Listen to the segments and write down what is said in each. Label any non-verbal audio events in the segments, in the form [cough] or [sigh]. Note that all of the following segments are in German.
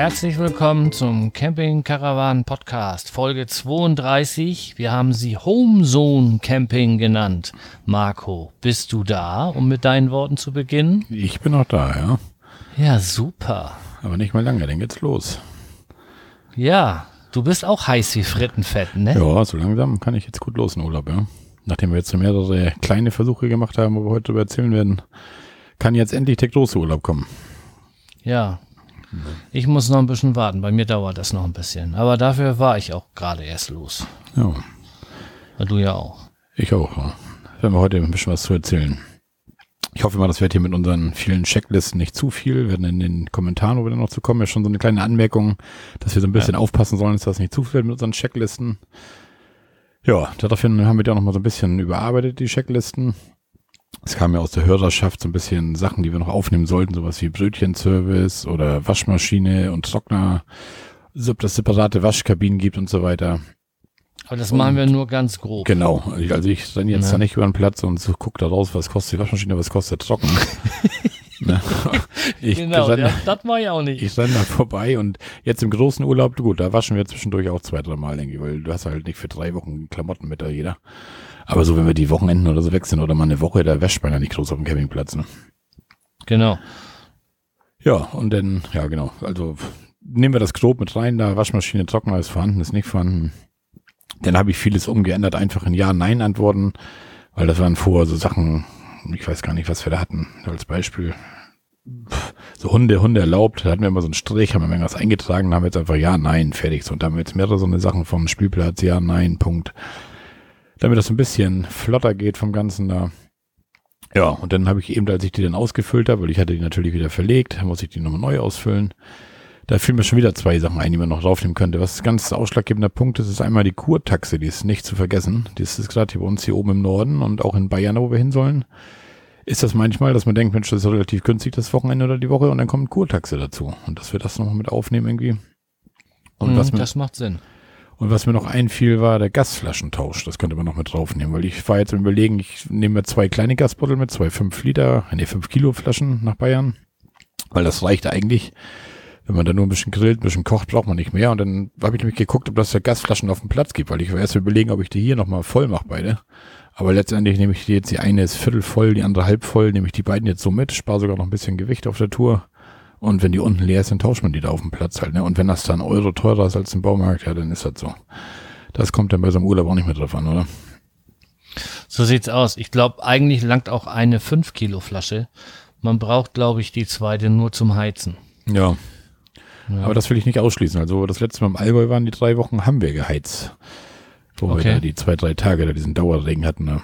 herzlich willkommen zum Camping Caravan Podcast, Folge 32. Wir haben sie Home Zone Camping genannt. Marco, bist du da, um mit deinen Worten zu beginnen? Ich bin auch da, ja. Ja, super. Aber nicht mal lange, dann geht's los. Ja, du bist auch heiß wie Frittenfett, ne? Ja, so langsam kann ich jetzt gut los in Urlaub, ja. Nachdem wir jetzt mehrere kleine Versuche gemacht haben, wo wir heute darüber erzählen werden, kann jetzt endlich der große Urlaub kommen. Ja. Ich muss noch ein bisschen warten. Bei mir dauert das noch ein bisschen. Aber dafür war ich auch gerade erst los. Ja, Ja, Du ja auch. ich auch. Ja. Wir heute ein bisschen was zu erzählen. Ich hoffe mal, das wird hier mit unseren vielen Checklisten nicht zu viel. Wir werden in den Kommentaren, wo wir dann noch zu kommen, ja schon so eine kleine Anmerkung, dass wir so ein bisschen aufpassen sollen, dass das nicht zu viel wird mit unseren Checklisten. Ja, daraufhin haben wir da noch mal so ein bisschen überarbeitet, die Checklisten. Es kam ja aus der Hörerschaft so ein bisschen Sachen, die wir noch aufnehmen sollten, sowas wie Brötchenservice oder Waschmaschine und Trockner, so, ob das separate Waschkabinen gibt und so weiter. Aber das machen wir nur ganz grob. Genau, also ich renne jetzt Ja. da nicht über den Platz und so, guck da raus, was kostet die Waschmaschine, was kostet Trocken. [laughs] ne? Ich genau, renne, das, das war ja auch nicht. ich renne da vorbei und jetzt im großen Urlaub, gut, da waschen wir zwischendurch auch zwei, drei Mal, denke ich, weil du hast halt nicht für drei Wochen Klamotten mit da jeder. Aber so, wenn wir die Wochenenden oder so weg sind oder mal eine Woche, da wäscht man ja nicht groß auf dem Campingplatz. Ne? Genau. Ja, und dann, ja genau, also nehmen wir das grob mit rein, da Waschmaschine, Trockner ist vorhanden, ist nicht vorhanden. Dann habe ich vieles umgeändert, einfach in Ja-Nein-Antworten, weil das waren vorher so Sachen, ich weiß gar nicht, was wir da hatten, als Beispiel. Pff, So Hunde, Hunde erlaubt, da hatten wir immer so einen Strich, haben wir irgendwas eingetragen, haben jetzt einfach Ja, Nein, fertig. So, und da haben wir jetzt mehrere so eine Sachen vom Spielplatz, Ja, Nein, Punkt. Damit das ein bisschen flotter geht vom Ganzen da. Ja, und dann habe ich eben, als ich die dann ausgefüllt habe, weil ich hatte die natürlich wieder verlegt, dann muss ich die nochmal neu ausfüllen. Da fielen mir schon wieder zwei Sachen ein, die man noch draufnehmen könnte. Was ganz ausschlaggebender Punkt ist, ist einmal die Kurtaxe, die ist nicht zu vergessen. Die ist gerade hier bei uns hier oben im Norden und auch in Bayern, wo wir hin sollen. Ist das manchmal, dass man denkt, Mensch, das ist relativ günstig das Wochenende oder die Woche und dann kommt Kurtaxe dazu. Und dass wir das nochmal mit aufnehmen irgendwie. Und, Hm, was mir, das macht Sinn. Und was mir noch einfiel, war der Gasflaschentausch. Das könnte man noch mit draufnehmen, weil ich war jetzt im Überlegen, ich nehme mir zwei kleine Gasbottel mit, zwei 5 Liter, nee, 5 Kilo Flaschen nach Bayern. Weil das reicht eigentlich. Wenn man da nur ein bisschen grillt, ein bisschen kocht, braucht man nicht mehr. Und dann habe ich nämlich geguckt, ob das für Gasflaschen auf dem Platz gibt, weil ich war erst überlegen, ob ich die hier nochmal voll mache, beide. Aber letztendlich nehme ich die jetzt, die eine ist viertel voll, die andere halb voll, nehme ich die beiden jetzt so mit, spare sogar noch ein bisschen Gewicht auf der Tour. Und wenn die unten leer ist, dann tauscht man die da auf dem Platz halt, ne? Und wenn das dann Euro teurer ist als im Baumarkt, ja, dann ist das so. Das kommt dann bei so einem Urlaub auch nicht mehr drauf an, oder? So sieht's aus. Ich glaube, eigentlich langt auch eine 5 Kilo Flasche. Man braucht, glaube ich, die zweite nur zum Heizen. Ja. Ja. Aber das will ich nicht ausschließen. Also das letzte Mal im Allgäu waren die drei Wochen, haben wir geheizt. Wo Okay. wir da die zwei, drei Tage da diesen Dauerregen hatten. Ne?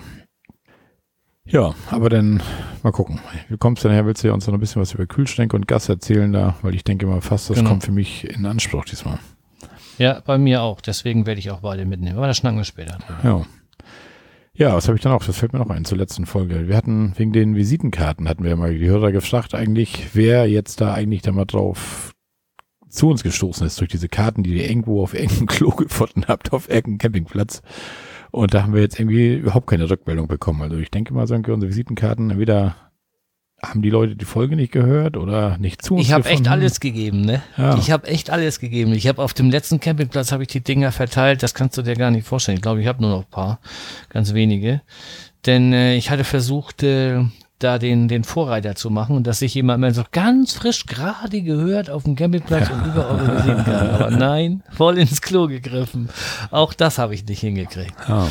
Ja, aber dann mal gucken. Wie kommst du nachher? Willst du ja uns noch ein bisschen was über Kühlschränke und Gas erzählen da? Weil ich denke mal fast, das Genau. kommt für mich in Anspruch diesmal. Ja, bei mir auch. Deswegen werde ich auch beide mitnehmen. Aber das schnacken wir später. Ja. Ja, was habe ich dann auch? Das fällt mir noch ein zur letzten Folge. Wir hatten wegen den Visitenkarten, hatten wir ja mal die Hörer gefragt, eigentlich, wer jetzt da eigentlich da mal drauf zu uns gestoßen ist durch diese Karten, die ihr irgendwo auf irgendeinem Klo [laughs] gefunden habt, auf irgendeinem Campingplatz. Und da haben wir jetzt irgendwie überhaupt keine Rückmeldung bekommen. Also ich denke mal, so unsere Visitenkarten, entweder haben die Leute die Folge nicht gehört oder nicht zu uns Ich habe echt alles gegeben, ne? Ja. Ich habe echt alles gegeben. Ich habe auf dem letzten Campingplatz habe ich die Dinger verteilt. Das kannst du dir gar nicht vorstellen. Ich glaube, ich habe nur noch ein paar, ganz wenige. Denn äh, ich hatte versucht, äh, da den den Vorreiter zu machen und dass sich jemand mal so ganz frisch gerade gehört auf dem Campingplatz und über eure Visitenkarte. [laughs] Aber nein, voll ins Klo gegriffen. Auch das habe ich nicht hingekriegt. Ja.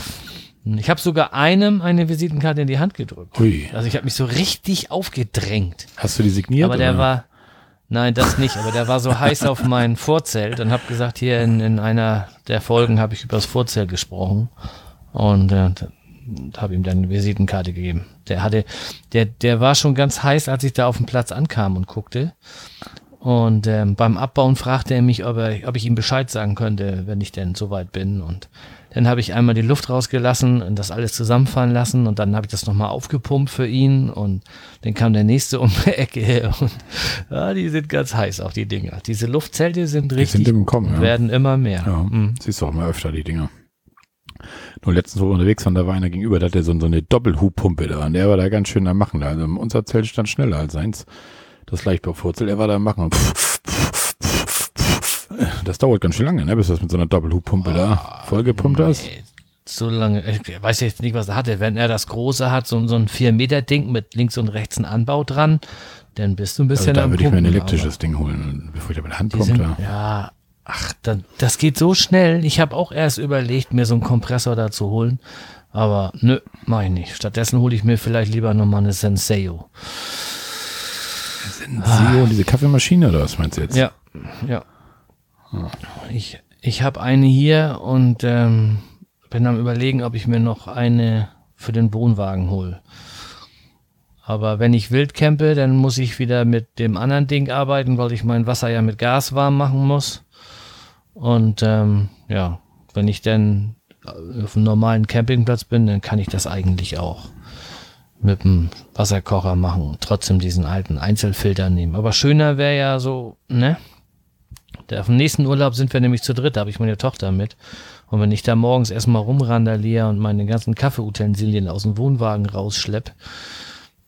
Ich habe sogar einem eine Visitenkarte in die Hand gedrückt. Hui. Also ich habe mich so richtig aufgedrängt. Hast du die signiert? Aber der oder? war, nein, das nicht, aber der war so heiß auf mein Vorzelt und habe gesagt, hier in, in einer der Folgen habe ich über das Vorzelt gesprochen und äh, habe ihm dann eine Visitenkarte gegeben. Der hatte, der, der war schon ganz heiß, als ich da auf dem Platz ankam und guckte. Und ähm, beim Abbauen fragte er mich, ob, er, ob ich ihm Bescheid sagen könnte, wenn ich denn soweit bin. Und dann habe ich einmal die Luft rausgelassen und das alles zusammenfallen lassen und dann habe ich das nochmal aufgepumpt für ihn und dann kam der nächste um die [laughs] Ecke und ja, die sind ganz heiß, auch die Dinger. Diese Luftzelte sind Die richtig sind im Kommen, und ja. werden immer mehr. Ja, Mhm. siehst du auch mal öfter die Dinger. Nur letztens, wo wir unterwegs waren, da war einer gegenüber, der hatte so, so eine Doppelhubpumpe da und der war da ganz schön am Machen. Also unser Zelt stand schneller als seins. Das Leichtbaufurzel, er war da am Machen. Und Das dauert ganz schön lange, ne, bis du das mit so einer Doppelhubpumpe oh, da vollgepumpt hast. Nee, so lange, ich weiß jetzt nicht, was er hatte. Wenn er das große hat, so, so ein 4-Meter-Ding mit links und rechts ein Anbau dran, dann bist du ein bisschen also da würde ich mir ein elektrisches Ding holen, bevor ich da mit der Hand pumpe. Ja, ach, da, das geht so schnell. Ich habe auch erst überlegt, mir so einen Kompressor da zu holen. Aber nö, mach ich nicht. Stattdessen hole ich mir vielleicht lieber nochmal eine Senseo. Senseo, ah. diese Kaffeemaschine oder was meinst du jetzt? Ja, ja. Ich, ich habe eine hier und ähm, bin am überlegen, ob ich mir noch eine für den Wohnwagen hole. Aber wenn ich wild campe, dann muss ich wieder mit dem anderen Ding arbeiten, weil ich mein Wasser ja mit Gas warm machen muss. Und ähm, ja, wenn ich dann auf einem normalen Campingplatz bin, dann kann ich das eigentlich auch mit dem Wasserkocher machen und trotzdem diesen alten Einzelfilter nehmen. Aber schöner wäre ja so, ne? Auf dem nächsten Urlaub sind wir nämlich zu dritt, da habe ich meine Tochter mit. Und wenn ich da morgens erstmal rumrandaliere und meine ganzen Kaffeeutensilien aus dem Wohnwagen rausschlepp,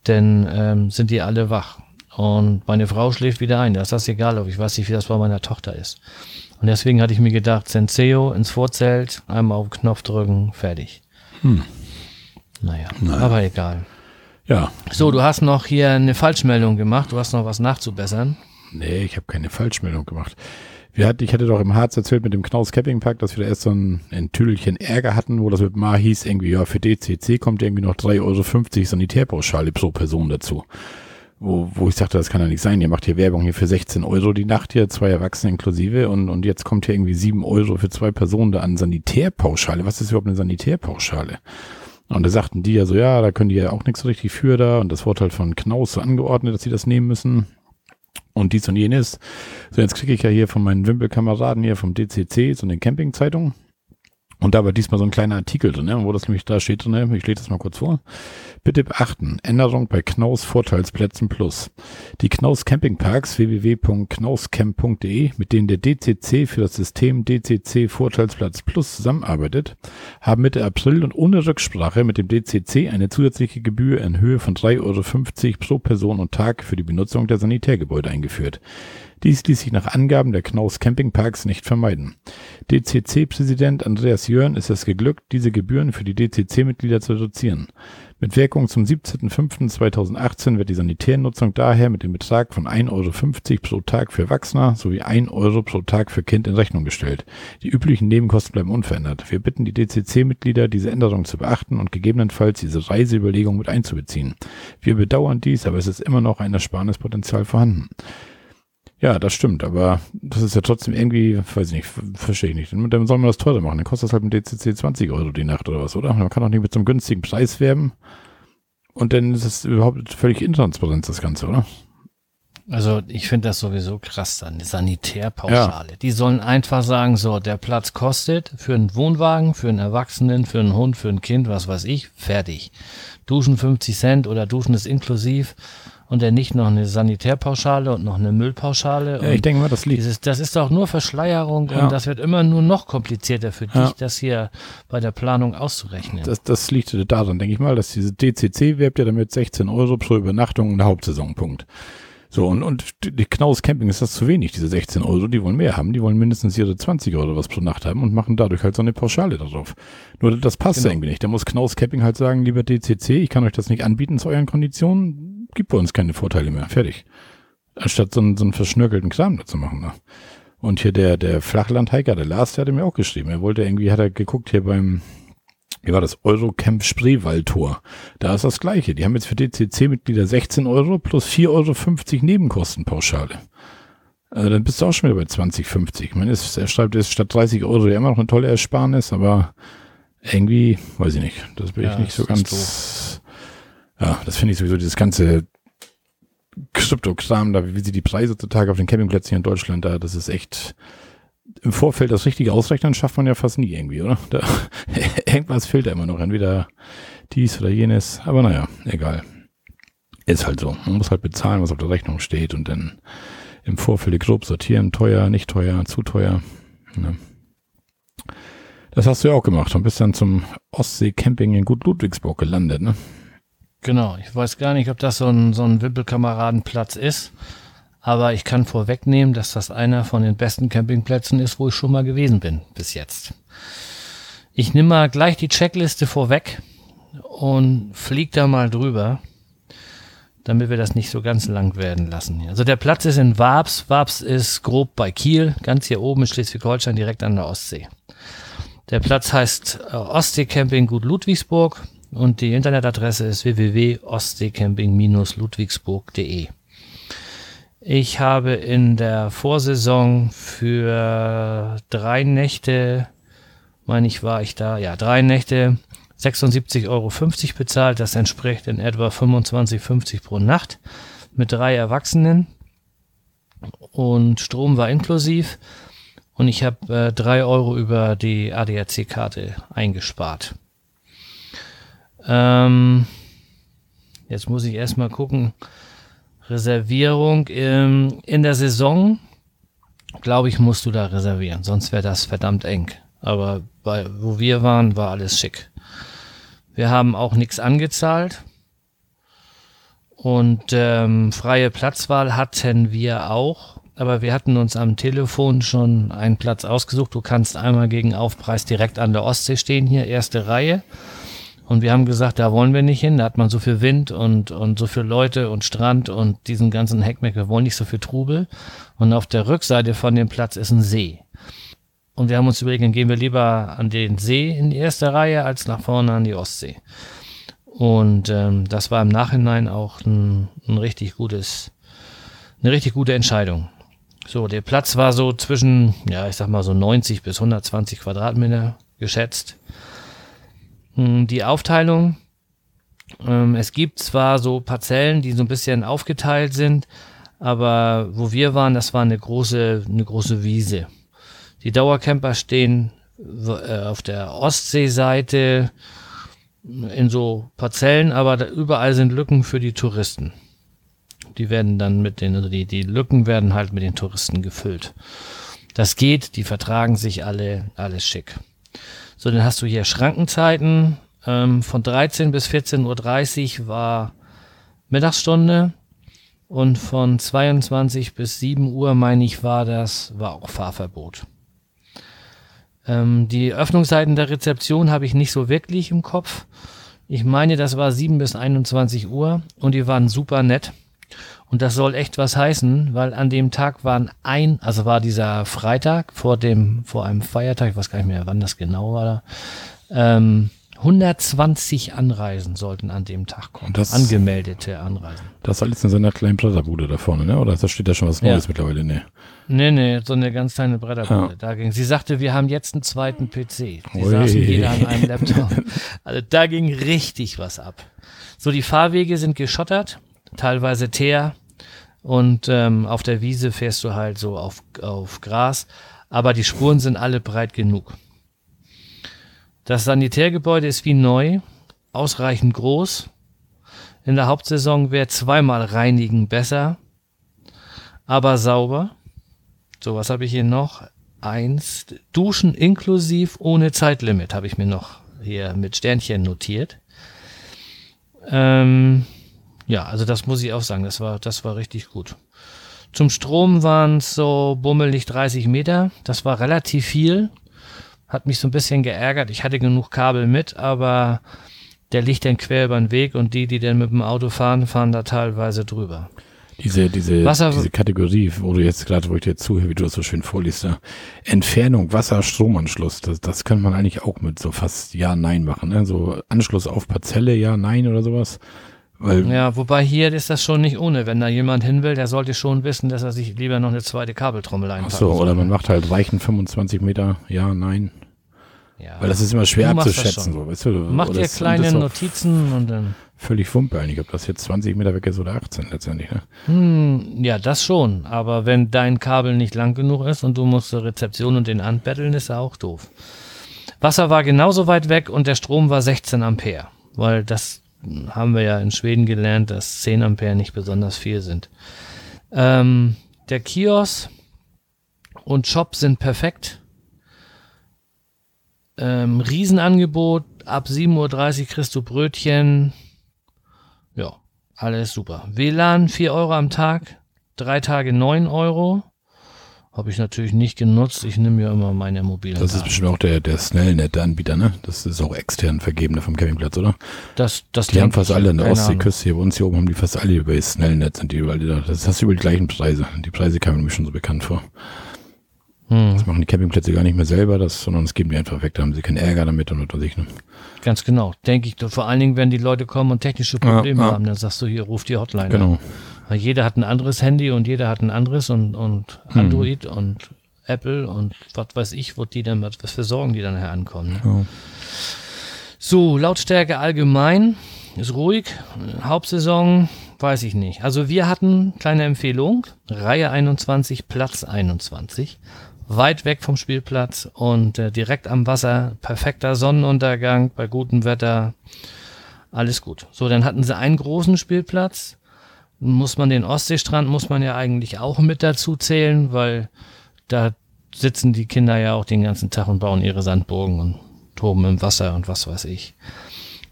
dann ähm, sind die alle wach. Und meine Frau schläft wieder ein. Da ist das egal, ob ich weiß nicht, wie das bei meiner Tochter ist. Und deswegen hatte ich mir gedacht, Senseo ins Vorzelt, einmal auf den Knopf drücken, fertig. Hm. Naja, naja, aber egal. Ja. So, du hast noch hier eine Falschmeldung gemacht. Du hast noch was nachzubessern. Nee, ich habe keine Falschmeldung gemacht. Wir hatten, ich hatte doch im Harz erzählt mit dem Knaus Campingpark, dass wir da erst so ein, ein Tüdelchen Ärger hatten, wo das mit Ma hieß, irgendwie, ja, für DCC kommt irgendwie noch 3,50 Euro Sanitärpauschale pro Person dazu. Wo, wo ich sagte, das kann ja nicht sein. Ihr macht hier Werbung hier für 16 Euro die Nacht hier, zwei Erwachsene inklusive und, und jetzt kommt hier irgendwie 7 Euro für zwei Personen da an Sanitärpauschale. Was ist überhaupt eine Sanitärpauschale? Und da sagten die ja so, ja, da können die ja auch nichts so richtig für da und das wurde halt von Knaus so angeordnet, dass sie das nehmen müssen und dies und jenes. So, jetzt kriege ich ja hier von meinen Wimpelkameraden hier vom DCC so eine Campingzeitung. Und da war diesmal so ein kleiner Artikel drin, ne, wo das nämlich da steht drin, ich lese das mal kurz vor. Bitte beachten, Änderung bei Knaus Vorteilsplätzen Plus. Die Knaus Campingparks www.knauscamp.de, mit denen der DCC für das System DCC Vorteilsplatz Plus zusammenarbeitet, haben Mitte April und ohne Rücksprache mit dem DCC eine zusätzliche Gebühr in Höhe von 3,50 Euro pro Person und Tag für die Benutzung der Sanitärgebäude eingeführt. Dies ließ sich nach Angaben der Knaus Campingparks nicht vermeiden. DCC-Präsident Andreas Jörn ist es geglückt, diese Gebühren für die DCC-Mitglieder zu reduzieren. Mit Wirkung zum 17.05.2018 wird die Sanitärnutzung daher mit dem Betrag von 1,50 Euro pro Tag für Erwachsene sowie 1 Euro pro Tag für Kind in Rechnung gestellt. Die üblichen Nebenkosten bleiben unverändert. Wir bitten die DCC-Mitglieder, diese Änderung zu beachten und gegebenenfalls diese Reiseüberlegung mit einzubeziehen. Wir bedauern dies, aber es ist immer noch ein Ersparnispotenzial vorhanden. Ja, das stimmt, aber das ist ja trotzdem irgendwie, weiß ich nicht, verstehe ich nicht. Dann soll man das teurer machen. Dann kostet das halt im DCC 20 Euro die Nacht oder was, oder? Man kann doch nicht mit so einem günstigen Preis werben. Und dann ist es überhaupt völlig intransparent, das Ganze, oder? Also ich finde das sowieso krass, dann eine Sanitärpauschale. Ja. Die sollen einfach sagen, so, der Platz kostet für einen Wohnwagen, für einen Erwachsenen, für einen Hund, für ein Kind, was weiß ich, fertig. Duschen 50 Cent oder Duschen ist inklusiv und dann nicht noch eine Sanitärpauschale und noch eine Müllpauschale. Ja, ich denke mal, das liegt. Dieses, das ist doch nur Verschleierung ja. und das wird immer nur noch komplizierter für ja. dich, das hier bei der Planung auszurechnen. Das, das liegt daran, denke ich mal, dass diese DCC werbt ja damit 16 Euro pro Übernachtung in der Hauptsaison. Punkt. So, und, und die Knaus Camping ist das zu wenig, diese 16 Euro, die wollen mehr haben, die wollen mindestens ihre 20 Euro was pro Nacht haben und machen dadurch halt so eine Pauschale darauf. Nur das passt genau. irgendwie nicht. Da muss Knaus Camping halt sagen, lieber DCC, ich kann euch das nicht anbieten zu euren Konditionen, gibt bei uns keine Vorteile mehr. Fertig. Anstatt so einen, so einen verschnörkelten Kram da zu machen. Ne? Und hier der, der Flachlandhiker, der Lars, der hatte mir auch geschrieben. Er wollte irgendwie, hat er geguckt hier beim, wie war das, Eurocamp Spreewaldtor. Da ist das Gleiche. Die haben jetzt für DCC-Mitglieder 16 Euro plus 4,50 Euro Nebenkostenpauschale. Also dann bist du auch schon wieder bei 20,50. Ich meine, er schreibt, es statt 30 Euro ja immer noch eine tolle Ersparnis, aber irgendwie, weiß ich nicht, das bin ja, ich nicht so ganz, ja, das finde ich sowieso, dieses ganze Krypto-Kram, da, wie sie die Preise heutzutage auf den Campingplätzen hier in Deutschland da, das ist echt, im Vorfeld das richtige Ausrechnen schafft man ja fast nie irgendwie, oder? Da, [laughs] irgendwas fehlt da immer noch, entweder dies oder jenes, aber naja, egal. Ist halt so. Man muss halt bezahlen, was auf der Rechnung steht und dann im Vorfeld grob sortieren, teuer, nicht teuer, zu teuer. Ne? Das hast du ja auch gemacht und bist dann zum Ostsee-Camping in Gut Ludwigsburg gelandet, ne? Genau, ich weiß gar nicht, ob das so ein, so ein Wimpelkameradenplatz ist. Aber ich kann vorwegnehmen, dass das einer von den besten Campingplätzen ist, wo ich schon mal gewesen bin bis jetzt. Ich nehme mal gleich die Checkliste vorweg und flieg da mal drüber, damit wir das nicht so ganz lang werden lassen. Also der Platz ist in Wabs. Wabs ist grob bei Kiel, ganz hier oben in Schleswig-Holstein, direkt an der Ostsee. Der Platz heißt äh, Ostseecamping Gut Ludwigsburg und die Internetadresse ist www.ostseecamping-ludwigsburg.de. Ich habe in der Vorsaison für drei Nächte, meine ich, war ich da, ja, drei Nächte 76,50 Euro bezahlt. Das entspricht in etwa 25,50 pro Nacht mit drei Erwachsenen. Und Strom war inklusiv. Und ich habe äh, drei Euro über die ADAC-Karte eingespart. Ähm, jetzt muss ich erstmal gucken. Reservierung im, in der Saison, glaube ich, musst du da reservieren. Sonst wäre das verdammt eng. Aber bei, wo wir waren, war alles schick. Wir haben auch nichts angezahlt. Und ähm, freie Platzwahl hatten wir auch, aber wir hatten uns am Telefon schon einen Platz ausgesucht. Du kannst einmal gegen Aufpreis direkt an der Ostsee stehen, hier erste Reihe. Und wir haben gesagt, da wollen wir nicht hin, da hat man so viel Wind und, und so viele Leute und Strand und diesen ganzen Heckmeck, wir wollen nicht so viel Trubel. Und auf der Rückseite von dem Platz ist ein See. Und wir haben uns überlegt, dann gehen wir lieber an den See in die erste Reihe als nach vorne an die Ostsee. Und ähm, das war im Nachhinein auch ein, ein richtig gutes, eine richtig gute Entscheidung. So, der Platz war so zwischen, ja, ich sag mal so 90 bis 120 Quadratmeter geschätzt. Hm, die Aufteilung, ähm, es gibt zwar so Parzellen, die so ein bisschen aufgeteilt sind, aber wo wir waren, das war eine große, eine große Wiese. Die Dauercamper stehen äh, auf der Ostseeseite in so Parzellen, aber überall sind Lücken für die Touristen. Die werden dann mit den, also die, die Lücken werden halt mit den Touristen gefüllt. Das geht, die vertragen sich alle, alles schick. So, dann hast du hier Schrankenzeiten. Ähm, von 13 bis 14.30 Uhr war Mittagsstunde. Und von 22 bis 7 Uhr, meine ich, war das, war auch Fahrverbot. Ähm, die Öffnungszeiten der Rezeption habe ich nicht so wirklich im Kopf. Ich meine, das war 7 bis 21 Uhr und die waren super nett. Und das soll echt was heißen, weil an dem Tag waren ein, also war dieser Freitag vor dem, vor einem Feiertag, ich weiß gar nicht mehr, wann das genau war, ähm, 120 Anreisen sollten an dem Tag kommen. Das, Angemeldete Anreisen. Das ist alles in seiner kleinen Bretterbude da vorne, ne? Oder da steht da schon was Neues ja. mittlerweile? Nee. Nee, nee, so eine ganz kleine Bretterbude. Ja. Da ging. Sie sagte, wir haben jetzt einen zweiten PC. Sie Ui. saßen jeder an einem Laptop. [laughs] Also da ging richtig was ab. So, die Fahrwege sind geschottert, teilweise teer. Und ähm, auf der Wiese fährst du halt so auf, auf Gras. Aber die Spuren sind alle breit genug. Das Sanitärgebäude ist wie neu, ausreichend groß. In der Hauptsaison wäre zweimal reinigen besser, aber sauber. So, was habe ich hier noch? Eins. Duschen inklusiv ohne Zeitlimit habe ich mir noch hier mit Sternchen notiert. Ähm, ja, also das muss ich auch sagen, das war, das war richtig gut. Zum Strom waren es so bummelig 30 Meter. Das war relativ viel. Hat mich so ein bisschen geärgert. Ich hatte genug Kabel mit, aber der liegt dann quer über den Weg und die, die dann mit dem Auto fahren, fahren da teilweise drüber. Diese, diese, Wasser, diese Kategorie, wo du jetzt gerade, wo ich dir zuhöre, wie du das so schön vorliest, ja. Entfernung, Wasser, Stromanschluss, das, das kann man eigentlich auch mit so fast Ja, Nein machen. Ne? So Anschluss auf Parzelle, Ja, Nein oder sowas. Weil ja, wobei hier ist das schon nicht ohne. Wenn da jemand hin will, der sollte schon wissen, dass er sich lieber noch eine zweite Kabeltrommel einpackt. Ach so, oder man macht halt Weichen 25 Meter, ja, nein. Ja. Weil das ist immer schwer abzuschätzen. So, weißt du? Macht ihr kleine Notizen und dann. Völlig Wumpe eigentlich, ob das jetzt 20 Meter weg ist oder 18 letztendlich. Ne? Hm, ja, das schon. Aber wenn dein Kabel nicht lang genug ist und du musst zur Rezeption und den anbetteln, ist er auch doof. Wasser war genauso weit weg und der Strom war 16 Ampere. Weil das haben wir ja in Schweden gelernt, dass 10 Ampere nicht besonders viel sind. Ähm, der Kiosk und Shop sind perfekt. Ähm, Riesenangebot. Ab 7.30 Uhr kriegst du Brötchen. Ja, alles super. WLAN 4 Euro am Tag. drei Tage neun Euro. Habe ich natürlich nicht genutzt. Ich nehme ja immer meine mobilen. Das ist Daten. bestimmt auch der, der Snellnet-Anbieter, ne? Das ist auch extern vergebene vom Campingplatz, oder? das, das Die haben fast alle an der. Ostseeküste hier bei uns hier oben haben die fast alle über Snellnet sind die überall da. Das hast du über die gleichen Preise. Die Preise kamen mir schon so bekannt vor. Hm, Das machen die Campingplätze gar nicht mehr selber, das, sondern es geben die einfach weg. Da haben sie keinen Ärger damit und was weiß ich. Ne? ganz genau. Denke ich. Vor allen Dingen, wenn die Leute kommen und technische Probleme ja. haben, dann sagst du hier, ruf die Hotline an. Weil jeder hat ein anderes Handy und jeder hat ein anderes und, und Hm. Android und Apple und was weiß ich, wo die dann, was für Sorgen die dann herankommen. Ne? Ja. So, Lautstärke allgemein ist ruhig. Hauptsaison weiß ich nicht. Also wir hatten, kleine Empfehlung, Reihe 21, Platz 21. Weit weg vom Spielplatz und äh, direkt am Wasser. Perfekter Sonnenuntergang bei gutem Wetter. Alles gut. So, dann hatten sie einen großen Spielplatz. Muss man den Ostseestrand, muss man ja eigentlich auch mit dazu zählen, weil da sitzen die Kinder ja auch den ganzen Tag und bauen ihre Sandburgen und toben im Wasser und was weiß ich.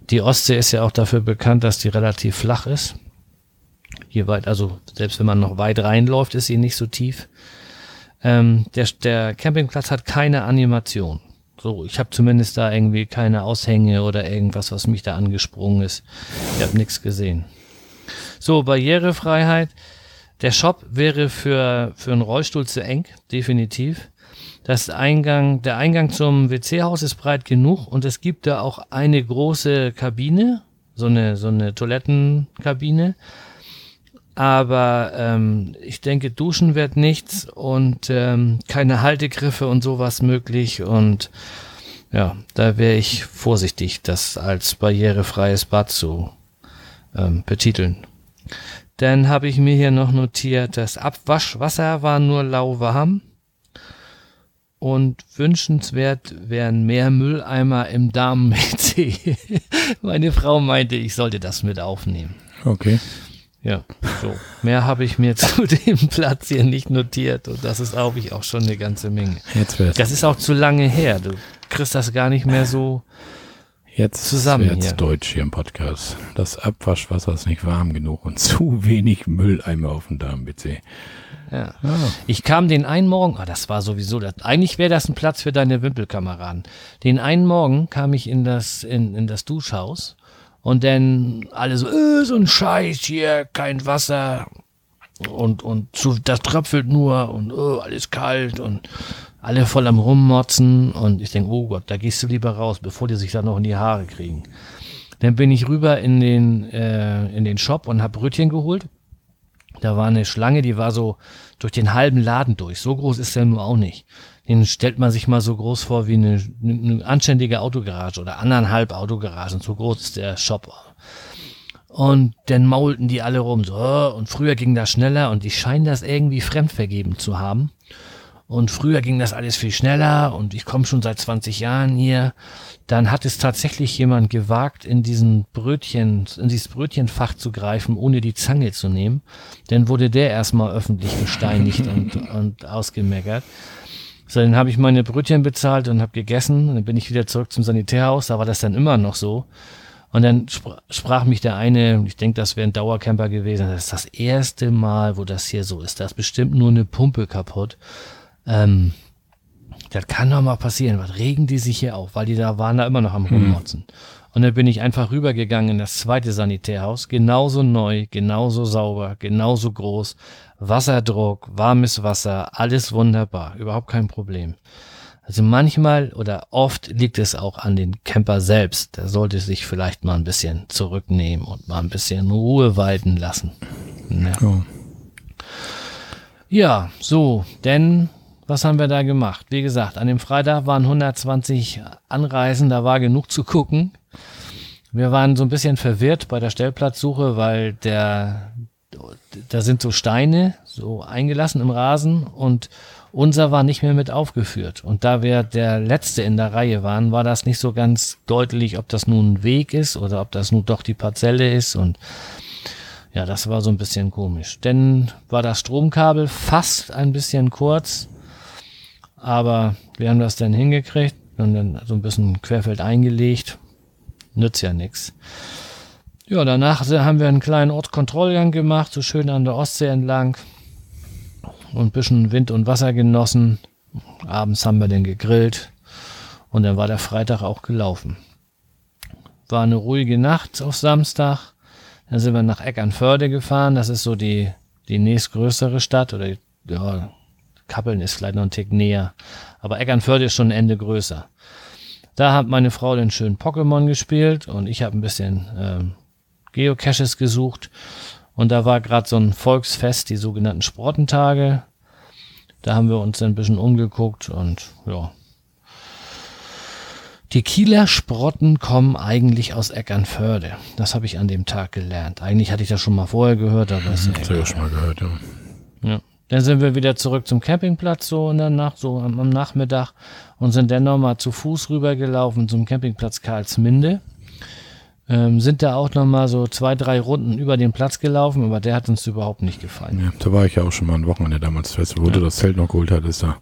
Die Ostsee ist ja auch dafür bekannt, dass die relativ flach ist. Hier weit, also selbst wenn man noch weit reinläuft, ist sie nicht so tief. Ähm, der, der Campingplatz hat keine Animation. So, ich habe zumindest da irgendwie keine Aushänge oder irgendwas, was mich da angesprungen ist. Ich habe nichts gesehen. So, Barrierefreiheit. Der Shop wäre für, für einen Rollstuhl zu eng, definitiv. Das Eingang, der Eingang zum WC-Haus ist breit genug und es gibt da auch eine große Kabine, so eine, so eine Toilettenkabine. Aber ähm, ich denke, duschen wird nichts und ähm, keine Haltegriffe und sowas möglich. Und ja, da wäre ich vorsichtig, das als barrierefreies Bad zu ähm, betiteln. Dann habe ich mir hier noch notiert, das Abwaschwasser war nur lauwarm. Und wünschenswert wären mehr Mülleimer im Damen-WC. [laughs] Meine Frau meinte, ich sollte das mit aufnehmen. Okay. Ja, so. Mehr habe ich mir [laughs] zu dem Platz hier nicht notiert. Und das ist, glaube ich, auch schon eine ganze Menge. Jetzt wär's. Das ist auch zu lange her. Du kriegst das gar nicht mehr so. Jetzt zusammen wird's hier. Deutsch hier im Podcast. Das Abwaschwasser ist nicht warm genug und [laughs] zu wenig Mülleimer auf dem Darm-WC. Ja. Ah, Ich kam den einen Morgen, ah, das war sowieso, das, eigentlich wäre das ein Platz für deine Wimpelkameraden. Den einen Morgen kam ich in das, in, in das Duschhaus und dann alle so, äh, so ein Scheiß hier, kein Wasser und, und zu, das tröpfelt nur und oh, alles kalt und alle voll am Rummotzen und ich denke, oh Gott, da gehst du lieber raus, bevor die sich dann noch in die Haare kriegen. Dann bin ich rüber in den, äh, in den Shop und hab Brötchen geholt. Da war eine Schlange, die war so durch den halben Laden durch. So groß ist der nur auch nicht. Den stellt man sich mal so groß vor wie eine, eine anständige Autogarage oder anderthalb Autogaragen. So groß ist der Shop. Und dann maulten die alle rum. So, und früher ging das schneller und die scheinen das irgendwie fremdvergeben zu haben. Und früher ging das alles viel schneller und ich komme schon seit 20 Jahren hier. Dann hat es tatsächlich jemand gewagt, in diesen Brötchen, in dieses Brötchenfach zu greifen, ohne die Zange zu nehmen. Dann wurde der erstmal öffentlich gesteinigt und, [laughs] und ausgemeckert. So, dann habe ich meine Brötchen bezahlt und habe gegessen. Und dann bin ich wieder zurück zum Sanitärhaus. Da war das dann immer noch so. Und dann spr sprach mich der eine, ich denke, das wäre ein Dauercamper gewesen, das ist das erste Mal, wo das hier so ist. Da ist bestimmt nur eine Pumpe kaputt. Ähm, das kann doch mal passieren. Was regen die sich hier auf? Weil die da waren da immer noch am Rummotzen. Und dann bin ich einfach rübergegangen in das zweite Sanitärhaus. Genauso neu, genauso sauber, genauso groß. Wasserdruck, warmes Wasser, alles wunderbar. Überhaupt kein Problem. Also manchmal oder oft liegt es auch an den Camper selbst. Der sollte sich vielleicht mal ein bisschen zurücknehmen und mal ein bisschen Ruhe walten lassen. Ja. ja. Ja, so, denn was haben wir da gemacht? Wie gesagt, an dem Freitag waren 120 Anreisen, da war genug zu gucken. Wir waren so ein bisschen verwirrt bei der Stellplatzsuche, weil der, da sind so Steine so eingelassen im Rasen und unser war nicht mehr mit aufgeführt. Und da wir der Letzte in der Reihe waren, war das nicht so ganz deutlich, ob das nun ein Weg ist oder ob das nun doch die Parzelle ist und ja, das war so ein bisschen komisch. Denn war das Stromkabel fast ein bisschen kurz, aber wir haben das dann hingekriegt und dann so ein bisschen querfeld eingelegt. Nützt ja nix. Ja, danach haben wir einen kleinen Ortskontrollgang gemacht, so schön an der Ostsee entlang. und ein bisschen Wind und Wasser genossen. Abends haben wir den gegrillt und dann war der Freitag auch gelaufen. War eine ruhige Nacht auf Samstag. Dann sind wir nach Eckernförde gefahren. Das ist so die, die nächstgrößere Stadt oder ja, Kappeln ist vielleicht noch ein Tick näher. Aber Eckernförde ist schon ein Ende größer. Da hat meine Frau den schönen Pokémon gespielt und ich habe ein bisschen ähm, Geocaches gesucht. Und da war gerade so ein Volksfest, die sogenannten Sportentage. Da haben wir uns ein bisschen umgeguckt und ja. Die Kieler Sprotten kommen eigentlich aus Eckernförde. Das habe ich an dem Tag gelernt. Eigentlich hatte ich das schon mal vorher gehört, aber es Das habe ich auch schon mal gehört, ja. ja. Dann sind wir wieder zurück zum Campingplatz so in der Nacht, so am, am Nachmittag und sind dann nochmal zu Fuß rübergelaufen zum Campingplatz Karlsminde. Ähm, sind da auch nochmal so zwei, drei Runden über den Platz gelaufen, aber der hat uns überhaupt nicht gefallen. ja. Da war ich ja auch schon mal ein Wochenende damals, du, wo du das Zelt noch geholt hattest. Da.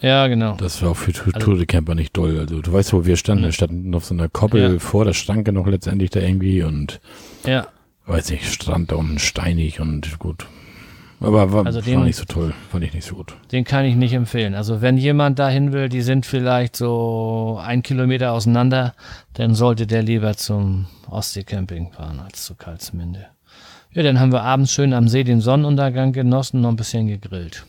Ja, genau. Das war auch für also, Tour de Camper nicht doll. Also du weißt, wo wir standen, wir standen auf so einer Koppel Ja. vor der Stanke noch letztendlich da irgendwie und Ja, weiß nicht, Strand da unten steinig und gut. Aber war, Also war den- nicht so toll, fand ich nicht so gut. den kann ich nicht empfehlen. Also wenn jemand dahin will, die sind vielleicht so ein Kilometer auseinander, dann sollte der lieber zum Ostseecamping fahren als zu Karlsminde. Ja, dann haben wir abends schön am See den Sonnenuntergang genossen, noch ein bisschen gegrillt.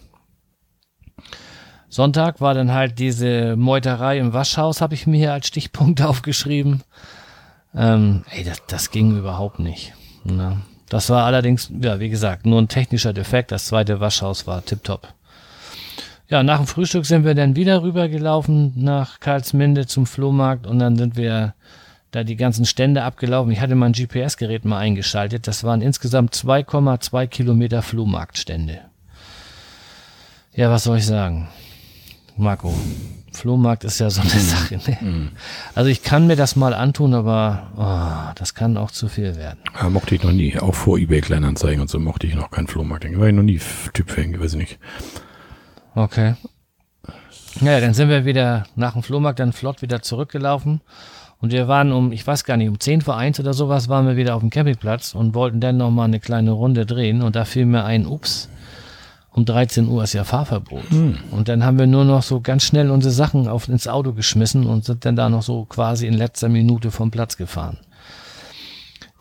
Sonntag war dann halt diese Meuterei im Waschhaus, habe ich mir hier als Stichpunkt [laughs] aufgeschrieben. Ähm, ey, das, das ging überhaupt nicht. Ne? Das war allerdings, ja, wie gesagt, nur ein technischer Defekt. Das zweite Waschhaus war tipptopp. Ja, nach dem Frühstück sind wir dann wieder rübergelaufen nach Karlsminde zum Flohmarkt und dann sind wir da die ganzen Stände abgelaufen. Ich hatte mein GPS-Gerät mal eingeschaltet. Das waren insgesamt 2,2 Kilometer Flohmarktstände. Ja, was soll ich sagen? Marco, Flohmarkt ist ja so eine Sache. Ne? Also ich kann mir das mal antun, aber oh, das kann auch zu viel werden. Ja, mochte ich noch nie. Auch vor eBay Kleinanzeigen und so mochte ich noch keinen Flohmarkt. Da war ich noch nie Typ für weiß ich nicht. Okay. Ja, dann sind wir wieder nach dem Flohmarkt dann flott wieder zurückgelaufen. Und wir waren um, ich weiß gar nicht, um 10 vor 1 oder sowas waren wir wieder auf dem Campingplatz und wollten dann nochmal eine kleine Runde drehen. Und da fiel mir ein, ups, um 13 Uhr ist ja Fahrverbot. Und dann haben wir nur noch so ganz schnell unsere Sachen auf, ins Auto geschmissen und sind dann da noch so quasi in letzter Minute vom Platz gefahren.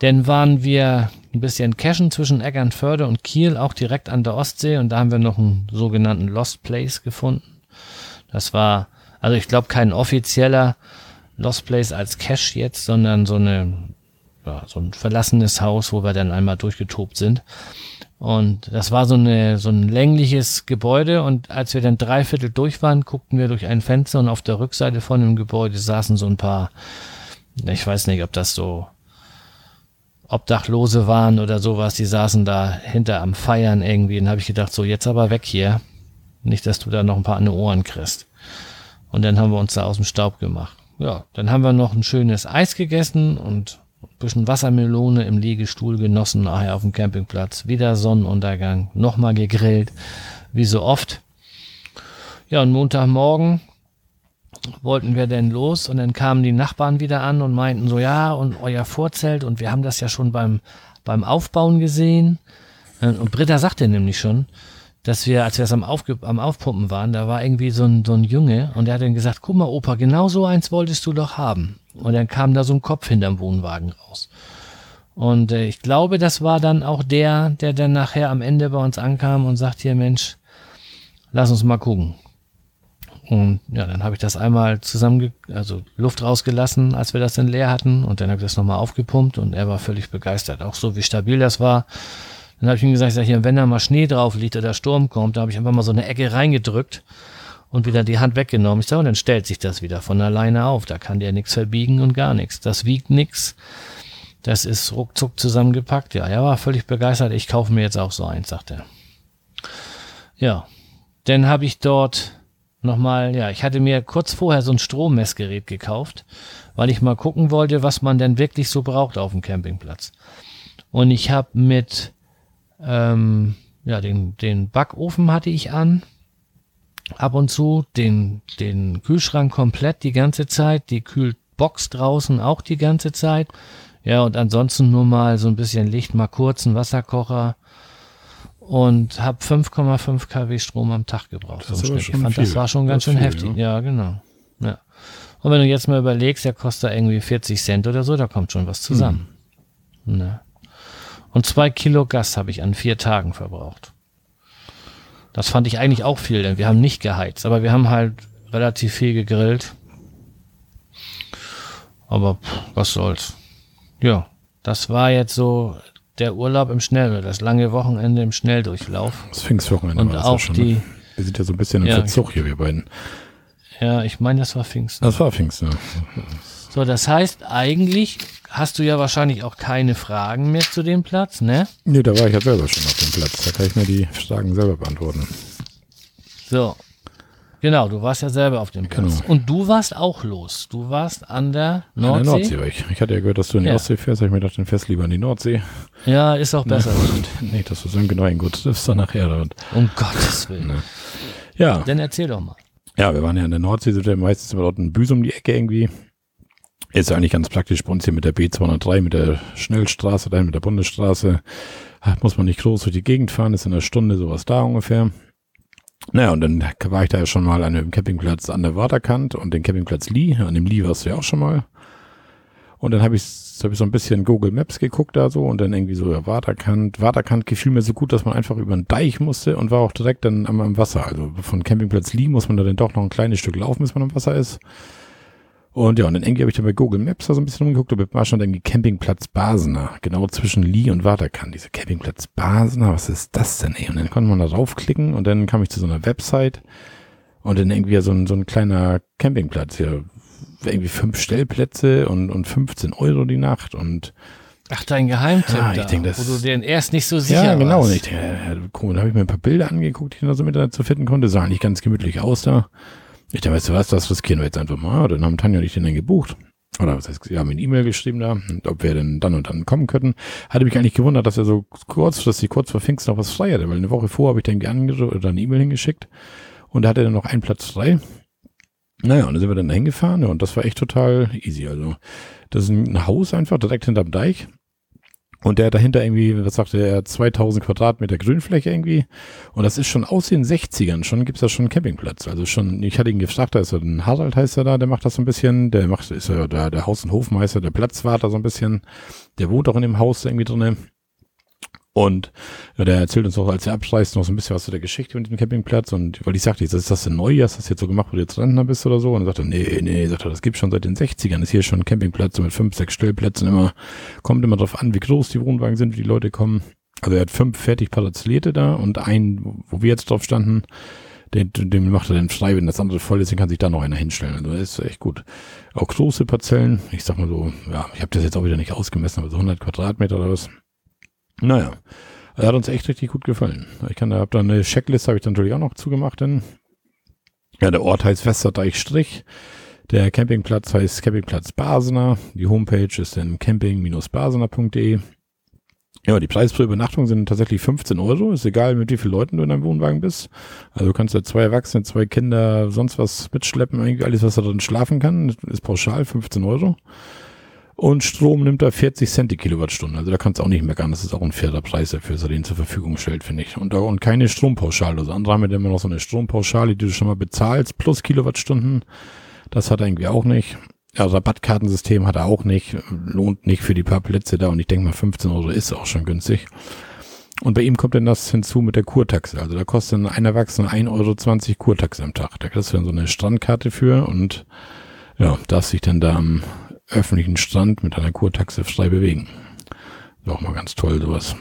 Dann waren wir ein bisschen cashen zwischen Eckernförde und Kiel, auch direkt an der Ostsee. Und da haben wir noch einen sogenannten Lost Place gefunden. Das war, also ich glaube, kein offizieller Lost Place als Cache jetzt, sondern so eine, ja, so ein verlassenes Haus, wo wir dann einmal durchgetobt sind. Und das war so eine, so ein längliches Gebäude. Und als wir dann dreiviertel durch waren, guckten wir durch ein Fenster und auf der Rückseite von dem Gebäude saßen so ein paar, ich weiß nicht, ob das so Obdachlose waren oder sowas, die saßen da hinter am Feiern irgendwie. Und habe ich gedacht, so jetzt aber weg hier. Nicht, dass du da noch ein paar an die Ohren kriegst. Und dann haben wir uns da aus dem Staub gemacht. Ja, dann haben wir noch ein schönes Eis gegessen und bisschen Wassermelone im Liegestuhl genossen, nachher auf dem Campingplatz. Wieder Sonnenuntergang, nochmal gegrillt, wie so oft. Ja, und Montagmorgen wollten wir denn los und dann kamen die Nachbarn wieder an und meinten so, ja, und euer Vorzelt und wir haben das ja schon beim, beim Aufbauen gesehen. Und Britta sagte nämlich schon, dass wir, als wir es am, Aufge am Aufpumpen waren, da war irgendwie so ein, so ein Junge und der hat dann gesagt, guck mal Opa, genau so eins wolltest du doch haben. Und dann kam da so ein Kopf hinterm Wohnwagen raus. Und äh, ich glaube, das war dann auch der, der dann nachher am Ende bei uns ankam und sagt hier, Mensch, lass uns mal gucken. Und ja, dann habe ich das einmal zusammen, also Luft rausgelassen, als wir das dann leer hatten. Und dann habe ich das nochmal aufgepumpt und er war völlig begeistert. Auch so, wie stabil das war. Dann habe ich ihm gesagt, ich sag, hier, wenn da mal Schnee drauf liegt oder Sturm kommt, da habe ich einfach mal so eine Ecke reingedrückt und wieder die Hand weggenommen. Ich sage, und dann stellt sich das wieder von alleine auf. Da kann der nichts verbiegen und gar nichts. Das wiegt nichts. Das ist ruckzuck zusammengepackt. Ja, er war völlig begeistert. Ich kaufe mir jetzt auch so eins, sagt er. Ja, dann habe ich dort nochmal, ja, ich hatte mir kurz vorher so ein Strommessgerät gekauft, weil ich mal gucken wollte, was man denn wirklich so braucht auf dem Campingplatz. Und ich habe mit, ähm, ja, den, den Backofen hatte ich an, ab und zu, den, den Kühlschrank komplett die ganze Zeit, die Kühlbox draußen auch die ganze Zeit. Ja, und ansonsten nur mal so ein bisschen Licht, mal kurz einen Wasserkocher und habe 5,5 kW Strom am Tag gebraucht. Das so ich fand, viel. das war schon ganz schön viel, heftig. Ja, genau. Ja. Und wenn du jetzt mal überlegst, der kostet irgendwie 40 Cent oder so, da kommt schon was zusammen. Hm. Ne? Und zwei Kilo Gas habe ich an vier Tagen verbraucht. Das fand ich eigentlich auch viel, denn wir haben nicht geheizt, aber wir haben halt relativ viel gegrillt. Aber pff, was soll's. Ja, das war jetzt so der Urlaub im Schnell, das lange Wochenende im Schnelldurchlauf. Das Pfingstwochenende Und war das auch ja schon. die, Ne? Wir sind ja so ein bisschen im Ja, Verzug hier, wir beiden. ja, ich meine, das war Pfingsten. Das war Pfingsten. So, das heißt, eigentlich hast du ja wahrscheinlich auch keine Fragen mehr zu dem Platz, ne? Nee, da war ich ja selber schon auf dem Platz. Da kann ich mir die Fragen selber beantworten. So. Genau, du warst ja selber auf dem Platz. Genau. Und du warst auch los. Du warst an der An Nordsee. der Nordsee war ich. Ich hatte ja gehört, dass du in die Ja. Ostsee fährst. Ich mir gedacht, dann fährst lieber in die Nordsee. Ja, ist auch besser. Und nicht, dass du so genau gut triffst dann nachher. Und, Um Gottes Willen. Ne. ja. Dann erzähl doch mal. ja, wir waren ja in der Nordsee, sind ja meistens immer dort in Büsum um die Ecke irgendwie. Ist eigentlich ganz praktisch bei uns hier mit der B203, mit der Schnellstraße, da mit der Bundesstraße. Muss man nicht groß durch die Gegend fahren, ist in einer Stunde sowas da ungefähr. Naja, und dann war ich da ja schon mal an dem Campingplatz an der Waterkant und den Campingplatz Lee. An dem Lee warst du ja auch schon mal. Und dann habe ich, hab ich so ein bisschen Google Maps geguckt da so und dann irgendwie so ja, Waterkant. Waterkant gefiel mir so gut, dass man einfach über den Deich musste und war auch direkt dann am, am Wasser. Also von Campingplatz Lee muss man da dann doch noch ein kleines Stück laufen, bis man am Wasser ist. Und ja, und dann irgendwie habe ich dann bei Google Maps da so ein bisschen rumgeguckt, da war schon irgendwie Campingplatz Basener, genau zwischen Lee und Waterkant. Diese Campingplatz Basener, was ist das denn, ey? Und dann konnte man da draufklicken und dann kam ich zu so einer Website und dann irgendwie so ein, so ein kleiner Campingplatz, ja, irgendwie fünf Stellplätze und, und 15 Euro die Nacht und Ach, dein Geheimtipp Ah, ich da, denk, das- wo du dir erst nicht so sicher ja, genau. warst. Und ich denke, ja, cool, da habe ich mir ein paar Bilder angeguckt, die ich da so mit dazu finden konnte. Sah eigentlich ganz gemütlich aus da. Ich dachte, weißt du was, das riskieren wir jetzt einfach mal. Dann haben Tanja und ich den dann gebucht. Oder was heißt, sie haben eine E-Mail geschrieben da, ob wir denn dann und dann kommen könnten. Hatte mich eigentlich gewundert, dass er so kurzfristig, kurz vor Pfingsten noch was frei hatte, weil eine Woche vor habe ich dann oder eine E-Mail hingeschickt und da hatte er dann noch einen Platz frei. Naja, und dann sind wir dann da hingefahren ja, und das war echt total easy. Also, das ist ein Haus einfach direkt hinterm Deich. Und der dahinter irgendwie, was sagte er, 2000 Quadratmeter Grünfläche irgendwie. Und das ist schon aus den 60ern, schon gibt's da schon einen Campingplatz. Also schon, ich hatte ihn gefragt, da ist so ein Harald heißt er da, der macht das so ein bisschen, der macht, ist ja da der Haus- und Hofmeister, der Platzwart da so ein bisschen. Der wohnt auch in dem Haus irgendwie drinne. Und ja, der erzählt uns auch, als er abschreist, noch so ein bisschen was zu der Geschichte mit dem Campingplatz. Und weil ich sagte, ist das denn neu? Hast du das jetzt so gemacht, wo du jetzt Rentner bist oder so? Und er sagte, nee, nee, sagt er, das gibt's schon seit den 60ern. Ist hier schon ein Campingplatz mit fünf, sechs Stellplätzen immer. Kommt immer drauf an, wie groß die Wohnwagen sind, wie die Leute kommen. Also er hat fünf fertig parzellierte da und einen, wo wir jetzt drauf standen, den, den macht er dann frei, wenn das andere voll ist, dann kann sich da noch einer hinstellen. Also das ist echt gut. Auch große Parzellen, ich sag mal so, ja, ich habe das jetzt auch wieder nicht ausgemessen, aber so 100 Quadratmeter oder was. Naja, er hat uns echt richtig gut gefallen. Ich kann da, hab da eine Checkliste, habe ich dann natürlich auch noch zugemacht, denn ja, der Ort heißt Westerdeich Strich. Der Campingplatz heißt Campingplatz Basener. Die Homepage ist dann camping-basener.de. Ja, die Preise pro Übernachtung sind tatsächlich 15 Euro. Ist egal, mit wie vielen Leuten du in deinem Wohnwagen bist. Also du kannst da zwei Erwachsene, zwei Kinder, sonst was mitschleppen. Eigentlich alles, was da drin schlafen kann, ist pauschal 15 Euro. Und Strom nimmt da 40 Cent die Kilowattstunde. Also da kannst du auch nicht meckern. Das ist auch ein fairer Preis dafür, dass er den zur Verfügung stellt, finde ich. Und, und keine Strompauschale. Also andere haben ja immer noch so eine Strompauschale, die du schon mal bezahlst, plus Kilowattstunden. Das hat er irgendwie auch nicht. Ja, Rabattkartensystem hat er auch nicht. Lohnt nicht für die paar Plätze da. Und ich denke mal, 15 Euro ist auch schon günstig. Und bei ihm kommt dann das hinzu mit der Kurtaxe. Also da kostet dann ein Erwachsener 1,20 Euro Kurtaxe am Tag. Da kriegst du dann so eine Strandkarte für und ja, darfst dich dann da am öffentlichen Strand mit einer Kurtaxe frei bewegen. Ist auch mal ganz toll, sowas.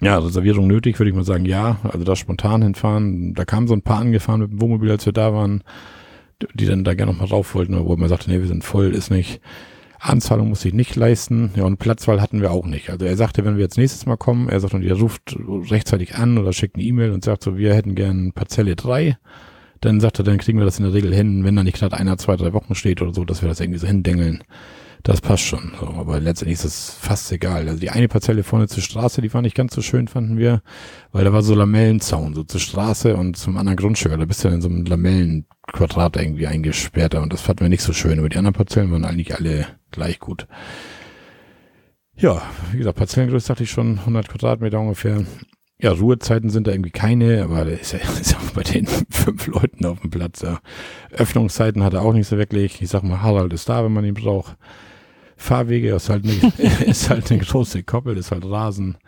Ja, Reservierung nötig, würde ich mal sagen, ja. Also da spontan hinfahren. Da kamen so ein paar angefahren mit dem Wohnmobil, als wir da waren, die dann da gerne noch mal rauf wollten, wo man sagte, nee, wir sind voll, ist nicht. Anzahlung musste ich nicht leisten. Ja, und Platzwahl hatten wir auch nicht. Also er sagte, wenn wir jetzt nächstes Mal kommen, er sagt, und ihr ruft rechtzeitig an oder schickt eine E-Mail und sagt so, wir hätten gern Parzelle 3. Dann sagt er, dann kriegen wir das in der Regel hin, wenn da nicht gerade einer, zwei, drei Wochen steht oder so, dass wir das irgendwie so hindengeln. Das passt schon. So, aber letztendlich ist es fast egal. Also die eine Parzelle vorne zur Straße, die war nicht ganz so schön, fanden wir, weil da war so Lamellenzaun, so zur Straße und zum anderen Grundstück. Da bist du in so einem Lamellenquadrat irgendwie eingesperrt und das fanden wir nicht so schön. Aber die anderen Parzellen waren eigentlich alle gleich gut. Ja, wie gesagt, Parzellengröße dachte ich schon, 100 Quadratmeter ungefähr. Ja, Ruhezeiten sind da irgendwie keine, aber da ist ja, [laughs] ist ja bei den fünf Leuten auf dem Platz. Ja. Öffnungszeiten hat er auch nicht so wirklich. Ich sag mal, Harald ist da, wenn man ihn braucht. Fahrwege ist halt, eine, [laughs] ist halt eine große Koppel, ist halt Rasen.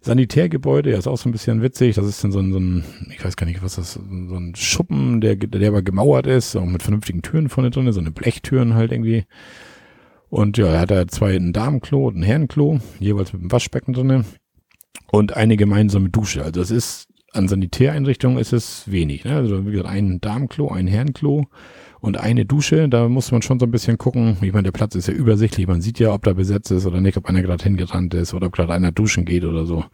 Sanitärgebäude, ja, ist auch so ein bisschen witzig. Das ist dann so ein, so ein ich weiß gar nicht, was das, so ein Schuppen, der, der aber gemauert ist, auch mit vernünftigen Türen vorne drin, so eine Blechtüren halt irgendwie. Und ja, er hat da zwei, ein Damenklo und ein Herrenklo, jeweils mit einem Waschbecken drinne und eine gemeinsame Dusche. Also es ist an Sanitäreinrichtungen ist es wenig. Ne? Also wie gesagt, ein Damenklo, ein Herrenklo und eine Dusche. Da muss man schon so ein bisschen gucken. Ich meine, der Platz ist ja übersichtlich. Man sieht ja, ob da besetzt ist oder nicht, ob einer gerade hingerannt ist oder ob gerade einer duschen geht oder so.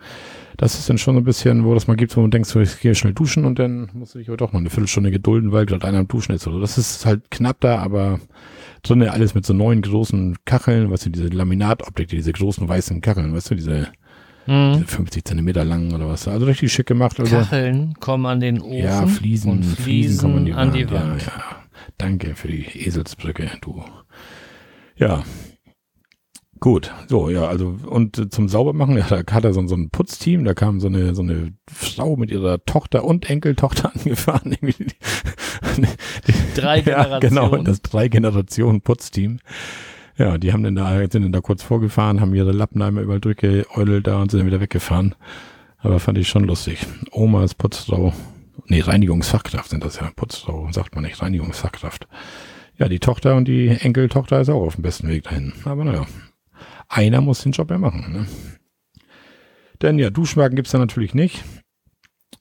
Das ist dann schon so ein bisschen, wo das mal gibt, wo man denkt, so, ich gehe schnell duschen und dann muss ich aber doch mal eine Viertelstunde gedulden, weil gerade einer am Duschen ist oder. Das ist halt knapp da, aber drinnen alles mit so neuen großen Kacheln, weißt du, diese Laminatoptik, diese großen weißen Kacheln, weißt du, diese Mhm. 50 Zentimeter lang oder was. Also richtig schick gemacht. Also, Kacheln kommen an den Ofen. Ja, Fliesen, und Fliesen, Fliesen kommen an die, an die Wand. Ja, ja. Danke für die Eselsbrücke, du. Ja. Gut, so, ja, also, und zum Saubermachen, ja, da hat er so, so ein Putzteam, da kam so eine, so eine Frau mit ihrer Tochter und Enkeltochter [laughs] angefahren. drei Generationen. Ja, genau, das drei Generationen Putzteam. Ja, die haben dann da, sind dann da kurz vorgefahren, haben ihre Lappen einmal überall durchgeäudelt da und sind dann wieder weggefahren. Aber fand ich schon lustig. Oma ist Putzfrau. Nee, Reinigungsfachkraft sind das ja. Putzfrau sagt man nicht, Reinigungsfachkraft. Ja, die Tochter und die Enkeltochter ist auch auf dem besten Weg dahin. Aber naja, einer muss den Job ja machen. Ne? Denn ja, Duschmarken gibt's da natürlich nicht.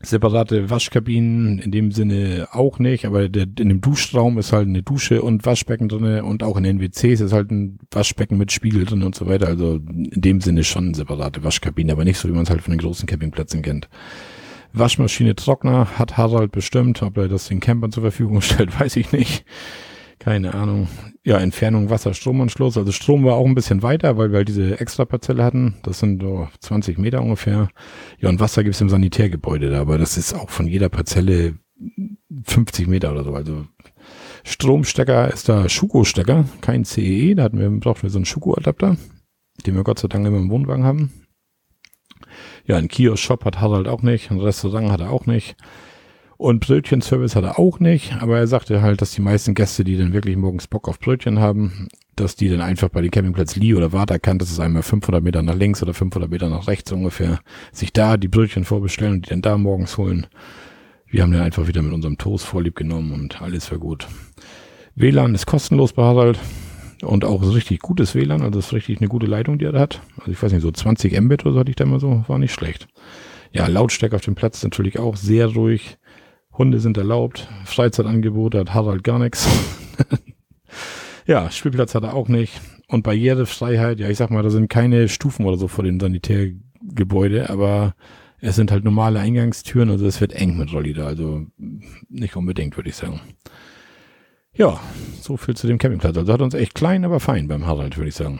Separate Waschkabinen in dem Sinne auch nicht, aber der, in dem Duschraum ist halt eine Dusche und Waschbecken drinne und auch in den WCs ist halt ein Waschbecken mit Spiegel drin und so weiter. Also in dem Sinne schon separate Waschkabinen, aber nicht so, wie man es halt von den großen Campingplätzen kennt. Waschmaschine, Trockner hat Harald bestimmt. Ob er das den Campern zur Verfügung [laughs] stellt, weiß ich nicht. Keine Ahnung. Ja, Entfernung Wasser-Stromanschluss. Also Strom war auch ein bisschen weiter, weil wir halt diese extra Parzelle hatten. Das sind oh, 20 Meter ungefähr. Ja, und Wasser gibt's im Sanitärgebäude da, aber das ist auch von jeder Parzelle 50 Meter oder so. Also Stromstecker ist da Schuko-Stecker, kein CEE. E. Da hatten wir, brauchten wir so einen Schuko-Adapter, den wir Gott sei Dank immer im Wohnwagen haben. Ja, ein Kiosk-Shop hat Harald auch nicht, ein Restaurant hat er auch nicht. Und Brötchenservice hat er auch nicht, aber er sagte halt, dass die meisten Gäste, die dann wirklich morgens Bock auf Brötchen haben, dass die dann einfach bei den Campingplatz Lee oder Wart erkannt, das ist einmal 500 Meter nach links oder 500 Meter nach rechts ungefähr, sich da die Brötchen vorbestellen und die dann da morgens holen. Wir haben dann einfach wieder mit unserem Toast vorlieb genommen und alles war gut. WLAN ist kostenlos bei Harald und auch richtig gutes WLAN, also das ist richtig eine gute Leitung, die er da hat. Also ich weiß nicht, so 20 Mbit oder so hatte ich da mal so, war nicht schlecht. Ja, Lautstärke auf dem Platz natürlich auch sehr ruhig. Hunde sind erlaubt. Freizeitangebote hat Harald gar nichts. [laughs] ja, Spielplatz hat er auch nicht. Und Barrierefreiheit, ja, ich sag mal, da sind keine Stufen oder so vor dem Sanitärgebäude, aber es sind halt normale Eingangstüren, also es wird eng mit Rolli da, also nicht unbedingt, würde ich sagen. Ja, so viel zu dem Campingplatz. Also hat uns echt klein, aber fein beim Harald, würde ich sagen.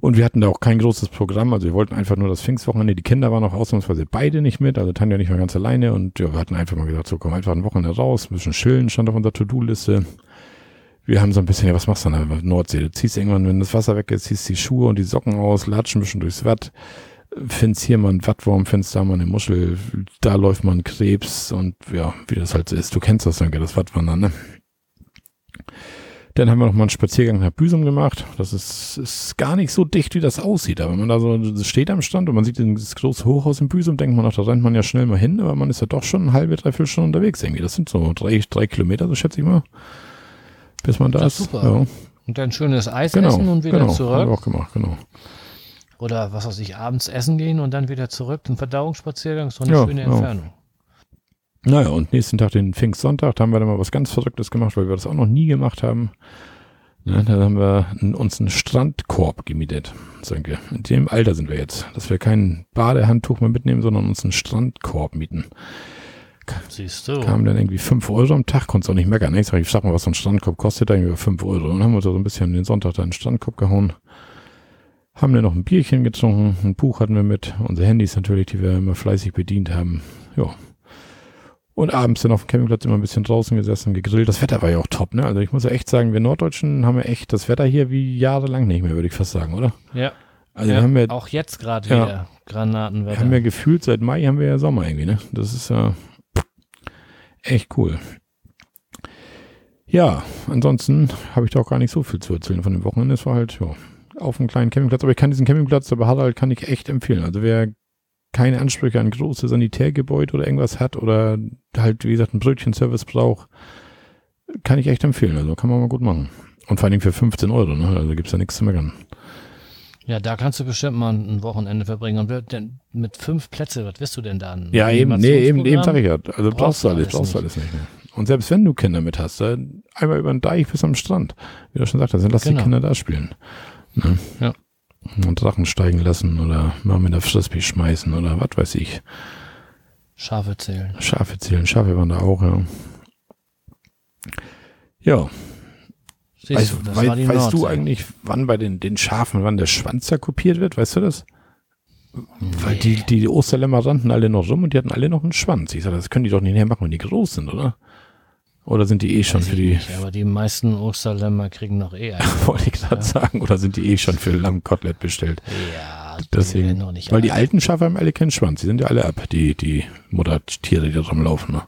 Und wir hatten da auch kein großes Programm. Also wir wollten einfach nur das Pfingstwochenende. Die Kinder waren auch ausnahmsweise beide nicht mit. Also Tanja nicht mal ganz alleine. Und ja, wir hatten einfach mal gesagt, so komm einfach ein Wochenende raus. Ein bisschen chillen stand auf unserer To-Do-Liste. Wir haben so ein bisschen, ja, was machst du dann? Nordsee. Du ziehst irgendwann, wenn das Wasser weg ist, ziehst die Schuhe und die Socken aus, latschen ein bisschen durchs Watt. Findest hier mal ein Wattwurm, findest da mal eine Muschel. Da läuft mal ein Krebs. Und ja, wie das halt so ist. Du kennst das, danke, das Wattwandern, ne? Dann haben wir noch mal einen Spaziergang nach Büsum gemacht. Das ist, ist gar nicht so dicht, wie das aussieht. Aber wenn man da so steht am Stand und man sieht das große Hochhaus in Büsum, denkt man auch, da rennt man ja schnell mal hin, aber man ist ja doch schon eine halbe, dreiviertel Stunde unterwegs irgendwie. Das sind so drei, drei Kilometer, so schätze ich mal, bis man da ist. Super. Ja. Und dann schönes Eis genau, essen und wieder genau, zurück. Haben wir auch gemacht, genau. Oder was weiß ich, abends essen gehen und dann wieder zurück. Ein Verdauungsspaziergang, so eine ja, schöne Entfernung. Naja, und nächsten Tag, den Pfingstsonntag, da haben wir dann mal was ganz Verrücktes gemacht, weil wir das auch noch nie gemacht haben. Ja, da haben wir uns einen Strandkorb gemietet. Danke. In dem Alter sind wir jetzt, dass wir kein Badehandtuch mehr mitnehmen, sondern uns einen Strandkorb mieten. Siehst du. Kamen dann irgendwie 5 Euro am Tag, konntest auch nicht meckern. Ne? Ich sag, ich sag mal, was so ein Strandkorb kostet, da irgendwie 5 Euro. Und dann haben wir so ein bisschen den Sonntag da in den Strandkorb gehauen. Haben dann noch ein Bierchen getrunken, ein Buch hatten wir mit, unsere Handys natürlich, die wir immer fleißig bedient haben. Ja, und abends dann auf dem Campingplatz immer ein bisschen draußen gesessen, gegrillt. Das Wetter war ja auch top, ne? Also ich muss ja echt sagen, wir Norddeutschen haben ja echt das Wetter hier wie jahrelang nicht mehr, würde ich fast sagen, oder? Ja. Also wir haben ja, auch jetzt gerade Ja. wieder Granatenwetter. wir haben ja gefühlt, seit Mai haben wir ja Sommer irgendwie, ne? Das ist ja echt cool. Ja, ansonsten habe ich da auch gar nicht so viel zu erzählen von dem Wochenende. Es war halt, ja, auf einem kleinen Campingplatz. Aber ich kann diesen Campingplatz, der bei Harald, kann ich echt empfehlen. Also wer keine Ansprüche an große Sanitärgebäude oder irgendwas hat oder halt, wie gesagt, einen Brötchenservice braucht, kann ich echt empfehlen. Also kann man mal gut machen. Und vor allen Dingen für 15 Euro, ne? Also gibt's ja nichts zu meckern. ja, da kannst du bestimmt mal ein Wochenende verbringen. Und denn mit fünf Plätze, was wirst du denn da? Ein Ja, eben, nee, eben, eben sag ich ja. Also brauchst du alles, brauchst du alles nicht mehr. Und selbst wenn du Kinder mit hast, dann einmal über den Deich bis am Strand. Wie du schon sagst, dann lass Genau. die Kinder da spielen. Ne? Ja. Und Drachen steigen lassen oder mal mit der Frisbee schmeißen oder was weiß ich. Schafe zählen. Schafe zählen, Schafe waren da auch, ja. Ja, Siehst weißt, du, das wei- war die weißt du eigentlich, wann bei den, den Schafen, wann der Schwanz da kopiert wird? Weißt du das? Weil die, die Osterlämmer rannten alle noch rum und die hatten alle noch einen Schwanz. Ich sag, das können die doch nicht mehr machen, wenn die groß sind, oder? Oder sind die eh schon Weiß für die, Nicht, aber die meisten Osterlämmer kriegen noch eh [laughs] einen. wollte ich gerade sagen, oder sind die eh schon für Lammkotelett bestellt? Ja, die Deswegen, werden noch nicht weil die alt. alten Schafe haben alle keinen Schwanz. Die sind ja alle ab, die, die Muttertiere, die da rumlaufen. Ne?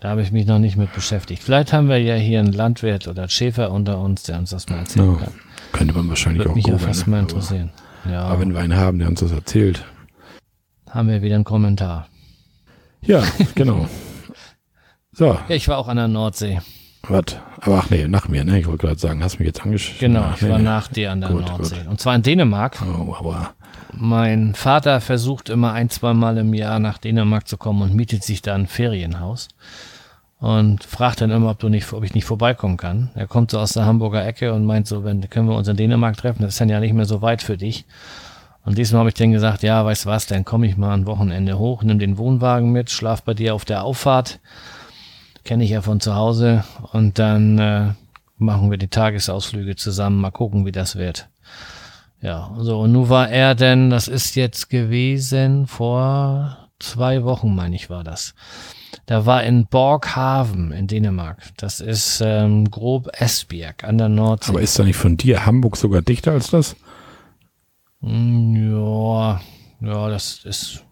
Da habe ich mich noch nicht mit beschäftigt. Vielleicht haben wir ja hier einen Landwirt oder einen Schäfer unter uns, der uns das mal erzählen Ja, kann. könnte man wahrscheinlich Würde auch mich ja googeln, fast ne? mal Aber- interessieren. Ja, Aber wenn wir einen haben, der uns das erzählt. haben wir wieder einen Kommentar. Ja, genau. [laughs] So, Ja, ich war auch an der Nordsee. was? Aber ach nee, nach mir, ne? Ich wollte gerade sagen, hast mich jetzt angeschaut. Genau, ich war nach dir an der Gut, Nordsee. Und zwar in Dänemark. Oh, aber Mein Vater versucht immer ein, zwei Mal im Jahr nach Dänemark zu kommen und mietet sich da ein Ferienhaus. Und fragt dann immer, ob, du nicht, ob ich nicht vorbeikommen kann. Er kommt so aus der Hamburger Ecke und meint so, wenn, können wir uns in Dänemark treffen? Das ist dann ja nicht mehr so weit für dich. Und diesmal habe ich dann gesagt, ja, weißt du was, dann komme ich mal ein Wochenende hoch, nimm den Wohnwagen mit, schlaf bei dir auf der Auffahrt. Kenne ich ja von zu Hause. Und dann äh, machen wir die Tagesausflüge zusammen, mal gucken, wie das wird. Ja, so, und nun war er denn, das ist jetzt gewesen vor zwei Wochen, meine ich, war das. Da war in Borghaven in Dänemark. Das ist ähm, grob Esbjerg an der Nordsee. aber ist da nicht von dir Hamburg sogar dichter als das? Mm, ja, ja, das ist.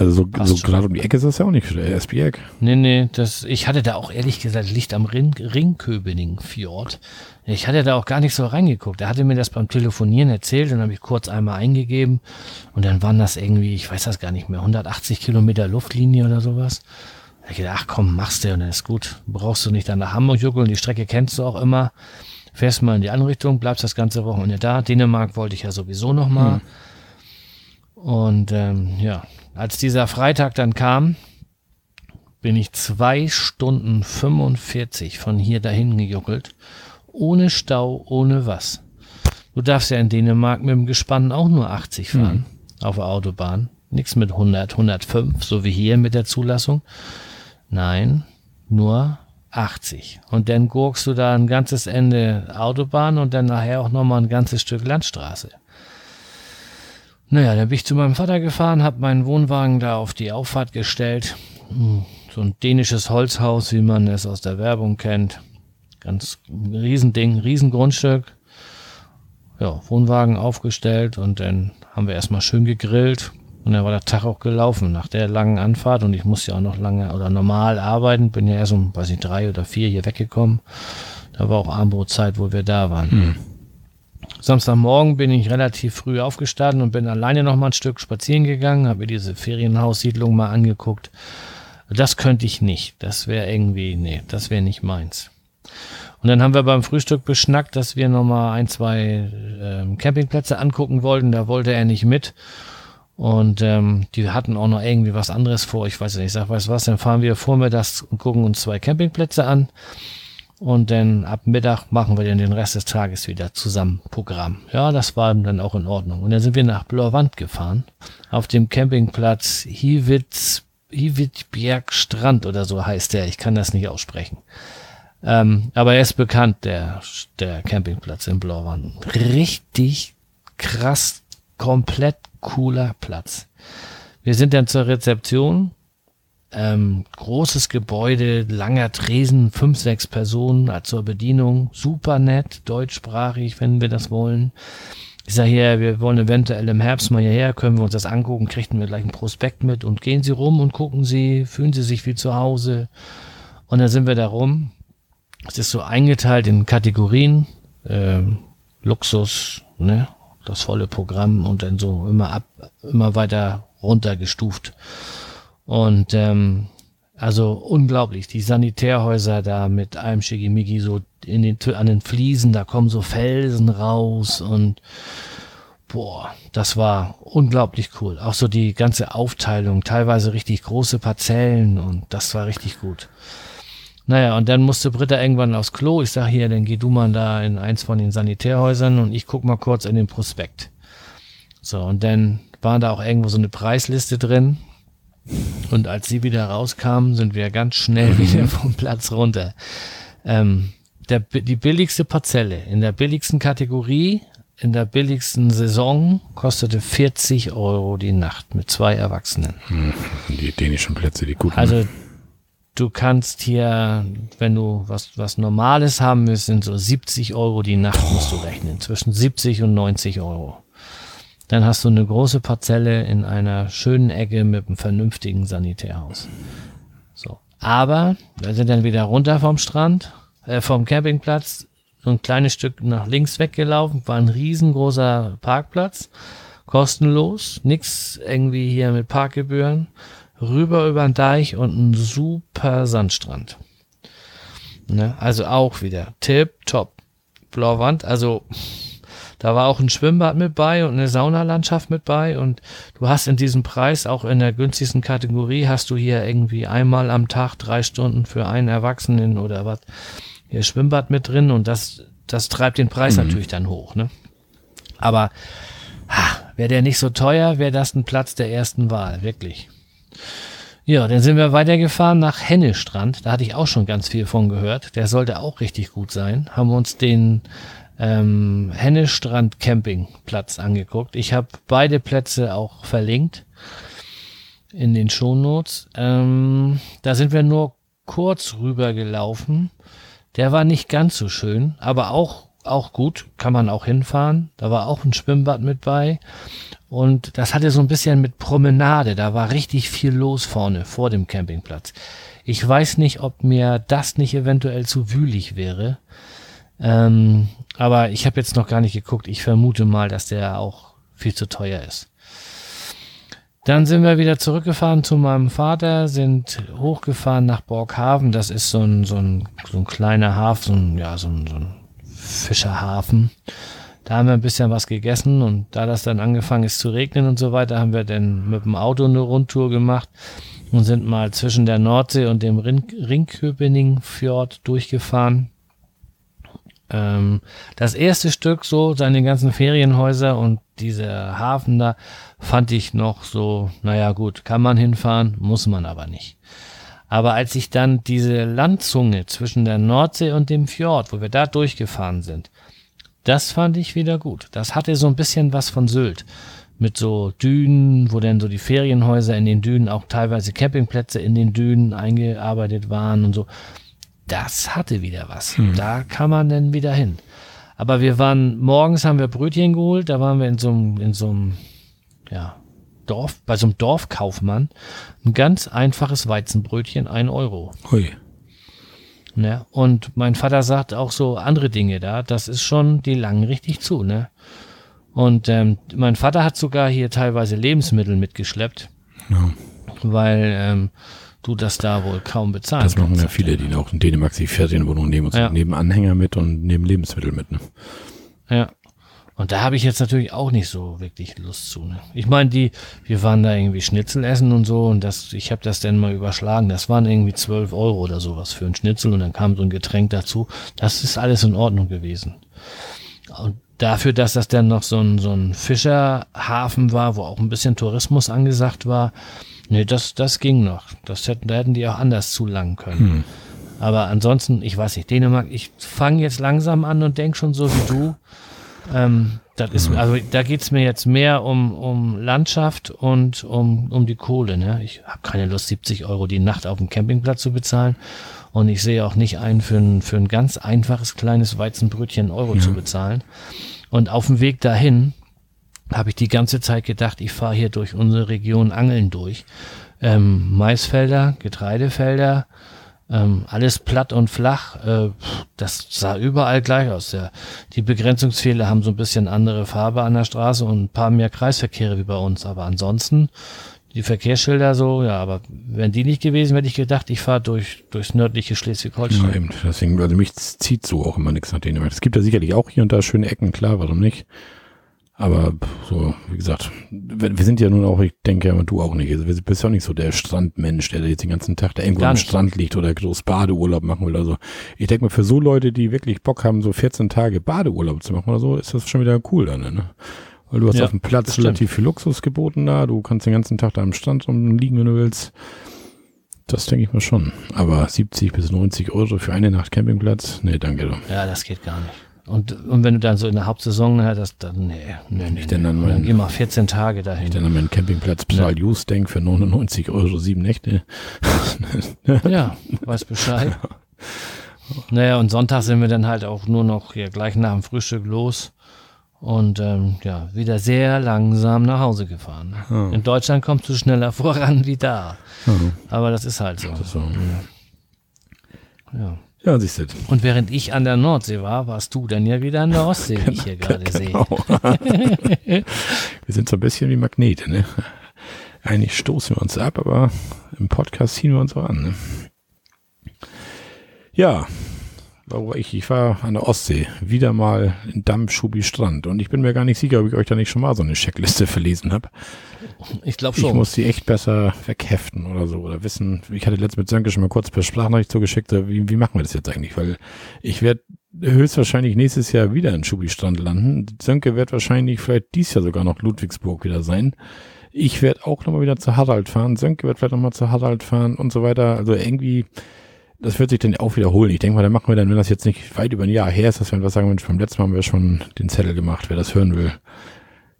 Also so, Passt so gerade um die Ecke ist das ja auch nicht für der Esbjerg. Nee, nee, das, ich hatte da auch ehrlich gesagt, liegt am Ring, Ringköbening-Fjord. Ich hatte da auch gar nicht so reingeguckt. Er hatte mir das beim Telefonieren erzählt, dann habe ich kurz einmal eingegeben und dann waren das irgendwie, ich weiß das gar nicht mehr, 180 Kilometer Luftlinie oder sowas. Da hab ich gedacht, ach komm, machst du und dann ist gut. Brauchst du nicht dann nach Hamburg juckeln, die Strecke kennst du auch immer. Fährst mal in die andere Richtung, bleibst das ganze Wochenende da. Dänemark wollte ich ja sowieso noch mal. Und ähm, ja, als dieser Freitag dann kam, bin ich zwei Stunden 45 von hier dahin gejuckelt. Ohne Stau, ohne was. Du darfst ja in Dänemark mit dem Gespann auch nur 80 fahren auf der Autobahn. Nichts mit 100, 105, so wie hier mit der Zulassung. Nein, nur 80. Und dann gurkst du da ein ganzes Ende Autobahn und dann nachher auch nochmal ein ganzes Stück Landstraße. Naja, dann bin ich zu meinem Vater gefahren, habe meinen Wohnwagen da auf die Auffahrt gestellt. Hm, So ein dänisches Holzhaus, wie man es aus der Werbung kennt. Ganz Riesending, Riesengrundstück. Ja, Wohnwagen aufgestellt und dann haben wir erstmal schön gegrillt. Und dann war der Tag auch gelaufen nach der langen Anfahrt und ich musste ja auch noch lange oder normal arbeiten. Bin ja erst um, weiß ich, drei oder vier hier weggekommen. Da war auch Armbrotzeit, wo wir da waren. Samstagmorgen bin ich relativ früh aufgestanden und bin alleine noch mal ein Stück spazieren gegangen, habe mir diese Ferienhaussiedlung mal angeguckt. Das könnte ich nicht. Das wäre irgendwie, nee, das wäre nicht meins. Und dann haben wir beim Frühstück beschnackt, dass wir noch mal ein, zwei ähm, Campingplätze angucken wollten. Da wollte er nicht mit. Und ähm, die hatten auch noch irgendwie was anderes vor. Ich weiß nicht, ich sag, weißt was, dann fahren wir vormittags und gucken uns zwei Campingplätze an. Und dann ab Mittag machen wir dann den Rest des Tages wieder zusammen Programm. Ja, das war dann auch in Ordnung. Und dann sind wir nach Blauwand gefahren. Auf dem Campingplatz Hiewitz, Hiewitbjerg Strand oder so heißt der. Ich kann das nicht aussprechen. Ähm, aber er ist bekannt, der, der Campingplatz in Blauwand. Richtig krass, komplett cooler Platz. Wir sind dann zur Rezeption ähm, großes Gebäude, langer Tresen, fünf, sechs Personen zur Bedienung, super nett, deutschsprachig, wenn wir das wollen. Ich sage hier, wir wollen eventuell im Herbst mal hierher, können wir uns das angucken, kriegten wir gleich einen Prospekt mit und gehen Sie rum und gucken Sie, fühlen Sie sich wie zu Hause. Und dann sind wir da rum. Es ist so eingeteilt in Kategorien, äh, Luxus, ne, das volle Programm und dann so immer ab, immer weiter runtergestuft. Und ähm, also unglaublich, die Sanitärhäuser da mit allem Schickimicki so in den, an den Fliesen, da kommen so Felsen raus und boah, das war unglaublich cool. Auch so die ganze Aufteilung, teilweise richtig große Parzellen und das war richtig gut. Naja, und dann musste Britta irgendwann aufs Klo. Ich sag hier, dann geh du mal da in eins von den Sanitärhäusern und ich guck mal kurz in den Prospekt. So, und dann war da auch irgendwo so eine Preisliste drin. Und als sie wieder rauskam, sind wir ganz schnell wieder vom Platz runter. Ähm, der, die billigste Parzelle in der billigsten Kategorie, in der billigsten Saison, kostete 40 Euro die Nacht mit zwei Erwachsenen. Hm, die dänischen Plätze, die guten. Also du kannst hier, wenn du was, was Normales haben willst, sind so 70 Euro die Nacht musst du rechnen. Zwischen 70 und 90 Euro. Dann hast du eine große Parzelle in einer schönen Ecke mit einem vernünftigen Sanitärhaus. So. Aber wir sind dann wieder runter vom Strand, äh, vom Campingplatz, so ein kleines Stück nach links weggelaufen, war ein riesengroßer Parkplatz, kostenlos, nix irgendwie hier mit Parkgebühren, rüber über den Deich und ein super Sandstrand. Ne? Also auch wieder tip top. Blauwand, also da war auch ein Schwimmbad mit bei und eine Saunalandschaft mit bei und du hast in diesem Preis auch in der günstigsten Kategorie hast du hier irgendwie einmal am Tag drei Stunden für einen Erwachsenen oder was hier Schwimmbad mit drin und das das treibt den Preis mhm. natürlich dann hoch, ne? Aber wäre der nicht so teuer, wäre das ein Platz der ersten Wahl, wirklich. Ja, dann sind wir weitergefahren nach Hennestrand. Da hatte ich auch schon ganz viel von gehört. Der sollte auch richtig gut sein. Haben wir uns den ähm, Hennestrand Campingplatz angeguckt. Ich habe beide Plätze auch verlinkt in den Shownotes. Ähm, da sind wir nur kurz rüber gelaufen. Der war nicht ganz so schön, aber auch, auch gut, kann man auch hinfahren. Da war auch ein Schwimmbad mit bei. Und das hatte so ein bisschen mit Promenade. Da war richtig viel los vorne, vor dem Campingplatz. Ich weiß nicht, ob mir das nicht eventuell zu wühlig wäre. Ähm, aber ich habe jetzt noch gar nicht geguckt. Ich vermute mal, dass der auch viel zu teuer ist. Dann sind wir wieder zurückgefahren zu meinem Vater, sind hochgefahren nach Borghaven. Das ist so ein, so ein, so ein kleiner Hafen, so ein, ja, so ein, so ein Fischerhafen. Da haben wir ein bisschen was gegessen und da das dann angefangen ist zu regnen und so weiter, haben wir dann mit dem Auto eine Rundtour gemacht und sind mal zwischen der Nordsee und dem Ringköpening-Fjord durchgefahren. Ähm, das erste Stück, so seine ganzen Ferienhäuser und dieser Hafen da, fand ich noch so, naja gut, kann man hinfahren, muss man aber nicht. Aber als ich dann diese Landzunge zwischen der Nordsee und dem Fjord, wo wir da durchgefahren sind, das fand ich wieder gut. Das hatte so ein bisschen was von Sylt. Mit so Dünen, wo dann so die Ferienhäuser in den Dünen, auch teilweise Campingplätze in den Dünen eingearbeitet waren und so das hatte wieder was. Hm. Da kann man dann wieder hin. Aber wir waren, morgens haben wir Brötchen geholt, da waren wir in so einem, in so einem, ja, Dorf, bei so einem Dorfkaufmann. Ein ganz einfaches Weizenbrötchen, ein Euro. Hui. Ne? Und mein Vater sagt auch so andere Dinge da, das ist schon, die langen richtig zu, ne? Und ähm, mein Vater hat sogar hier teilweise Lebensmittel mitgeschleppt. Ja. Weil ähm, du das da wohl kaum bezahlen Das machen ja viele, die auch in Dänemark sich Ferienwohnungen nehmen und ja. nehmen Anhänger mit und nehmen Lebensmittel mit. Ne? Ja. Und da habe ich jetzt natürlich auch nicht so wirklich Lust zu. Ne? Ich meine, die, wir waren da irgendwie Schnitzel essen und so und das, ich habe das dann mal überschlagen. Das waren irgendwie 12 Euro oder sowas für ein Schnitzel und dann kam so ein Getränk dazu. Das ist alles in Ordnung gewesen. Und dafür, dass das dann noch so ein, so ein Fischerhafen war, wo auch ein bisschen Tourismus angesagt war, Nee, das, das ging noch. Das hätten, da hätten die auch anders zulangen können. Hm. Aber ansonsten, ich weiß nicht, Dänemark, ich fange jetzt langsam an und denk schon so wie du. Ähm, das ist, hm. also da geht's mir jetzt mehr um, um Landschaft und um, um die Kohle. Ne? Ich habe keine Lust, 70 Euro die Nacht auf dem Campingplatz zu bezahlen. Und ich sehe auch nicht ein, für ein, für ein ganz einfaches kleines Weizenbrötchen Euro ja. zu bezahlen. Und auf dem Weg dahin habe ich die ganze Zeit gedacht, ich fahre hier durch unsere Region Angeln durch. Ähm, Maisfelder, Getreidefelder, ähm, alles platt und flach. Äh, das sah überall gleich aus. Ja. Die Begrenzungsfehler haben so ein bisschen andere Farbe an der Straße und ein paar mehr Kreisverkehre wie bei uns. Aber ansonsten die Verkehrsschilder so, ja, aber wären die nicht gewesen, hätte ich gedacht, ich fahre durch, durchs nördliche Schleswig-Holstein. Ja, eben. Deswegen, also mich zieht so auch immer nichts nach Dänemark. Es gibt ja sicherlich auch hier und da schöne Ecken, klar, warum nicht? Aber so, wie gesagt, wir, wir sind ja nun auch, ich denke ja, du auch nicht. Also, wir bist ja auch nicht so der Strandmensch, der jetzt den ganzen Tag da irgendwo am Strand liegt oder groß Badeurlaub machen will oder so. Ich denke mal, für so Leute, die wirklich Bock haben, so 14 Tage Badeurlaub zu machen oder so, ist das schon wieder cool dann, ne? Weil du hast ja, auf dem Platz relativ viel Luxus geboten da, du kannst den ganzen Tag da am Strand rumliegen, wenn du willst. Das denke ich mal schon. Aber 70 bis 90 Euro für eine Nacht Campingplatz? Nee, danke. Ja, das geht gar nicht. Und, und wenn du dann so in der Hauptsaison hast, dann, nee, nee, nee. Dann, dann, dann geh mal 14 Tage dahin. Ich dann an meinen Campingplatz Psal ja. Use denk für 99 Euro sieben Nächte. [laughs] ja, weiß Bescheid. [laughs] Naja, und Sonntag sind wir dann halt auch nur noch hier gleich nach dem Frühstück los und ähm, ja, wieder sehr langsam nach Hause gefahren. Oh. In Deutschland kommst du schneller [laughs] voran wie da. Oh. Aber das ist halt so. so. Ja. Ja, siehst du. Und während ich an der Nordsee war, warst du dann ja wieder an der Ostsee, wie ich hier [laughs] gerade genau. sehe. [laughs] wir sind so ein bisschen wie Magnete, ne? Eigentlich stoßen wir uns ab, aber im Podcast ziehen wir uns auch an, ne? Ja, war ich, ich war an der Ostsee, wieder mal in Damm-Schubi Strand und ich bin mir gar nicht sicher, ob ich euch da nicht schon mal so eine Checkliste verlesen habe. Ich glaube schon. Ich muss die echt besser wegheften oder so oder wissen. Ich hatte letztens mit Sönke schon mal kurz per Sprachnachricht zugeschickt, wie, wie machen wir das jetzt eigentlich? Weil ich werde höchstwahrscheinlich nächstes Jahr wieder in Schubi-Strand landen. Sönke wird wahrscheinlich vielleicht dies Jahr sogar noch Ludwigsburg wieder sein. Ich werde auch nochmal wieder zu Harald fahren. Sönke wird vielleicht nochmal zu Harald fahren und so weiter. Also irgendwie, das wird sich dann auch wiederholen. Ich denke mal, da machen wir dann, wenn das jetzt nicht weit über ein Jahr her ist, dass wir was sagen, Mensch, beim letzten Mal haben wir schon den Zettel gemacht, wer das hören will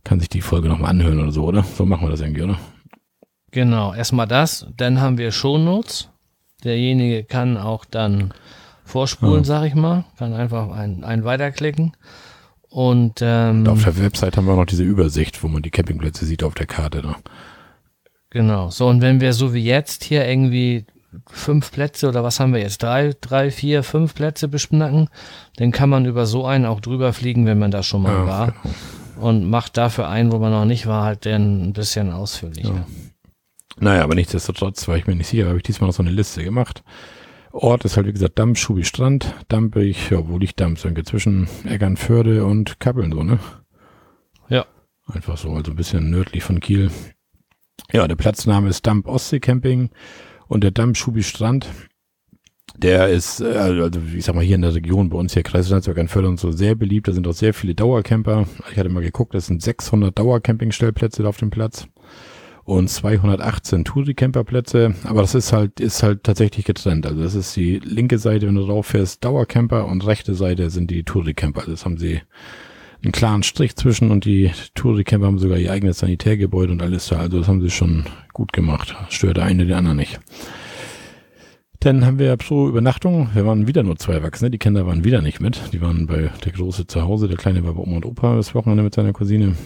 kann sich die Folge nochmal anhören oder so, oder? So machen wir das irgendwie, oder? Genau, erstmal das, dann haben wir Shownotes. Derjenige kann auch dann vorspulen, ah. sag ich mal, kann einfach ein, ein weiterklicken. Und ähm, auf der Website haben wir auch noch diese Übersicht, wo man die Campingplätze sieht auf der Karte. Ne? Genau, so und wenn wir so wie jetzt hier irgendwie fünf Plätze oder was haben wir jetzt, drei, drei, vier, fünf Plätze bespacken, dann kann man über so einen auch drüber fliegen, wenn man da schon mal ja, war. Genau und macht dafür ein, wo man noch nicht war, halt den ein bisschen ausführlicher. Ja. Naja, aber nichtsdestotrotz war ich mir nicht sicher, habe ich diesmal noch so eine Liste gemacht. Ort ist halt, wie gesagt, Damm, Schubi, Strand, Dampig, ja, wo liegt Damm? So zwischen Eggernförde und Kappeln, so, ne? Ja. Einfach so, also ein bisschen nördlich von Kiel. Ja, der Platzname ist Damp Ostsee Camping und der Damm Schubi Strand der ist, äh, also ich sag mal, hier in der Region, bei uns hier Kreislandsberg an Förder und so sehr beliebt. Da sind auch sehr viele Dauercamper. Ich hatte mal geguckt, das sind 600 Dauercampingstellplätze auf dem Platz und 218 Touri-Camperplätze. Aber das ist halt, ist halt tatsächlich getrennt. Also das ist die linke Seite, wenn du drauf fährst, Dauercamper und rechte Seite sind die Touri-Camper. Das haben sie einen klaren Strich zwischen und die Touri-Camper haben sogar ihr eigenes Sanitärgebäude und alles da. Also das haben sie schon gut gemacht. Stört der eine den anderen nicht. Dann haben wir pro Übernachtung. Wir waren wieder nur zwei Erwachsene. Die Kinder waren wieder nicht mit. Die waren bei der Große zu Hause. Der Kleine war bei Oma und Opa das Wochenende mit seiner Cousine.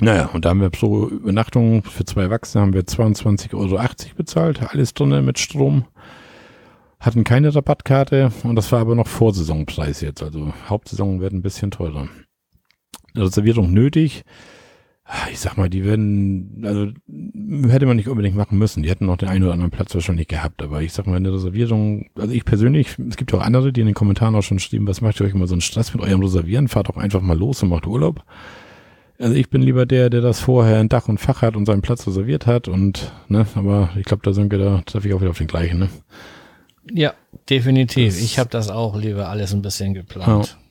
Naja, und da haben wir pro Übernachtung für zwei Erwachsene haben wir 22,80 Euro bezahlt. Alles drinnen mit Strom. Hatten keine Rabattkarte und das war aber noch Vorsaisonpreis jetzt. Also Hauptsaison wird ein bisschen teurer. Reservierung nötig ich sag mal, die werden, also hätte man nicht unbedingt machen müssen. Die hätten noch den einen oder anderen Platz wahrscheinlich gehabt. Aber ich sag mal, eine Reservierung, also ich persönlich, es gibt auch andere, die in den Kommentaren auch schon schreiben, was macht ihr euch immer so einen Stress mit eurem Reservieren? Fahrt doch einfach mal los und macht Urlaub. Also ich bin lieber der, der das vorher in Dach und Fach hat und seinen Platz reserviert hat und, ne, aber ich glaube, da sind wir, da treffe ich auch wieder auf den gleichen, ne? Ja, definitiv. Das ich habe das auch lieber alles ein bisschen geplant. Ja.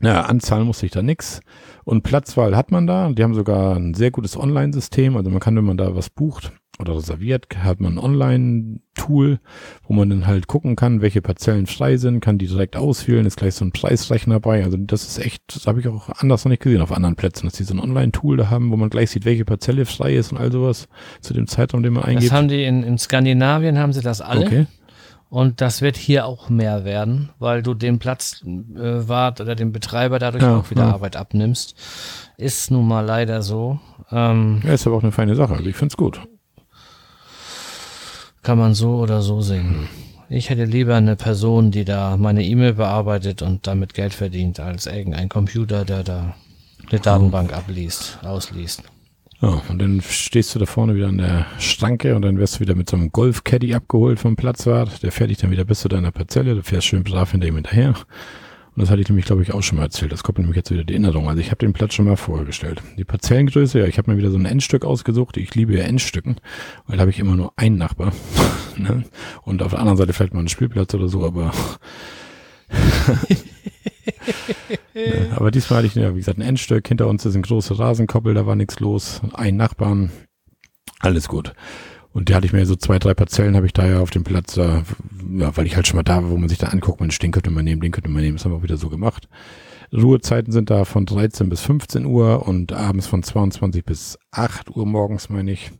Naja, Anzahl musste ich da nix. Und Platzwahl hat man da. Die haben sogar ein sehr gutes Online-System. Also man kann, wenn man da was bucht oder reserviert, hat man ein Online-Tool, wo man dann halt gucken kann, welche Parzellen frei sind, kann die direkt auswählen, ist gleich so ein Preisrechner bei. Also das ist echt, das habe ich auch anders noch nicht gesehen auf anderen Plätzen, dass die so ein Online-Tool da haben, wo man gleich sieht, welche Parzelle frei ist und all sowas zu dem Zeitraum, den man eingeht. Das haben die in, in Skandinavien, haben sie das alle. Okay. Und das wird hier auch mehr werden, weil du dem Platzwart äh, oder dem Betreiber dadurch ja, auch wieder ja. Arbeit abnimmst. Ist nun mal leider so. Ähm, ja, ist aber auch eine feine Sache. Also ich finde es gut. Kann man so oder so sehen. Ich hätte lieber eine Person, die da meine E-Mail bearbeitet und damit Geld verdient, als irgendein Computer, der da eine Datenbank abliest, ausliest. Ja, und dann stehst du da vorne wieder an der Schranke und dann wirst du wieder mit so einem Golf-Caddy abgeholt vom Platzwart. Der fährt dich dann wieder bis zu deiner Parzelle. Du fährst schön brav hinter ihm hinterher. Und das hatte ich nämlich, glaube ich, auch schon mal erzählt. Das kommt nämlich jetzt wieder die Erinnerung. Also ich habe den Platz schon mal vorgestellt. Die Parzellengröße, ja, ich habe mir wieder so ein Endstück ausgesucht. Ich liebe ja Endstücken, weil da habe ich immer nur einen Nachbar. [laughs] ne? Und auf der anderen Seite vielleicht mal einen Spielplatz oder so, aber [laughs] aber diesmal hatte ich, ja, wie gesagt, ein Endstück. Hinter uns ist ein großer Rasenkoppel, da war nichts los. Ein Nachbarn, alles gut. Und da hatte ich mir so zwei, drei Parzellen habe ich da ja auf dem Platz, äh, ja, weil ich halt schon mal da war, wo man sich da anguckt, Mensch, den könnte man nehmen, den könnte man nehmen. Das haben wir auch wieder so gemacht. Ruhezeiten sind da von 13 bis 15 Uhr und abends von 22 bis 8 Uhr morgens, meine ich.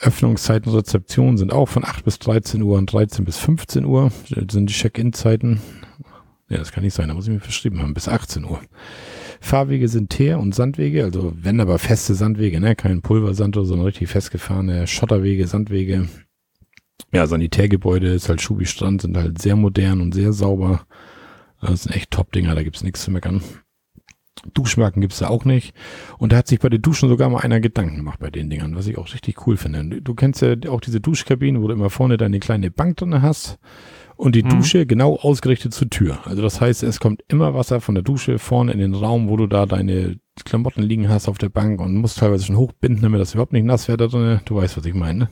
Öffnungszeiten, Rezeption sind auch von 8 bis 13 Uhr und 13 bis 15 Uhr. Das sind die Check-in-Zeiten. Ja, das kann nicht sein, da muss ich mir verschrieben haben, bis 18 Uhr. Fahrwege sind Teer- und Sandwege, also wenn aber feste Sandwege, ne, kein Pulversand oder so, sondern richtig festgefahrene Schotterwege, Sandwege. Ja, Sanitärgebäude ist halt Schubi Strand, sind halt sehr modern und sehr sauber. Das sind echt Top-Dinger, da gibt's nichts zu meckern. Duschmarken gibt's da auch nicht. Und da hat sich bei den Duschen sogar mal einer Gedanken gemacht bei den Dingern, was ich auch richtig cool finde. Du kennst ja auch diese Duschkabinen, wo du immer vorne deine kleine Bank drin hast und die mhm. Dusche genau ausgerichtet zur Tür. Also das heißt, es kommt immer Wasser von der Dusche vorne in den Raum, wo du da deine Klamotten liegen hast auf der Bank und musst teilweise schon hochbinden, damit das überhaupt nicht nass wird da drin. Du weißt, was ich meine, ne?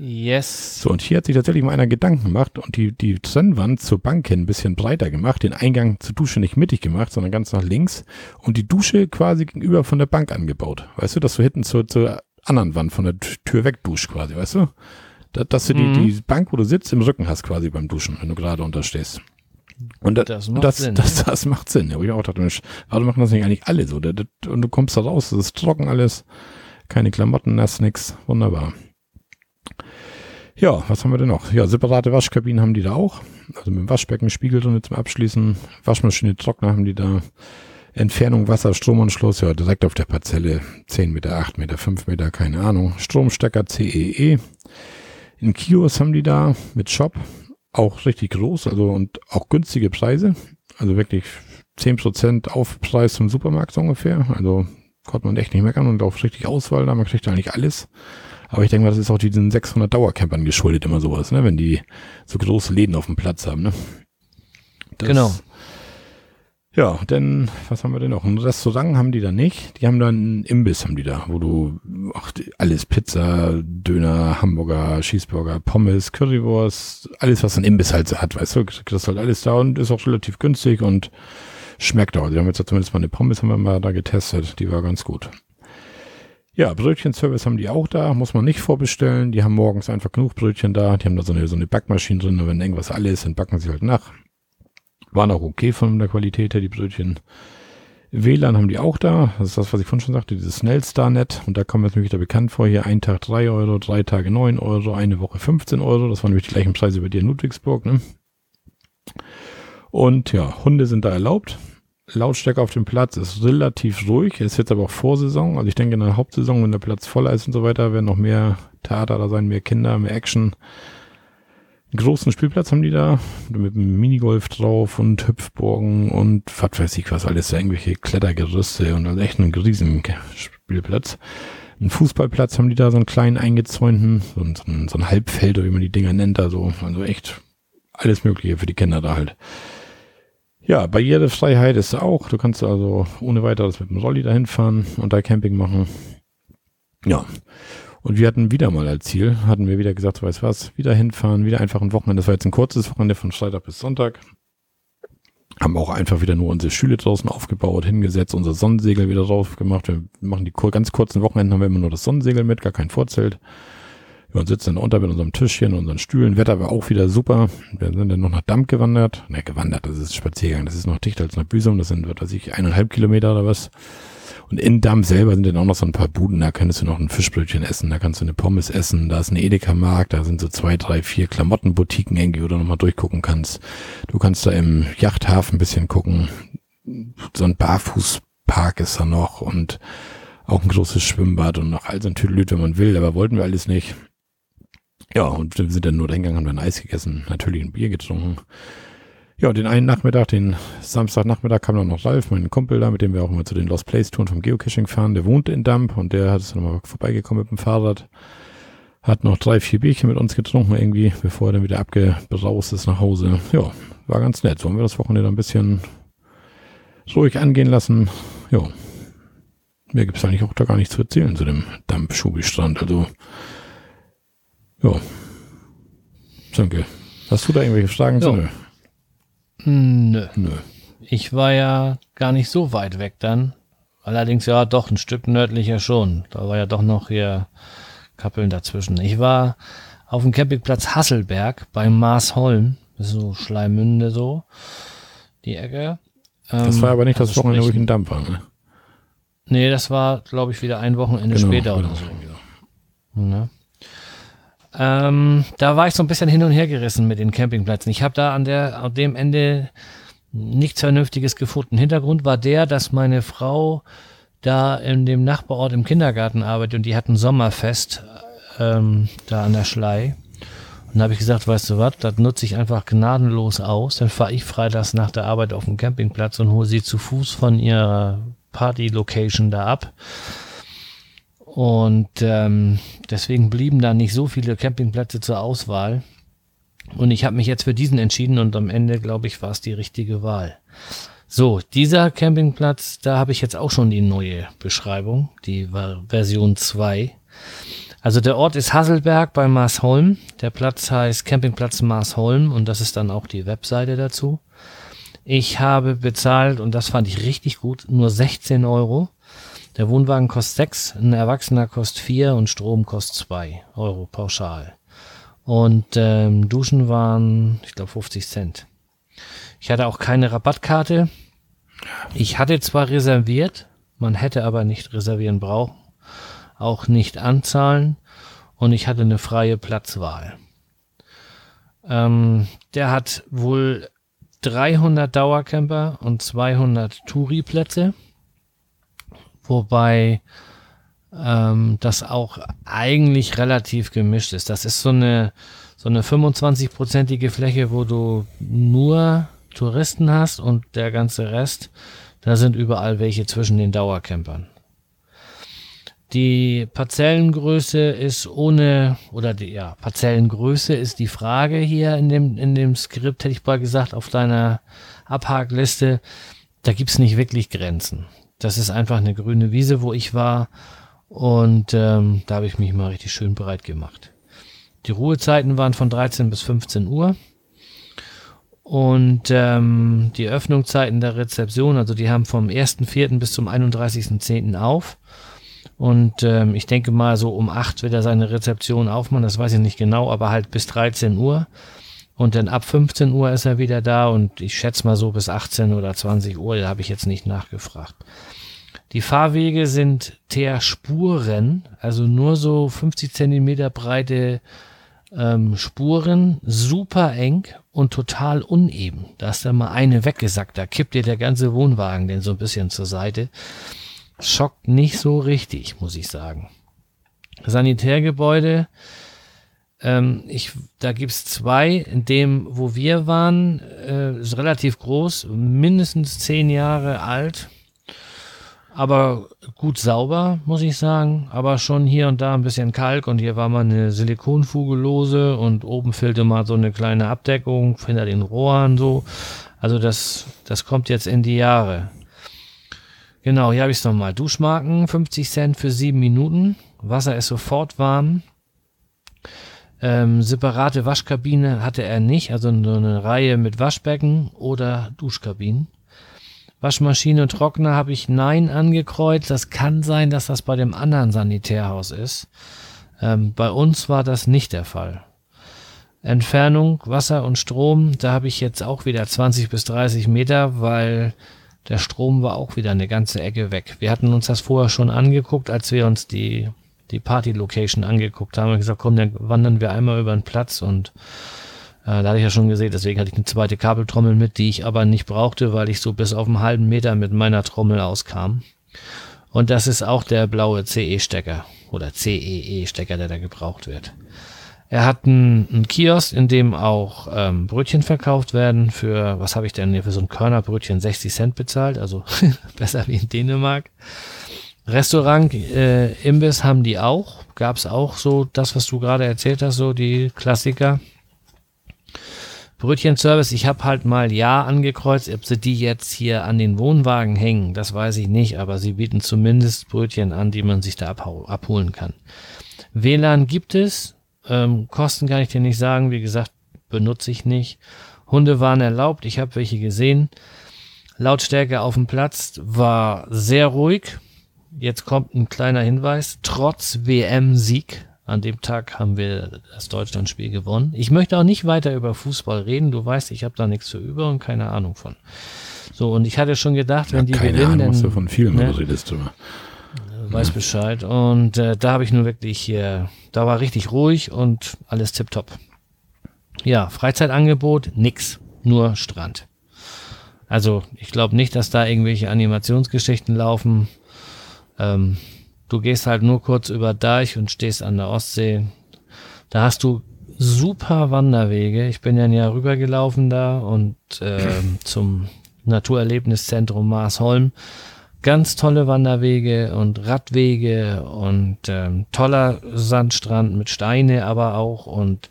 Yes. So, und hier hat sich tatsächlich mal einer Gedanken gemacht und die, die Trennwand zur Bank hin ein bisschen breiter gemacht, den Eingang zur Dusche nicht mittig gemacht, sondern ganz nach links und die Dusche quasi gegenüber von der Bank angebaut. Weißt du, dass du hinten zur, zur anderen Wand von der Tür wegduschst quasi, weißt du? Dass du mhm. die, die Bank, wo du sitzt, im Rücken hast quasi beim Duschen, wenn du gerade unterstehst. Und das, das, macht, das, Sinn, das, das, das macht Sinn. Ja, ich auch dachte, Mensch, warum machen das nicht eigentlich alle so? Und du kommst da raus, es ist trocken alles, keine Klamotten, nass, nix. Wunderbar. Ja, was haben wir denn noch? Ja, separate Waschkabinen haben die da auch. Also mit dem Waschbecken, Spiegel drin zum Abschließen. Waschmaschine, Trockner haben die da. Entfernung Wasser, Stromanschluss, ja, direkt auf der Parzelle. 10 Meter, 8 Meter, 5 Meter, keine Ahnung. Stromstecker CEE. In Kiosk haben die da mit Shop auch richtig groß, also und auch günstige Preise. Also wirklich 10% Aufpreis zum Supermarkt ungefähr. Also konnte man echt nicht meckern und auch richtig Auswahl da. Man kriegt eigentlich alles. Aber ich denke mal, das ist auch diesen 600 Dauercampern geschuldet, immer sowas, ne? Wenn die so große Läden auf dem Platz haben, ne? Das, genau. Ja, denn, was haben wir denn noch? Ein Restaurant haben die da nicht. Die haben da einen Imbiss, haben die da, wo du ach, alles Pizza, Döner, Hamburger, Cheeseburger, Pommes, Currywurst, alles, was ein Imbiss halt so hat, weißt du, kriegst halt alles da und ist auch relativ günstig und schmeckt auch. Die haben jetzt zumindest mal eine Pommes haben wir mal da getestet, die war ganz gut. Ja, Brötchenservice haben die auch da, muss man nicht vorbestellen. Die haben morgens einfach genug Brötchen da. Die haben da so eine, so eine Backmaschine drin und wenn irgendwas alle ist, dann backen sie halt nach. Waren auch okay von der Qualität her, die Brötchen. WLAN haben die auch da. Das ist das, was ich vorhin schon sagte, dieses Snellstar-Net. Und da kommen wir jetzt nämlich da bekannt vor. Hier ein Tag drei Euro, drei Tage neun Euro, eine Woche 15 Euro. Das waren nämlich die gleichen Preise bei dir in Ludwigsburg. Ne? Und ja, Hunde sind da erlaubt. Lautstärke auf dem Platz ist relativ ruhig. Es ist jetzt aber auch Vorsaison. Also ich denke in der Hauptsaison, wenn der Platz voller ist und so weiter, werden noch mehr Theater da sein, mehr Kinder, mehr Action. Einen großen Spielplatz haben die da, mit einem Minigolf drauf und Hüpfburgen und was weiß ich was alles, irgendwelche Klettergerüste und also echt einen riesen Spielplatz. Einen Fußballplatz haben die da, so einen kleinen eingezäunten, so ein, so ein Halbfeld, wie man die Dinger nennt, da so, also echt alles Mögliche für die Kinder da halt. Ja, Barrierefreiheit ist auch. Du kannst also ohne weiteres mit dem Rolli dahin fahren und da Camping machen. Ja. Und wir hatten wieder mal als Ziel, hatten wir wieder gesagt, weißt was, wieder hinfahren, wieder einfach ein Wochenende. Das war jetzt ein kurzes Wochenende von Freitag bis Sonntag. Haben auch einfach wieder nur unsere Schüle draußen aufgebaut, hingesetzt, unser Sonnensegel wieder drauf gemacht. Wir machen die ganz kurzen Wochenenden, haben wir immer nur das Sonnensegel mit, gar kein Vorzelt. Wir sitzen dann unter mit unserem Tischchen, unseren Stühlen. Wetter war auch wieder super. Wir sind dann noch nach Damm gewandert. Ne, gewandert, das ist Spaziergang. Das ist noch dichter als nach Büsum. Das sind, was weiß ich, eineinhalb Kilometer oder was. Und in Damm selber sind dann auch noch so ein paar Buden, da könntest du noch ein Fischbrötchen essen, da kannst du eine Pommes essen, da ist ein Edeka-Markt, da sind so zwei, drei, vier Klamottenboutiquen irgendwie, wo du nochmal durchgucken kannst. Du kannst da im Yachthafen ein bisschen gucken. So ein Barfußpark ist da noch und auch ein großes Schwimmbad und noch all so ein Tüdelüt, wenn man will, aber wollten wir alles nicht. Ja, und wir sind dann nur reingegangen, haben dann Eis gegessen, natürlich ein Bier getrunken. Ja, den einen Nachmittag, den Samstagnachmittag kam dann noch Ralf, mein Kumpel da, mit dem wir auch immer zu den Lost Place Touren vom Geocaching fahren. Der wohnt in Damp und der hat es dann mal vorbeigekommen mit dem Fahrrad. Hat noch drei, vier Bierchen mit uns getrunken irgendwie, bevor er dann wieder abgebraust ist nach Hause. Ja, war ganz nett. So haben wir das Wochenende ein bisschen ruhig angehen lassen. Ja. Mehr gibt's eigentlich auch da gar nicht zu erzählen zu dem Damp-Schubi-Strand. Also, ja. Danke. Hast du da irgendwelche Fragen Ja. zu? Nö. Nö. Ich war ja gar nicht so weit weg dann. Allerdings ja doch ein Stück nördlicher schon. Da war ja doch noch hier Kappeln dazwischen. Ich war auf dem Campingplatz Hasselberg bei Marsholm. Das ist so Schleimünde so. Die Ecke. Das Ähm, war aber nicht das also Wochenende, wo ich in Damp war, ne? Nee, das war, glaube ich, wieder ein Wochenende Genau, später genau. oder so. Ne? Ähm, da war ich so ein bisschen hin und her gerissen mit den Campingplätzen. Ich habe da an, der, an dem Ende nichts Vernünftiges gefunden. Hintergrund war der, dass meine Frau da in dem Nachbarort im Kindergarten arbeitet und die hatten Sommerfest ähm, da an der Schlei. Und da habe ich gesagt, weißt du was, das nutze ich einfach gnadenlos aus. Dann fahre ich freitags nach der Arbeit auf den Campingplatz und hole sie zu Fuß von ihrer Party-Location da ab. Und ähm, deswegen blieben da nicht so viele Campingplätze zur Auswahl. Und ich habe mich jetzt für diesen entschieden und am Ende, glaube ich, war es die richtige Wahl. So, dieser Campingplatz, da habe ich jetzt auch schon die neue Beschreibung, die Version 2. Also der Ort ist Hasselberg bei Marsholm. Der Platz heißt Campingplatz Marsholm und das ist dann auch die Webseite dazu. Ich habe bezahlt, und das fand ich richtig gut, nur 16 Euro. Der Wohnwagen kostet 6, ein Erwachsener kostet 4 und Strom kostet 2 Euro pauschal. Und ähm, Duschen waren, ich glaube, 50 Cent. Ich hatte auch keine Rabattkarte. Ich hatte zwar reserviert, man hätte aber nicht reservieren brauchen, auch nicht anzahlen und ich hatte eine freie Platzwahl. Ähm, der hat wohl 300 Dauercamper und 200 Touri-Plätze, wobei ähm, das auch eigentlich relativ gemischt ist. Das ist so eine so eine 25-prozentige Fläche, wo du nur Touristen hast und der ganze Rest, da sind überall welche zwischen den Dauercampern. Die Parzellengröße ist ohne, oder die, ja, Parzellengröße ist die Frage hier in dem, in dem Skript, hätte ich mal gesagt, auf deiner Abhakliste. Da gibt's nicht wirklich Grenzen. Das ist einfach eine grüne Wiese, wo ich war. Und ähm, da habe ich mich mal richtig schön bereit gemacht. Die Ruhezeiten waren von 13 bis 15 Uhr. Und ähm, die Öffnungszeiten der Rezeption, also die haben vom 1.4. bis zum 31.10. auf. Und ähm, ich denke mal, so um 8 wird er seine Rezeption aufmachen, das weiß ich nicht genau, aber halt bis 13 Uhr. Und dann ab 15 Uhr ist er wieder da und ich schätze mal so bis 18 oder 20 Uhr, da habe ich jetzt nicht nachgefragt. Die Fahrwege sind Teerspuren, also nur so 50 Zentimeter breite ähm, Spuren, super eng und total uneben. Da ist dann mal eine weggesackt, da kippt dir der ganze Wohnwagen denn so ein bisschen zur Seite. Schockt nicht so richtig, muss ich sagen. Sanitärgebäude, ähm, ich, da gibt's zwei. In dem, wo wir waren, äh, ist relativ groß, mindestens zehn Jahre alt aber gut sauber, muss ich sagen. Aber schon hier und da ein bisschen Kalk und hier war mal eine Silikonfugellose und oben fehlte mal so eine kleine Abdeckung hinter den Rohren so. Also das, das kommt jetzt in die Jahre. Genau, hier habe ich es nochmal. Duschmarken, 50 Cent für sieben Minuten. Wasser ist sofort warm. Ähm, separate Waschkabine hatte er nicht, also so eine Reihe mit Waschbecken oder Duschkabinen. Waschmaschine und Trockner habe ich Nein angekreuzt. Das kann sein, dass das bei dem anderen Sanitärhaus ist. Ähm, bei uns war das nicht der Fall. Entfernung, Wasser und Strom, da habe ich jetzt auch wieder 20 bis 30 Meter, weil der Strom war auch wieder eine ganze Ecke weg. Wir hatten uns das vorher schon angeguckt, als wir uns die, die Party-Location angeguckt haben. Wir gesagt, komm, dann wandern wir einmal über den Platz und äh, da hatte ich ja schon gesehen, deswegen hatte ich eine zweite Kabeltrommel mit, die ich aber nicht brauchte, weil ich so bis auf einen halben Meter mit meiner Trommel auskam. Und das ist auch der blaue CE-Stecker oder CEE-Stecker, der da gebraucht wird. Er hat einen, einen Kiosk, in dem auch ähm, Brötchen verkauft werden. Für, was habe ich denn hier für so ein Körnerbrötchen 60 Cent bezahlt, also [laughs] besser wie in Dänemark. Restaurant, äh, Imbiss haben die auch. Gab es auch so das, was du gerade erzählt hast, so die Klassiker. Brötchenservice, ich habe halt mal Ja angekreuzt, ob sie die jetzt hier an den Wohnwagen hängen, das weiß ich nicht, aber sie bieten zumindest Brötchen an, die man sich da abholen kann. WLAN gibt es, ähm, Kosten kann ich dir nicht sagen, wie gesagt, benutze ich nicht. Hunde waren erlaubt, ich habe welche gesehen. Lautstärke auf dem Platz war sehr ruhig. Jetzt kommt ein kleiner Hinweis. Trotz WM-Sieg, an dem Tag haben wir das Deutschlandspiel gewonnen. Ich möchte auch nicht weiter über Fußball reden. Du weißt, ich habe da nichts für über und keine Ahnung von. So, und ich hatte schon gedacht, wenn ja, die keine gewinnen, Ahnung, dann, was du von vielen ne, redest, du. Weiß Bescheid. Und äh, da habe ich nur wirklich hier da war richtig ruhig und alles tipptopp. Ja, Freizeitangebot, nix. Nur Strand. Also, ich glaube nicht, dass da irgendwelche Animationsgeschichten laufen. Ähm, du gehst halt nur kurz über Deich und stehst an der Ostsee. Da hast du super Wanderwege. Ich bin ja ein Jahr rübergelaufen da und äh, [clears throat] zum Naturerlebniszentrum Marsholm ganz tolle Wanderwege und Radwege und ähm, toller Sandstrand mit Steine aber auch und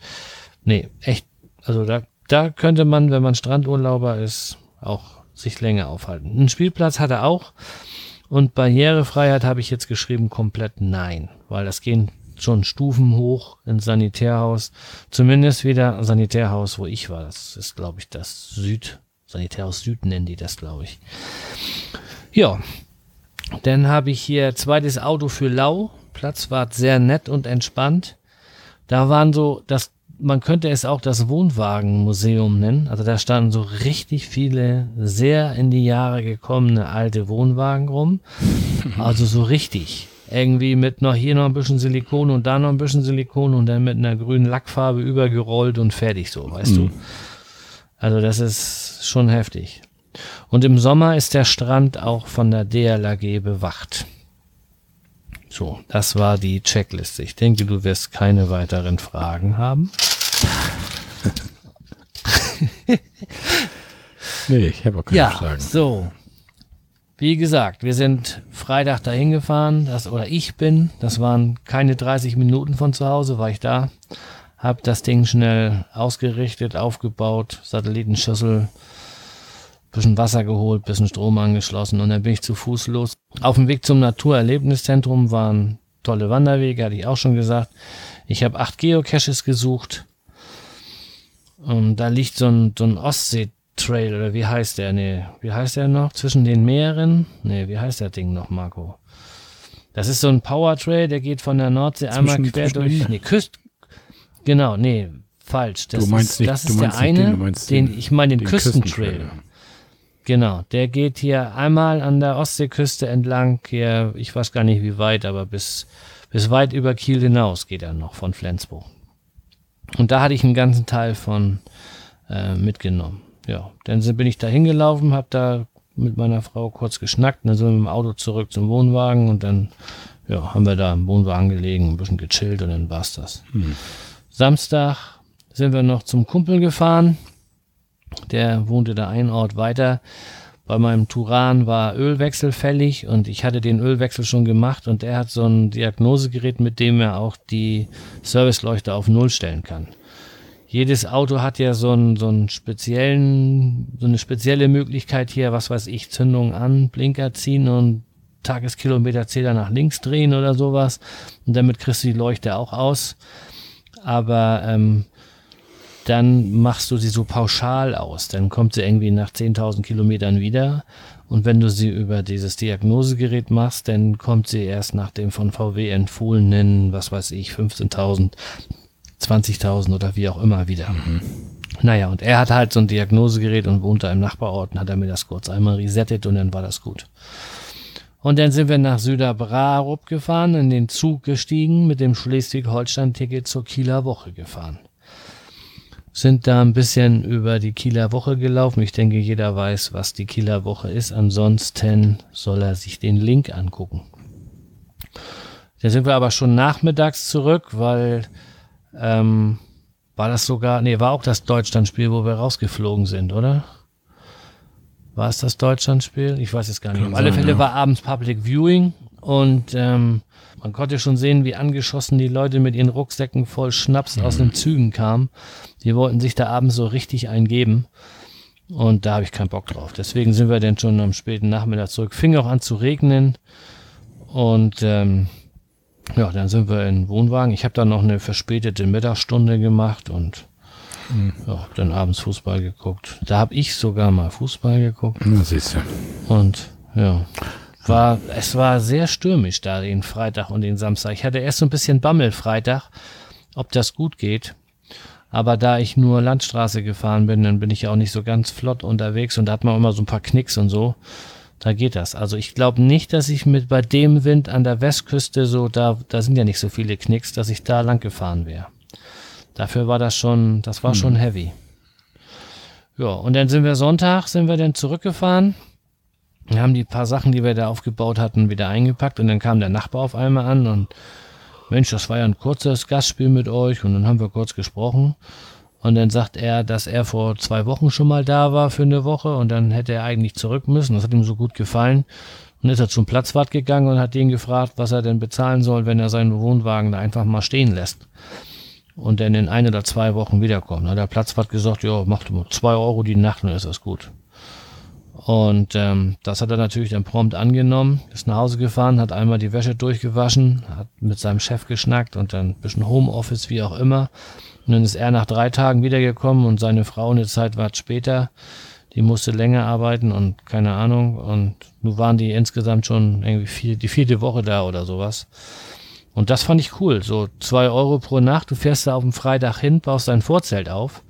nee, echt, also da, da könnte man, wenn man Strandurlauber ist, auch sich länger aufhalten. Einen Spielplatz hat er auch und Barrierefreiheit habe ich jetzt geschrieben komplett nein, weil das gehen schon Stufen hoch ins Sanitärhaus, zumindest wieder Sanitärhaus, wo ich war. Das ist, glaube ich, das Süd, Sanitärhaus Süd nennen die das, glaube ich. Ja, dann habe ich hier zweites Auto für Lau. Platz war sehr nett und entspannt. Da waren so, das, man könnte es auch das Wohnwagenmuseum nennen. Also da standen so richtig viele sehr in die Jahre gekommene alte Wohnwagen rum. [laughs] Also so richtig. Irgendwie mit noch hier noch ein bisschen Silikon und da noch ein bisschen Silikon und dann mit einer grünen Lackfarbe übergerollt und fertig so, weißt mhm. du. Also das ist schon heftig. Und im Sommer ist der Strand auch von der DLAG bewacht. So, das war die Checkliste. Ich denke, du wirst keine weiteren Fragen haben. [laughs] nee, ich habe auch keine ja, Fragen. So. Wie gesagt, wir sind Freitag dahin gefahren, das, oder ich bin, das waren keine 30 Minuten von zu Hause, war ich da, hab das Ding schnell ausgerichtet, aufgebaut, Satellitenschüssel, bisschen Wasser geholt, bisschen Strom angeschlossen und dann bin ich zu Fuß los. Auf dem Weg zum Naturerlebniszentrum waren tolle Wanderwege, hatte ich auch schon gesagt. Ich habe acht Geocaches gesucht. Und da liegt so ein, so ein Ostsee-Trail, oder wie heißt der? Nee, wie heißt der noch? Zwischen den Meeren? Nee, wie heißt der Ding noch, Marco? Das ist so ein Power-Trail, der geht von der Nordsee zwischen, einmal quer durch. Nee, Küst. Genau, nee, falsch. Das du meinst ist, nicht, das ist der eine, den, den, ich meine den, den Küstentrail. Küstentrail. Genau, der geht hier einmal an der Ostseeküste entlang, hier, ich weiß gar nicht wie weit, aber bis, bis weit über Kiel hinaus geht er noch von Flensburg. Und da hatte ich einen ganzen Teil von äh, mitgenommen. Ja, dann bin ich da hingelaufen, habe da mit meiner Frau kurz geschnackt, dann sind wir mit dem Auto zurück zum Wohnwagen und dann ja, haben wir da im Wohnwagen gelegen, ein bisschen gechillt und dann war's das. Hm. Samstag sind wir noch zum Kumpel gefahren, der wohnte da einen Ort weiter. Bei meinem Turan war Ölwechsel fällig und ich hatte den Ölwechsel schon gemacht und er hat so ein Diagnosegerät, mit dem er auch die Serviceleuchte auf Null stellen kann. Jedes Auto hat ja so, einen, so einen speziellen, so eine spezielle Möglichkeit hier, was weiß ich, Zündung an, Blinker ziehen und Tageskilometerzähler nach links drehen oder sowas. Und damit kriegst du die Leuchte auch aus. Aber ähm, dann machst du sie so pauschal aus. Dann kommt sie irgendwie nach 10.000 Kilometern wieder. Und wenn du sie über dieses Diagnosegerät machst, dann kommt sie erst nach dem von VW empfohlenen, was weiß ich, 15.000, 20.000 oder wie auch immer wieder. Mhm. Naja, und er hat halt so ein Diagnosegerät und wohnt da im Nachbarort und hat er mir das kurz einmal resettet und dann war das gut. Und dann sind wir nach Süderbrarup gefahren, in den Zug gestiegen, mit dem Schleswig-Holstein-Ticket zur Kieler Woche gefahren. Sind da ein bisschen über die Kieler Woche gelaufen. Ich denke, jeder weiß, was die Kieler Woche ist. Ansonsten soll er sich den Link angucken. Da sind wir aber schon nachmittags zurück, weil ähm, war das sogar, nee, war auch das Deutschlandspiel, wo wir rausgeflogen sind, oder? War es das Deutschlandspiel? Ich weiß es gar nicht. Auf alle Fälle ja. war abends Public Viewing und ähm, man konnte schon sehen, wie angeschossen die Leute mit ihren Rucksäcken voll Schnaps mhm. aus den Zügen kamen. Die wollten sich da abends so richtig eingeben. Und da habe ich keinen Bock drauf. Deswegen sind wir dann schon am späten Nachmittag zurück. Fing auch an zu regnen. Und ähm, ja, dann sind wir in Wohnwagen. Ich habe dann noch eine verspätete Mittagsstunde gemacht und mhm. ja, dann abends Fußball geguckt. Da habe ich sogar mal Fußball geguckt. Na, siehst du. Und ja, war, es war sehr stürmisch da den Freitag und den Samstag. Ich hatte erst so ein bisschen Bammel Freitag, ob das gut geht. Aber da ich nur Landstraße gefahren bin, dann bin ich auch nicht so ganz flott unterwegs und da hat man immer so ein paar Knicks und so. Da geht das. Also ich glaube nicht, dass ich mit bei dem Wind an der Westküste so, da, da sind ja nicht so viele Knicks, dass ich da lang gefahren wäre. Dafür war das schon, das war hm. schon heavy. Ja, und dann sind wir Sonntag, sind wir dann zurückgefahren. Wir haben die paar Sachen, die wir da aufgebaut hatten, wieder eingepackt und dann kam der Nachbar auf einmal an und Mensch, das war ja ein kurzes Gastspiel mit euch und dann haben wir kurz gesprochen. Und dann sagt er, dass er vor zwei Wochen schon mal da war für eine Woche und dann hätte er eigentlich zurück müssen. Das hat ihm so gut gefallen. Und ist er zum Platzwart gegangen und hat den gefragt, was er denn bezahlen soll, wenn er seinen Wohnwagen da einfach mal stehen lässt. Und dann in ein oder zwei Wochen wiederkommt. Da hat der Platzwart gesagt, ja, macht zwei Euro die Nacht und dann ist das gut. Und ähm, das hat er natürlich dann prompt angenommen, ist nach Hause gefahren, hat einmal die Wäsche durchgewaschen, hat mit seinem Chef geschnackt und dann ein bisschen Homeoffice, wie auch immer. Und dann ist er nach drei Tagen wiedergekommen und seine Frau eine Zeit war später. Die musste länger arbeiten und keine Ahnung. Und nun waren die insgesamt schon irgendwie vier, die vierte Woche da oder sowas. Und das fand ich cool. So zwei Euro pro Nacht. Du fährst da auf dem Freitag hin, baust dein Vorzelt auf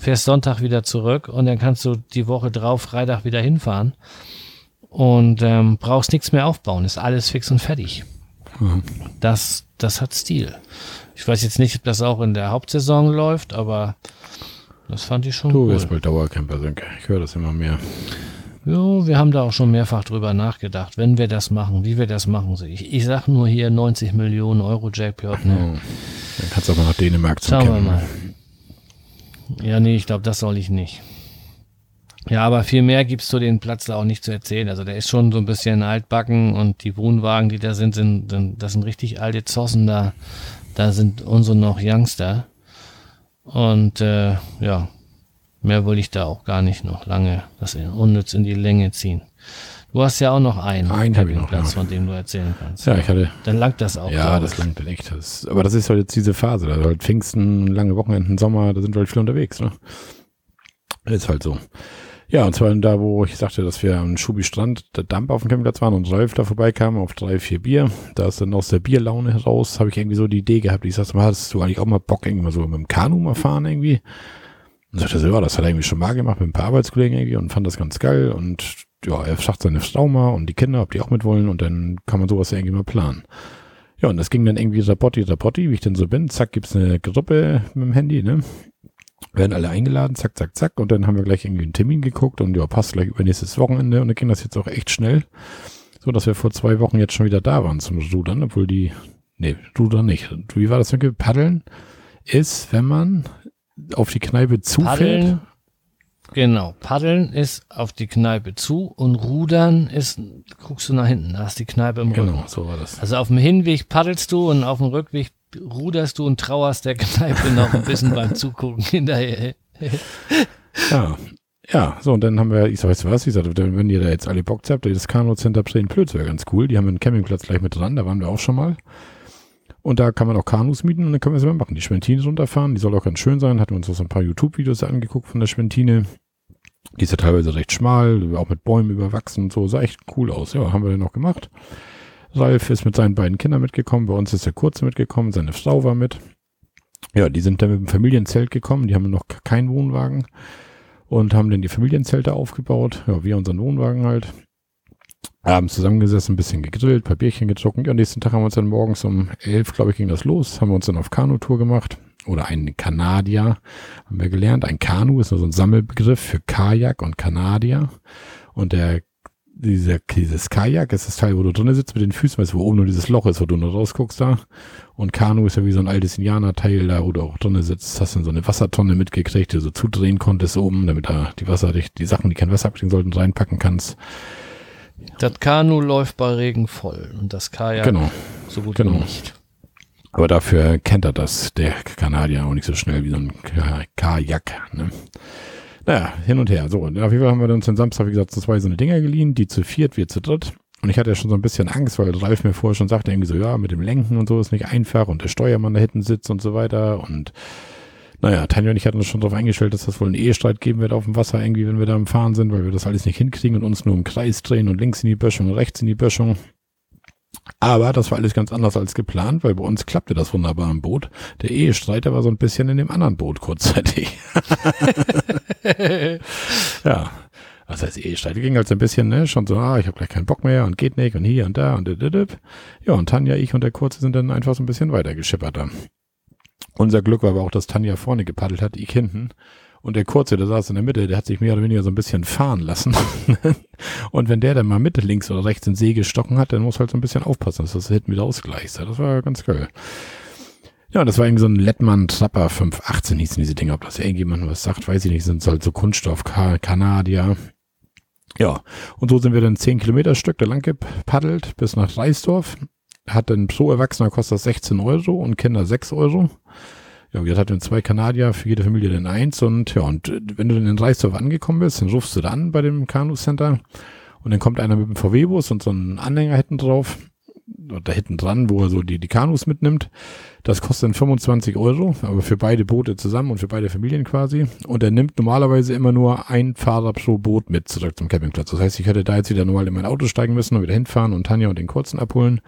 fährst Sonntag wieder zurück und dann kannst du die Woche drauf Freitag wieder hinfahren und ähm, brauchst nichts mehr aufbauen. Ist alles fix und fertig. Mhm. Das, das hat Stil. Ich weiß jetzt nicht, ob das auch in der Hauptsaison läuft, aber das fand ich schon du cool. Du wirst bald Dauercamper, Sönke. Ich höre das immer mehr. Jo, wir haben da auch schon mehrfach drüber nachgedacht, wenn wir das machen, wie wir das machen. Ich, ich sag nur hier 90 Millionen Euro Jackpot. Ne? Oh, dann kannst du aber nach Dänemark zum Schauen Campen. wir mal. Ja, nee, ich glaube, das soll ich nicht. Ja, aber viel mehr gibt's zu den Platz da auch nicht zu erzählen. Also der ist schon so ein bisschen altbacken und die Wohnwagen, die da sind, sind, sind das sind richtig alte Zossen da. Da sind unsere noch Youngster. Und äh, ja, mehr will ich da auch gar nicht noch lange das unnütz in die Länge ziehen. Du hast ja auch noch einen einen Campingplatz, von dem du erzählen kannst. Ja, ich hatte. Dann langt das auch. Ja, das langt dann echt. Das, aber das ist halt jetzt diese Phase. Da halt Pfingsten, lange Wochenenden, Sommer, da sind wir halt viel unterwegs. Ne? Ist halt so. Ja, und zwar da, wo ich sagte, dass wir am Schubi-Strand, der Damp auf dem Campingplatz waren und Ralf da vorbeikam auf drei, vier Bier. Da ist dann aus der Bierlaune heraus, habe ich irgendwie so die Idee gehabt. Ich sagte mal, hast du eigentlich auch mal Bock, irgendwie mal so mit dem Kanu mal fahren irgendwie? Und sagte so, ja, das hat er irgendwie schon mal gemacht mit ein paar Arbeitskollegen irgendwie und fand das ganz geil und ja, er fragt seine Frau mal und die Kinder, ob die auch mitwollen und dann kann man sowas ja irgendwie mal planen. Ja, und das ging dann irgendwie Rapotti, Rapotti, wie ich denn so bin. Zack, gibt's eine Gruppe mit dem Handy, ne? Werden alle eingeladen, zack, zack, zack. Und dann haben wir gleich irgendwie einen Termin geguckt und ja, passt gleich übernächstes Wochenende. Und dann ging das jetzt auch echt schnell. So, dass wir vor zwei Wochen jetzt schon wieder da waren zum Rudern, obwohl die, nee, Rudern nicht. Wie war das mit Paddeln? Ist, wenn man auf die Kneipe zufällt. Paddeln Genau. Paddeln ist auf die Kneipe zu und Rudern ist, guckst du nach hinten, da ist die Kneipe im Rücken. Genau, so war das. Also auf dem Hinweg paddelst du und auf dem Rückweg ruderst du und trauerst der Kneipe [laughs] noch ein bisschen beim Zugucken hinterher. ja. Ja, so, und dann haben wir, ich sag, weißt du was, ich sag, wenn ihr da jetzt alle Bock habt, das Kano Center Plön Plötz wäre ganz cool. Die haben einen Campingplatz gleich mit dran, da waren wir auch schon mal. Und da kann man auch Kanus mieten und dann können wir es mal machen. Die Schwentine runterfahren, die soll auch ganz schön sein. Hatten wir uns auch so ein paar YouTube-Videos angeguckt von der Schwentine. Die ist ja teilweise recht schmal, auch mit Bäumen überwachsen und so. Sah echt cool aus. Ja, haben wir dann noch gemacht. Ralf ist mit seinen beiden Kindern mitgekommen. Bei uns ist der Kurze mitgekommen. Seine Frau war mit. Ja, die sind dann mit dem Familienzelt gekommen, die haben noch keinen Wohnwagen und haben dann die Familienzelte aufgebaut. Ja, wir unseren Wohnwagen halt. Abends zusammengesessen, ein bisschen gegrillt, paar Bierchen. Ja, nächsten Tag haben wir uns dann morgens um elf, glaube ich, ging das los. Haben wir uns dann auf Kanutour gemacht. Oder ein Kanadier, haben wir gelernt. Ein Kanu ist nur so ein Sammelbegriff für Kajak und Kanadier. Und der dieser, dieses Kajak ist das Teil, wo du drinnen sitzt mit den Füßen, weißt du, wo oben nur dieses Loch ist, wo du nur rausguckst da. Und Kanu ist ja wie so ein altes Indianer-Teil da, wo du auch drinnen sitzt, hast dann so eine Wassertonne mitgekriegt, die du so zudrehen konntest oben, damit da die Wasser, die Sachen, die kein Wasser abkriegen sollten, reinpacken kannst. Das Kanu läuft bei Regen voll und das Kajak genau. so gut genau. wie nicht. Aber dafür kennt er das, der Kanadier, auch nicht so schnell wie so ein Kajak. Ne? Naja, hin und her. So, und auf jeden Fall haben wir uns den Samstag, wie gesagt, zwei so eine Dinger geliehen, die zu viert, wir zu dritt. Und ich hatte ja schon so ein bisschen Angst, weil Ralf mir vorher schon sagte, irgendwie so, ja, mit dem Lenken und so ist nicht einfach und der Steuermann da hinten sitzt und so weiter. Und naja, Tanja und ich hatten uns schon darauf eingestellt, dass das wohl einen Ehestreit geben wird auf dem Wasser, irgendwie, wenn wir da im Fahren sind, weil wir das alles nicht hinkriegen und uns nur im Kreis drehen und links in die Böschung und rechts in die Böschung. Aber das war alles ganz anders als geplant, weil bei uns klappte das wunderbar im Boot. Der Ehestreiter war so ein bisschen in dem anderen Boot kurzzeitig. [laughs] ja. Was heißt Ehestreit? Ging halt so ein bisschen, ne, schon so, ah, ich habe gleich keinen Bock mehr und geht nicht und hier und da und dididip. Ja, und Tanja, ich und der Kurze sind dann einfach so ein bisschen weiter geschippert da. Unser Glück war aber auch, dass Tanja vorne gepaddelt hat, ich hinten. Und der Kurze, der saß in der Mitte, der hat sich mehr oder weniger so ein bisschen fahren lassen. [laughs] und wenn der dann mal Mitte links oder rechts in See gestochen hat, dann muss halt so ein bisschen aufpassen, dass das hinten wieder ausgleicht. Das war ganz geil. Ja, das war irgendwie so ein Lettmann Trapper 518 hießen diese Dinge. Ob das irgendjemand was sagt, weiß ich nicht. Sind halt so Kunststoff Kanadier. Ja, und so sind wir dann 10 Kilometer Stück da lang gepaddelt bis nach Reisdorf. Hat dann pro Erwachsener kostet das 16 Euro und Kinder 6 Euro. Ja, wir hatten zwei Kanadier, für jede Familie dann eins und ja, und wenn du dann in Reisdorf angekommen bist, dann rufst du da an bei dem Kanu Center und dann kommt einer mit dem VW-Bus und so einen Anhänger hinten drauf, da hinten dran, wo er so die, die Kanus mitnimmt. Das kostet dann 25 Euro, aber für beide Boote zusammen und für beide Familien quasi. Und er nimmt normalerweise immer nur ein Fahrer pro Boot mit zurück zum Campingplatz. Das heißt, ich hätte da jetzt wieder normal in mein Auto steigen müssen und wieder hinfahren und Tanja und den Kurzen abholen.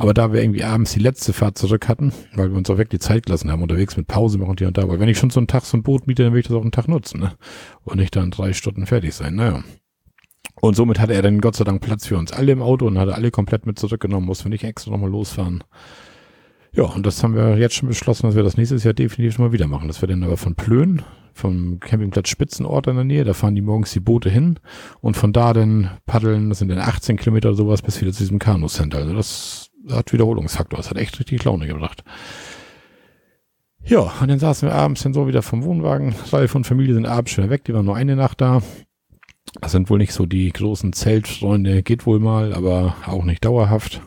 Aber da wir irgendwie abends die letzte Fahrt zurück hatten, weil wir uns auch wirklich Zeit gelassen haben, unterwegs mit Pause machen hier und da, weil wenn ich schon so einen Tag so ein Boot miete, dann will ich das auch einen Tag nutzen, ne? Und nicht dann drei Stunden fertig sein, naja. Und somit hatte er dann Gott sei Dank Platz für uns alle im Auto und hatte alle komplett mit zurückgenommen, mussten wir nicht extra nochmal losfahren. Ja, und das haben wir jetzt schon beschlossen, dass wir das nächstes Jahr definitiv mal wieder machen. Das wir dann aber von Plön, vom Campingplatz Spitzenort in der Nähe, da fahren die morgens die Boote hin und von da dann paddeln, das sind dann 18 Kilometer oder sowas, bis wieder zu diesem Kanu-Center. Also das hat Wiederholungsfaktor. Das hat echt richtig Laune gebracht. Ja, und dann saßen wir abends dann so wieder vom Wohnwagen. Ralf und Familie sind abends schon weg. Die waren nur eine Nacht da. Das sind wohl nicht so die großen Zeltfreunde. Geht wohl mal, aber auch nicht dauerhaft.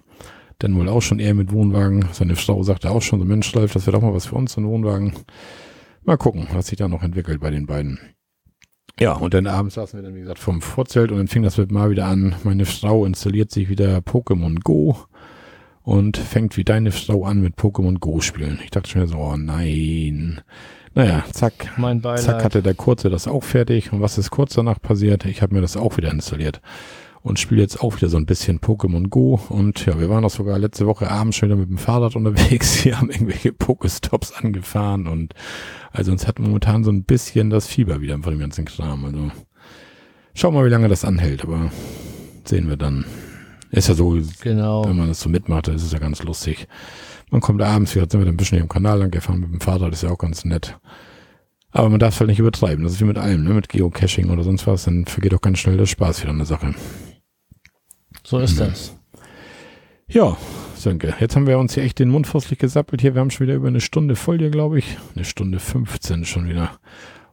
Denn wohl auch schon eher mit Wohnwagen. Seine Frau sagte auch schon, so Mensch, Ralf, das wäre doch mal was für uns, so ein Wohnwagen. Mal gucken, was sich da noch entwickelt bei den beiden. Ja, und dann abends saßen wir dann, wie gesagt, vom Vorzelt und dann fing das mit mal wieder an. Meine Frau installiert sich wieder Pokémon Go und fängt wie deine Frau an mit Pokémon Go spielen. Ich dachte mir so, oh nein. Naja, zack, Mein Beileid. zack hatte der Kurze das auch fertig. Und was ist kurz danach passiert? Ich habe mir das auch wieder installiert und spiele jetzt auch wieder so ein bisschen Pokémon Go. Und ja, wir waren auch sogar letzte Woche abends schon wieder mit dem Fahrrad unterwegs. [laughs] Wir haben irgendwelche Pokestops angefahren und also uns hat momentan so ein bisschen das Fieber wieder von dem ganzen Kram. Also schauen wir mal, wie lange das anhält, aber sehen wir dann. Ist ja so, Genau. wenn man das so mitmacht, dann ist es ja ganz lustig. Man kommt abends, wir sind wieder ein bisschen hier im Kanal lang gefahren mit dem Fahrrad, ist ja auch ganz nett. Aber man darf es halt nicht übertreiben. Das ist wie mit allem, ne? mit Geocaching oder sonst was, dann vergeht auch ganz schnell der Spaß wieder an der Sache. So ist das. Ja, Sönke, jetzt haben wir uns hier echt den Mund fusselig gesappelt hier. Wir haben schon wieder über eine Stunde voll hier, glaube ich. Eine Stunde 15 schon wieder.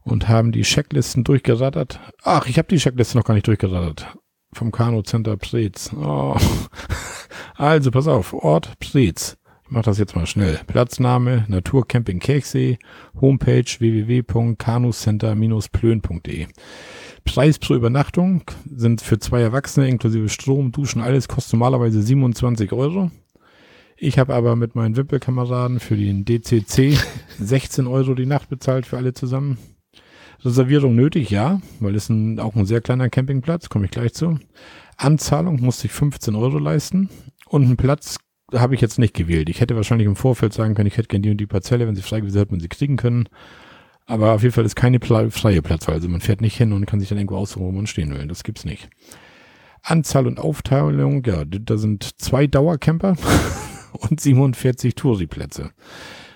Und haben die Checklisten durchgerattert. Ach, ich habe die Checkliste noch gar nicht durchgerattert. Vom Kano Center Preetz. Oh. [laughs] Also, pass auf. Ort Preetz. Ich mach das jetzt mal schnell. Platzname Naturcamping Kirchsee. Homepage www.kanucenter-plön.de Preis pro Übernachtung sind für zwei Erwachsene inklusive Strom, Duschen, alles kostet normalerweise 27 Euro. Ich habe aber mit meinen Wimpelkameraden für den DCC 16 Euro die Nacht bezahlt für alle zusammen. Reservierung nötig, ja, weil es ein, auch ein sehr kleiner Campingplatz, komme ich gleich zu. Anzahlung musste ich 15 Euro leisten und ein Platz habe ich jetzt nicht gewählt. Ich hätte wahrscheinlich im Vorfeld sagen können, ich hätte gerne die und die Parzelle, wenn sie freigewiesen hat, man sie kriegen können. Aber auf jeden Fall ist keine freie Platzwahl. Also man fährt nicht hin und kann sich dann irgendwo aussuchen, wo man stehen will. Das gibt's nicht. Anzahl und Aufteilung, ja, da sind zwei Dauercamper [laughs] und 47 Touri-Plätze.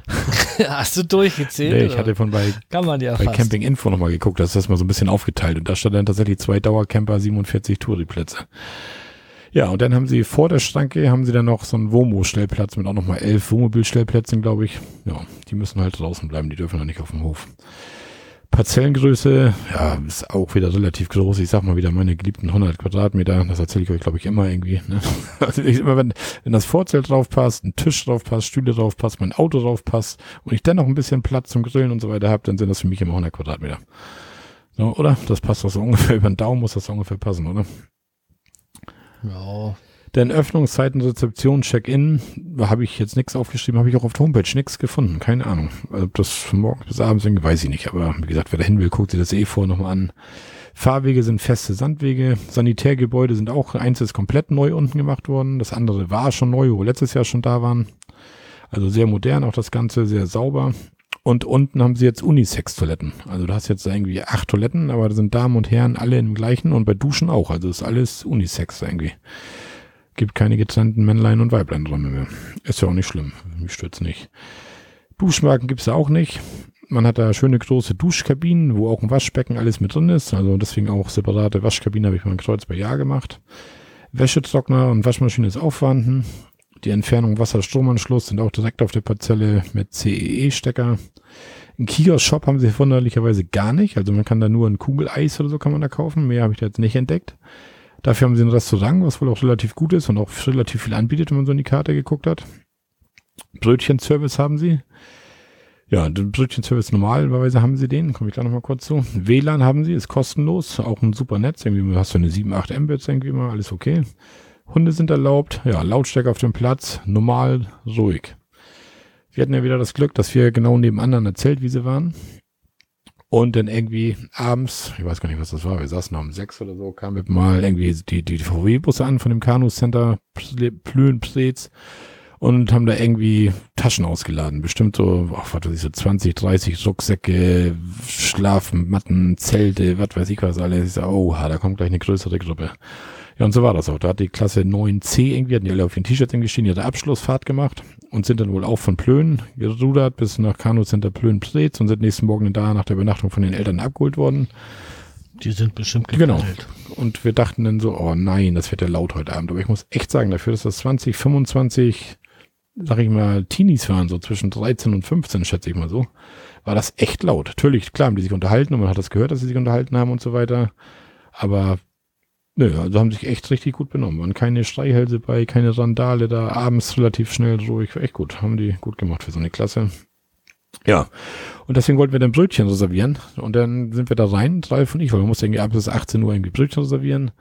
[laughs] Hast du durchgezählt? Nee, ich hatte von bei, Kann man ja bei Camping Info nochmal geguckt, das ist das mal so ein bisschen aufgeteilt und da stand dann tatsächlich zwei Dauercamper, 47 Touri-Plätze. Ja, und dann haben sie vor der Schranke, haben sie dann noch so einen Womo-Stellplatz mit auch nochmal elf Wohnmobilstellplätzen, glaube ich. Ja, die müssen halt draußen bleiben, die dürfen noch nicht auf dem Hof. Parzellengröße, ja, ist auch wieder relativ groß. Ich sag mal wieder meine geliebten 100 Quadratmeter. Das erzähle ich euch, glaube ich, immer irgendwie. Ne? [laughs] Also ich, immer, wenn, wenn das Vorzelt drauf passt, ein Tisch drauf passt, Stühle drauf passt, mein Auto drauf passt und ich dann noch ein bisschen Platz zum Grillen und so weiter habe, dann sind das für mich immer 100 Quadratmeter. So, oder? Das passt doch so [laughs] ungefähr über den Daumen, muss das so ungefähr passen, oder? Ja. Denn Öffnungszeiten, Rezeption, Check-in, habe ich jetzt nichts aufgeschrieben, habe ich auch auf der Homepage nichts gefunden. Keine Ahnung. Also das von morgens bis abends, weiß ich nicht. Aber wie gesagt, wer da hin will, guckt sich das eh vor nochmal an. Fahrwege sind feste Sandwege. Sanitärgebäude sind auch, eins ist komplett neu unten gemacht worden. Das andere war schon neu, wo wir letztes Jahr schon da waren. Also sehr modern, auch das Ganze sehr sauber. Und unten haben sie jetzt Unisex-Toiletten. Also du hast jetzt irgendwie acht Toiletten, aber da sind Damen und Herren alle im gleichen und bei Duschen auch. Also ist alles Unisex irgendwie. Gibt keine getrennten Männlein- und Weiblein-Räume mehr. Ist ja auch nicht schlimm. Mich stört's nicht. Duschmarken gibt's da auch nicht. Man hat da schöne große Duschkabinen, wo auch ein Waschbecken alles mit drin ist. Also deswegen auch separate Waschkabinen habe ich mal ein Kreuz bei Jahr gemacht. Wäschetrockner und Waschmaschine ist auch. Die Entfernung Wasserstromanschluss sind auch direkt auf der Parzelle mit CEE-Stecker. Ein Kiosk-Shop haben sie wunderlicherweise gar nicht. Also man kann da nur ein Kugeleis oder so kann man da kaufen. Mehr habe ich da jetzt nicht entdeckt. Dafür haben sie ein Restaurant, was wohl auch relativ gut ist und auch relativ viel anbietet, wenn man so in die Karte geguckt hat. Brötchenservice haben sie. Ja, den Brötchenservice normalerweise haben sie den, komme ich gleich nochmal kurz zu. WLAN haben sie, ist kostenlos, auch ein super Netz, irgendwie hast du eine 7, 8 Mbits irgendwie immer, alles okay. Hunde sind erlaubt, ja, Lautstärke auf dem Platz, normal, ruhig. Wir hatten ja wieder das Glück, dass wir genau nebeneinander erzählt, wie sie waren. Und dann irgendwie abends, ich weiß gar nicht, was das war, wir saßen um sechs oder so, kamen mal irgendwie die, die, die VW-Busse an von dem Kanu-Center Plön-Preetz und haben da irgendwie Taschen ausgeladen. Bestimmt so, ach, was weiß ich, so 20, 30 Rucksäcke, Schlafmatten, Zelte, was weiß ich was alles. Ich so, oh, da kommt gleich eine größere Gruppe. Ja, und so war das auch. Da hat die Klasse 9c irgendwie, hatten die alle auf den T-Shirts stehen, die hat Abschlussfahrt gemacht und sind dann wohl auch von Plön gerudert bis nach Kanu Center Plön-Preetz und sind nächsten Morgen da nach der Übernachtung von den Eltern abgeholt worden. Die sind bestimmt Genau. Und wir dachten dann so, oh nein, das wird ja laut heute Abend. Aber ich muss echt sagen, dafür, dass das 20, 25, sag ich mal, Teenies waren, so zwischen 13 und 15, schätze ich mal so, war das echt laut. Natürlich, klar haben die sich unterhalten und man hat das gehört, dass sie sich unterhalten haben und so weiter. Aber Nö, also haben sich echt richtig gut benommen. Waren keine Streihälse bei, keine Randale da, abends relativ schnell ruhig. Echt gut. Haben die gut gemacht für so eine Klasse. Ja. Und deswegen wollten wir dann Brötchen reservieren. Und dann sind wir da rein, Ralf und ich, weil wir mussten irgendwie ab bis 18 Uhr irgendwie Brötchen reservieren.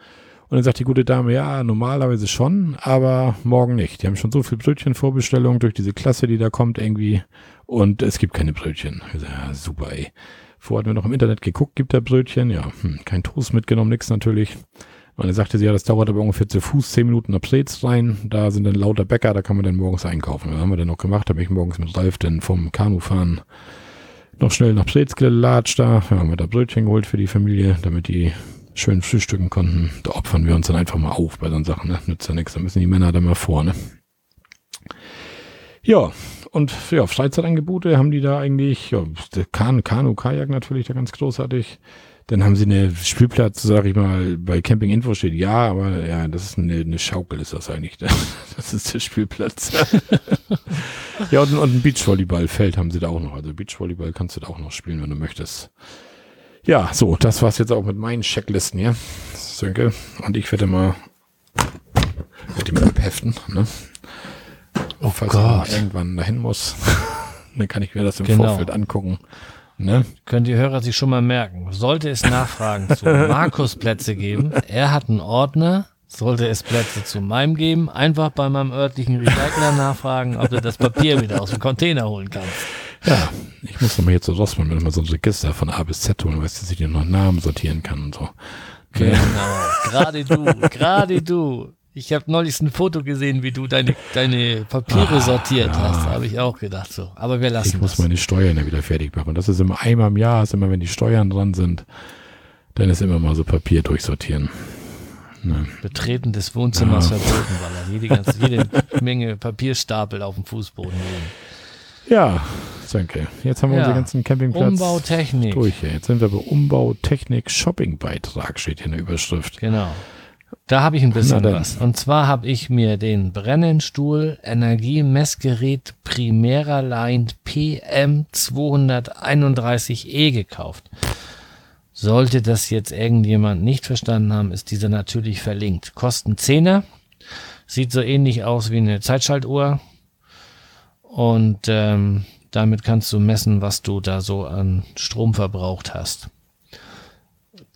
Und dann sagt die gute Dame, ja, normalerweise schon, aber morgen nicht. Die haben schon so viel Brötchenvorbestellungen durch diese Klasse, die da kommt irgendwie. Und es gibt keine Brötchen. Ja, super, ey. Vorher hatten wir noch im Internet geguckt, gibt da Brötchen? Ja, hm, kein Toast mitgenommen, nix natürlich. Und er sagte sie, ja, das dauert aber ungefähr zu Fuß, zehn Minuten nach Preetz rein. Da sind dann lauter Bäcker, da kann man dann morgens einkaufen. Das haben wir dann noch gemacht, habe ich morgens mit Ralf dann vom Kanufahren noch schnell nach Preetz gelatscht da. Haben wir da Brötchen geholt für die Familie, damit die schön frühstücken konnten. Da opfern wir uns dann einfach mal auf bei so Sachen, ne? Nützt ja nichts, da müssen die Männer dann mal vor, ne? Ja, und ja, Freizeitangebote haben die da eigentlich, ja, Kanu, Kajak natürlich da ganz großartig. Dann haben sie eine Spielplatz, sag ich mal, bei Camping Info steht ja, aber ja, das ist eine, eine Schaukel, ist das eigentlich. [laughs] Das ist der Spielplatz. [laughs] ja, und, und ein Beachvolleyballfeld haben sie da auch noch. Also Beachvolleyball kannst du da auch noch spielen, wenn du möchtest. Ja, so, das war's jetzt auch mit meinen Checklisten hier. Sönke. Und ich werde mal, die mal abheften, ne? Oh Falls Gott. irgendwann dahin muss, [laughs] dann kann ich mir das im genau. Vorfeld angucken. Ne? Können die Hörer sich schon mal merken. Sollte es Nachfragen zu [laughs] Markus Plätze geben, er hat einen Ordner, sollte es Plätze zu meinem geben, einfach bei meinem örtlichen Recycler nachfragen, ob du das Papier wieder aus dem Container holen kannst. Ja, ich muss nochmal jetzt zu Rossmann mit mal so ein Register von A bis Z holen, weißt du, dass ich dir noch Namen sortieren kann und so. Genau, gerade du, gerade du. Ich habe neulich ein Foto gesehen, wie du deine, deine Papiere ah, sortiert ja. hast. Habe ich auch gedacht so. Aber wir lassen Ich muss das. meine Steuern ja wieder fertig machen. Das ist immer einmal im Jahr, ist immer, wenn die Steuern dran sind, dann ist immer mal so Papier durchsortieren. Ne. Betreten des Wohnzimmers ja. verboten, weil er [laughs] jede, ganze, jede Menge Papierstapel auf dem Fußboden liegen. Ja, danke. Jetzt haben wir ja. unseren ganzen Campingplatz Umbautechnik. durch. Jetzt sind wir bei Umbautechnik Shoppingbeitrag, steht hier in der Überschrift. Genau. Da habe ich ein bisschen was. Und zwar habe ich mir den Brennenstuhl Energiemessgerät Primera Line PM231E gekauft. Sollte das jetzt irgendjemand nicht verstanden haben, ist dieser natürlich verlinkt. Kosten 10er. Sieht so ähnlich aus wie eine Zeitschaltuhr. Und ähm, damit kannst du messen, was du da so an Strom verbraucht hast.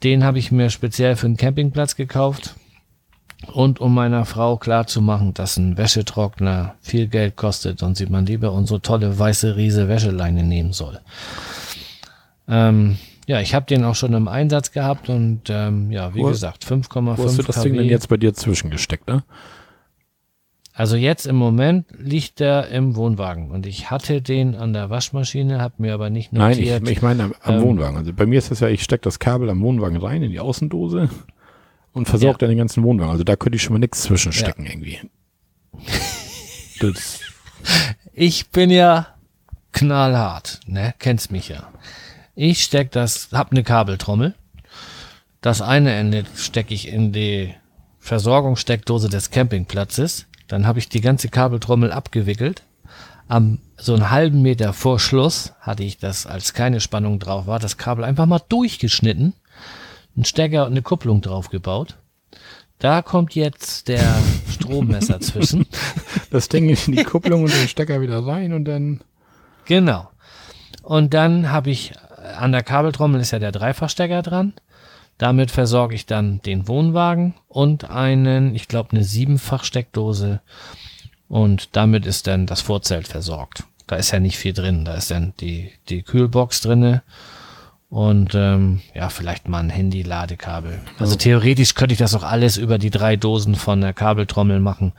Den habe ich mir speziell für den Campingplatz gekauft und um meiner Frau klarzumachen, dass ein Wäschetrockner viel Geld kostet und sie man lieber unsere tolle weiße Riese Wäscheleine nehmen soll. Ähm, ja, ich habe den auch schon im Einsatz gehabt und ähm, ja, wie wo, gesagt, 5,5 Wo hast du das Ding denn jetzt bei dir zwischengesteckt, ne? Also jetzt im Moment liegt der im Wohnwagen und ich hatte den an der Waschmaschine, habe mir aber nicht notiert. Nein, ich, ich meine am, am ähm, Wohnwagen. Also bei mir ist das ja, ich stecke das Kabel am Wohnwagen rein in die Außendose und versorgt ja. den ganzen Wohnwagen. Also da könnte ich schon mal nichts zwischenstecken ja. irgendwie. [laughs] das. Ich bin ja knallhart, ne? Kennst mich ja. Ich steck das, hab eine Kabeltrommel. Das eine Ende stecke ich in die Versorgungssteckdose des Campingplatzes. Dann habe ich die ganze Kabeltrommel abgewickelt. Am so einen halben Meter vor Schluss hatte ich das, als keine Spannung drauf war, das Kabel einfach mal durchgeschnitten einen Stecker und eine Kupplung draufgebaut. Da kommt jetzt der Strommesser zwischen. [laughs] Das Ding in die Kupplung und den Stecker wieder rein und dann. Genau. Und dann habe ich an der Kabeltrommel ist ja der Dreifachstecker dran. Damit versorge ich dann den Wohnwagen und einen, ich glaube, eine Siebenfach-Steckdose. Und damit ist dann das Vorzelt versorgt. Da ist ja nicht viel drin. Da ist dann die, die Kühlbox drinne und ähm, ja, vielleicht mal ein Handy-Ladekabel. Also theoretisch könnte ich das auch alles über die drei Dosen von der Kabeltrommel machen.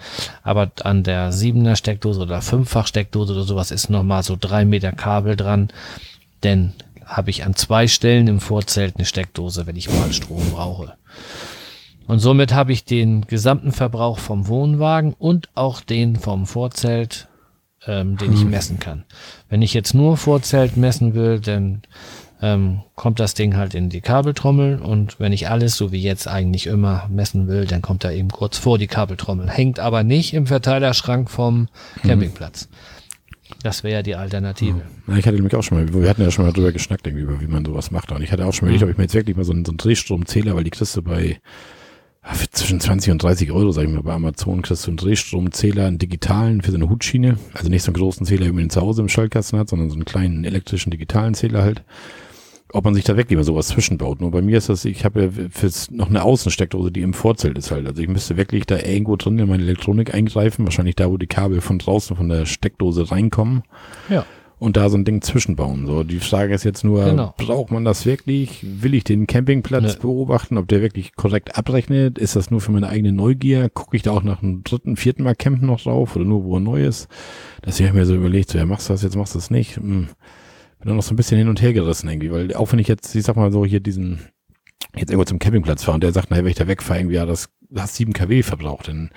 Aber an der siebener Steckdose oder fünffach Steckdose oder sowas ist nochmal so drei Meter Kabel dran. Denn habe ich an zwei Stellen im Vorzelt eine Steckdose, wenn ich mal Strom brauche. Und somit habe ich den gesamten Verbrauch vom Wohnwagen und auch den vom Vorzelt, ähm, den ich hm. messen kann. Wenn ich jetzt nur Vorzelt messen will, dann ähm, kommt das Ding halt in die Kabeltrommel und wenn ich alles, so wie jetzt eigentlich immer messen will, dann kommt er eben kurz vor die Kabeltrommel. Hängt aber nicht im Verteilerschrank vom mhm. Campingplatz. Das wäre ja die Alternative. Ja, ich hatte nämlich auch schon mal, wir hatten ja schon mal drüber geschnackt, irgendwie, wie man sowas macht. Und ich hatte auch schon mal, mhm. ich ob ich mir jetzt wirklich mal so einen, so einen Drehstromzähler, weil die kriegst du bei zwischen 20 und 30 Euro, sag ich mal, bei Amazon kriegst du einen Drehstromzähler, einen digitalen für so eine Hutschiene. Also nicht so einen großen Zähler, wie man ihn zu Hause im Schaltkasten hat, sondern so einen kleinen elektrischen digitalen Zähler halt ob man sich da wirklich mal sowas zwischenbaut. Nur bei mir ist das, ich habe ja fürs noch eine Außensteckdose, die im Vorzelt ist halt. Also ich müsste wirklich da irgendwo drin in meine Elektronik eingreifen, wahrscheinlich da, wo die Kabel von draußen von der Steckdose reinkommen. Ja. Und da so ein Ding zwischenbauen. So, die Frage ist jetzt nur, genau. braucht man das wirklich? Will ich den Campingplatz ne. beobachten, ob der wirklich korrekt abrechnet? Ist das nur für meine eigene Neugier? Gucke ich da auch nach einem dritten, vierten Mal Campen noch drauf oder nur wo er neu ist? Dass ich mir so überlegt, so, ja, machst du das jetzt, machst du das nicht? Hm bin dann noch so ein bisschen hin und her gerissen irgendwie, weil auch wenn ich jetzt, ich sag mal so, hier diesen, jetzt irgendwo zum Campingplatz fahre und der sagt, naja, wenn ich da wegfahre, irgendwie, ja, das hast 7 kW verbraucht, dann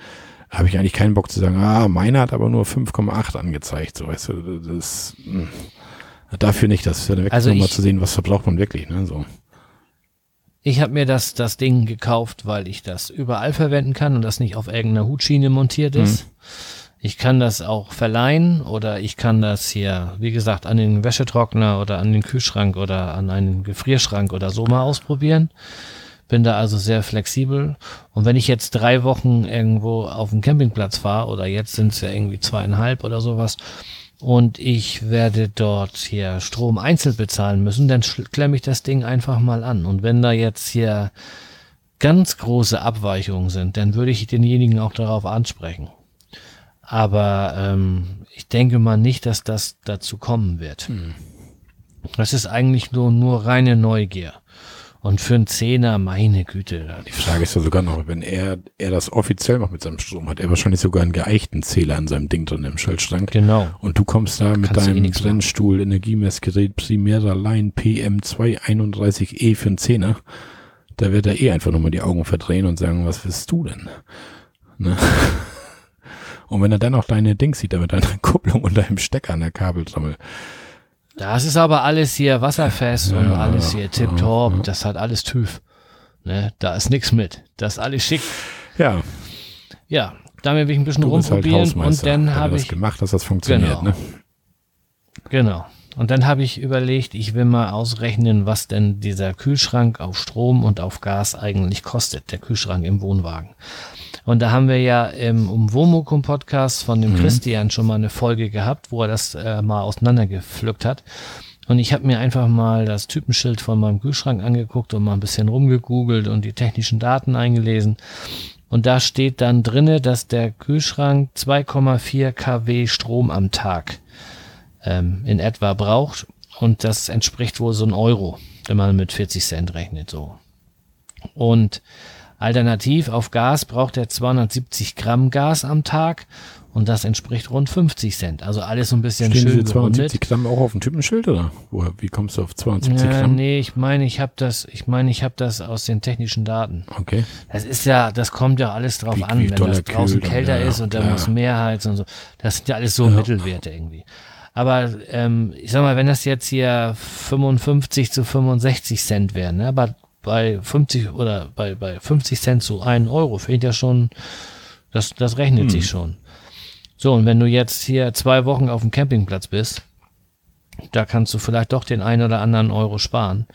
habe ich eigentlich keinen Bock zu sagen, ah, meiner hat aber nur 5,8 angezeigt, so, weißt du, das, mh. Hm, dafür nicht, das ist ja wirklich also mal zu sehen, was verbraucht man wirklich, ne, so. Ich habe mir das, das Ding gekauft, weil ich das überall verwenden kann und das nicht auf irgendeiner Hutschiene montiert ist. Mhm. Ich kann das auch verleihen oder ich kann das hier, wie gesagt, an den Wäschetrockner oder an den Kühlschrank oder an einen Gefrierschrank oder so mal ausprobieren. Bin da also sehr flexibel. Und wenn ich jetzt drei Wochen irgendwo auf dem Campingplatz fahre oder jetzt sind es ja irgendwie zweieinhalb oder sowas und ich werde dort hier Strom einzeln bezahlen müssen, dann klemme ich das Ding einfach mal an. Und wenn da jetzt hier ganz große Abweichungen sind, dann würde ich denjenigen auch darauf ansprechen. Aber ähm, ich denke mal nicht, dass das dazu kommen wird. Hm. Das ist eigentlich nur, nur reine Neugier. Und für einen Zehner, meine Güte. Die Frage ist ja sogar noch, wenn er, er das offiziell macht mit seinem Strom, hat er wahrscheinlich sogar einen geeichten Zähler an seinem Ding drin im Schaltschrank. Genau. Und du kommst da mit Kannst eh deinem machen. Brennstuhl, Energiemessgerät Primera Line PM231E E für einen Zehner. Da wird er eh einfach nochmal die Augen verdrehen und sagen, was willst du denn? Ne? Und wenn er dann noch deine Dings sieht, da mit deiner [laughs] Kupplung und deinem Stecker an der Kabeltrommel. Das ist aber alles hier wasserfest und Ja, alles hier tipptopp. ja, ja. Das hat alles TÜV. Ne? Da ist nichts mit. Das ist alles schick. Ja, Ja, damit will ich ein bisschen du halt rumprobieren und Hausmeister. dann habe ich gemacht, dass das funktioniert, Genau. ne? Genau. Und dann habe ich überlegt, ich will mal ausrechnen, was denn dieser Kühlschrank auf Strom und auf Gas eigentlich kostet, der Kühlschrank im Wohnwagen. Und da haben wir ja im Umwomukum Podcast von dem Christian schon mal eine Folge gehabt, wo er das äh, mal auseinandergepflückt hat. Und ich habe mir einfach mal das Typenschild von meinem Kühlschrank angeguckt und mal ein bisschen rumgegoogelt und die technischen Daten eingelesen. Und da steht dann drinne, dass der Kühlschrank 2,4 kW Strom am Tag ähm, in etwa braucht. Und das entspricht wohl so ein Euro, wenn man mit 40 Cent rechnet, so. Und alternativ auf Gas braucht er 270 Gramm Gas am Tag und das entspricht rund 50 Cent. Also alles so ein bisschen Stehen schön diese 270 Gramm auch auf dem Typenschild oder? Woher, wie kommst du auf 270 Ja, Gramm? nee, ich meine, ich habe das, ich meine, ich habe das aus den technischen Daten. Okay. Das ist ja, das kommt ja alles drauf Wie- an, wie wenn das draußen kühlt und kälter ja, ist und da muss mehr heizen und so. Das sind ja alles so Mittelwerte irgendwie. Aber ähm, ich sag mal, wenn das jetzt hier 55 zu 65 Cent wären, ne, aber bei 50 oder bei, bei 50 Cent zu 1 Euro, ich ja schon, das, das rechnet Hm. sich schon. So, und wenn du jetzt hier zwei Wochen auf dem Campingplatz bist, da kannst du vielleicht doch den einen oder anderen Euro sparen.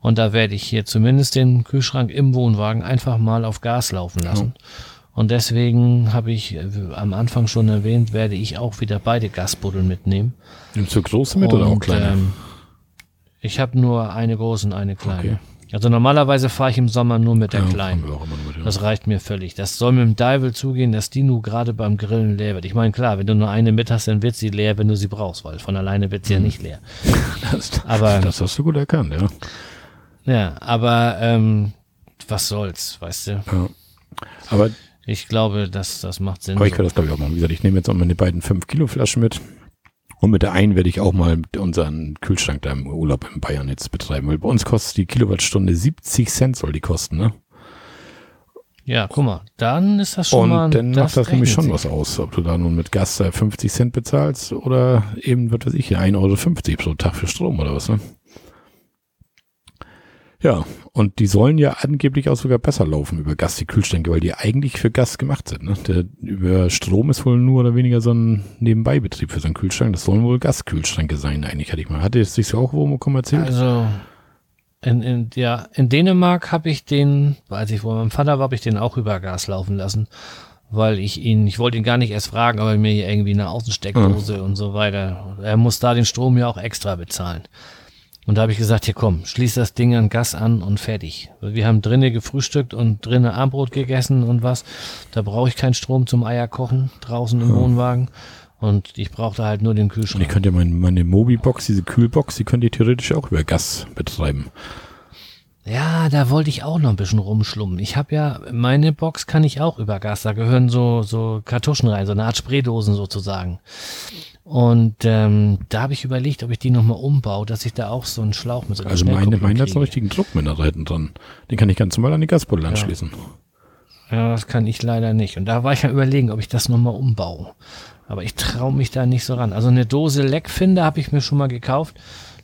Und da werde ich hier zumindest den Kühlschrank im Wohnwagen einfach mal auf Gas laufen lassen. Und deswegen habe ich äh, am Anfang schon erwähnt, werde ich auch wieder beide Gasbuddeln mitnehmen. Nimmst du große mit oder auch Und, kleine? Ähm, ich habe nur eine große und eine kleine. Okay. Also normalerweise fahre ich im Sommer nur mit der Ja, kleinen. mit, ja. Das reicht mir völlig. Das soll mit dem Dival zugehen, dass die nur gerade beim Grillen leer wird. Ich meine, klar, wenn du nur eine mit hast, dann wird sie leer, wenn du sie brauchst, weil von alleine wird sie Mhm. ja nicht leer. [laughs] das, Aber das hast du gut erkannt, ja. ja, aber ähm, was soll's, weißt du? ja. Aber, Ich glaube, das, das macht Sinn. aber ich kann das glaube ich auch machen. Wie gesagt, ich nehme jetzt auch meine beiden 5 Kilo Flaschen mit. Und mit der einen werde ich auch mal unseren Kühlschrank da im Urlaub in Bayern jetzt betreiben. Weil bei uns kostet die Kilowattstunde 70 Cent soll die kosten, ne? Ja, guck mal, dann ist das schon Und mal. ein- dann macht das nämlich schon sich. was aus, ob du da nun mit Gas da 50 Cent bezahlst oder eben, was weiß ich, hier 1,50 Euro pro Tag für Strom oder was, ne? Ja, und die sollen ja angeblich auch sogar besser laufen über Gas, die Kühlschränke, weil die eigentlich für Gas gemacht sind. Ne? Der, über Strom ist wohl nur oder weniger so ein Nebenbeibetrieb für so einen Kühlschrank. Das sollen wohl Gaskühlschränke sein, eigentlich, hatte ich mal. Hatte es sich so auch wo erzählt? Also, in, in, ja, in Dänemark habe ich den, als ich wo mein Vater war, habe ich den auch über Gas laufen lassen, weil ich ihn, ich wollte ihn gar nicht erst fragen, aber mir hier irgendwie eine Außensteckdose und so weiter. Er muss da den Strom ja auch extra bezahlen. Und da habe ich gesagt, hier komm, schließ das Ding an Gas an und fertig. Wir haben drinnen gefrühstückt und drinnen Armbrot gegessen und was. Da brauche ich keinen Strom zum Eierkochen draußen im Wohnwagen. Und ich brauchte halt nur den Kühlschrank. ihr könnt ja meine, meine Mobi-Box, diese Kühlbox, die könnt ihr theoretisch auch über Gas betreiben. Ja, da wollte ich auch noch ein bisschen rumschlummen. Ich habe ja, meine Box kann ich auch über Gas, da gehören so, so Kartuschen rein, so eine Art Spraydosen sozusagen. Und ähm, da habe ich überlegt, ob ich die nochmal umbaue, dass ich da auch so einen Schlauch mit so Also meine, meine hat so einen richtigen Druckmesser hinten dran. Den kann ich ganz normal an die Gasbuddel anschließen. Ja, das kann ich leider nicht. Und da war ich ja überlegen, ob ich das nochmal umbaue. Aber ich traue mich da nicht so ran. Also eine Dose Leckfinder habe ich mir schon mal gekauft.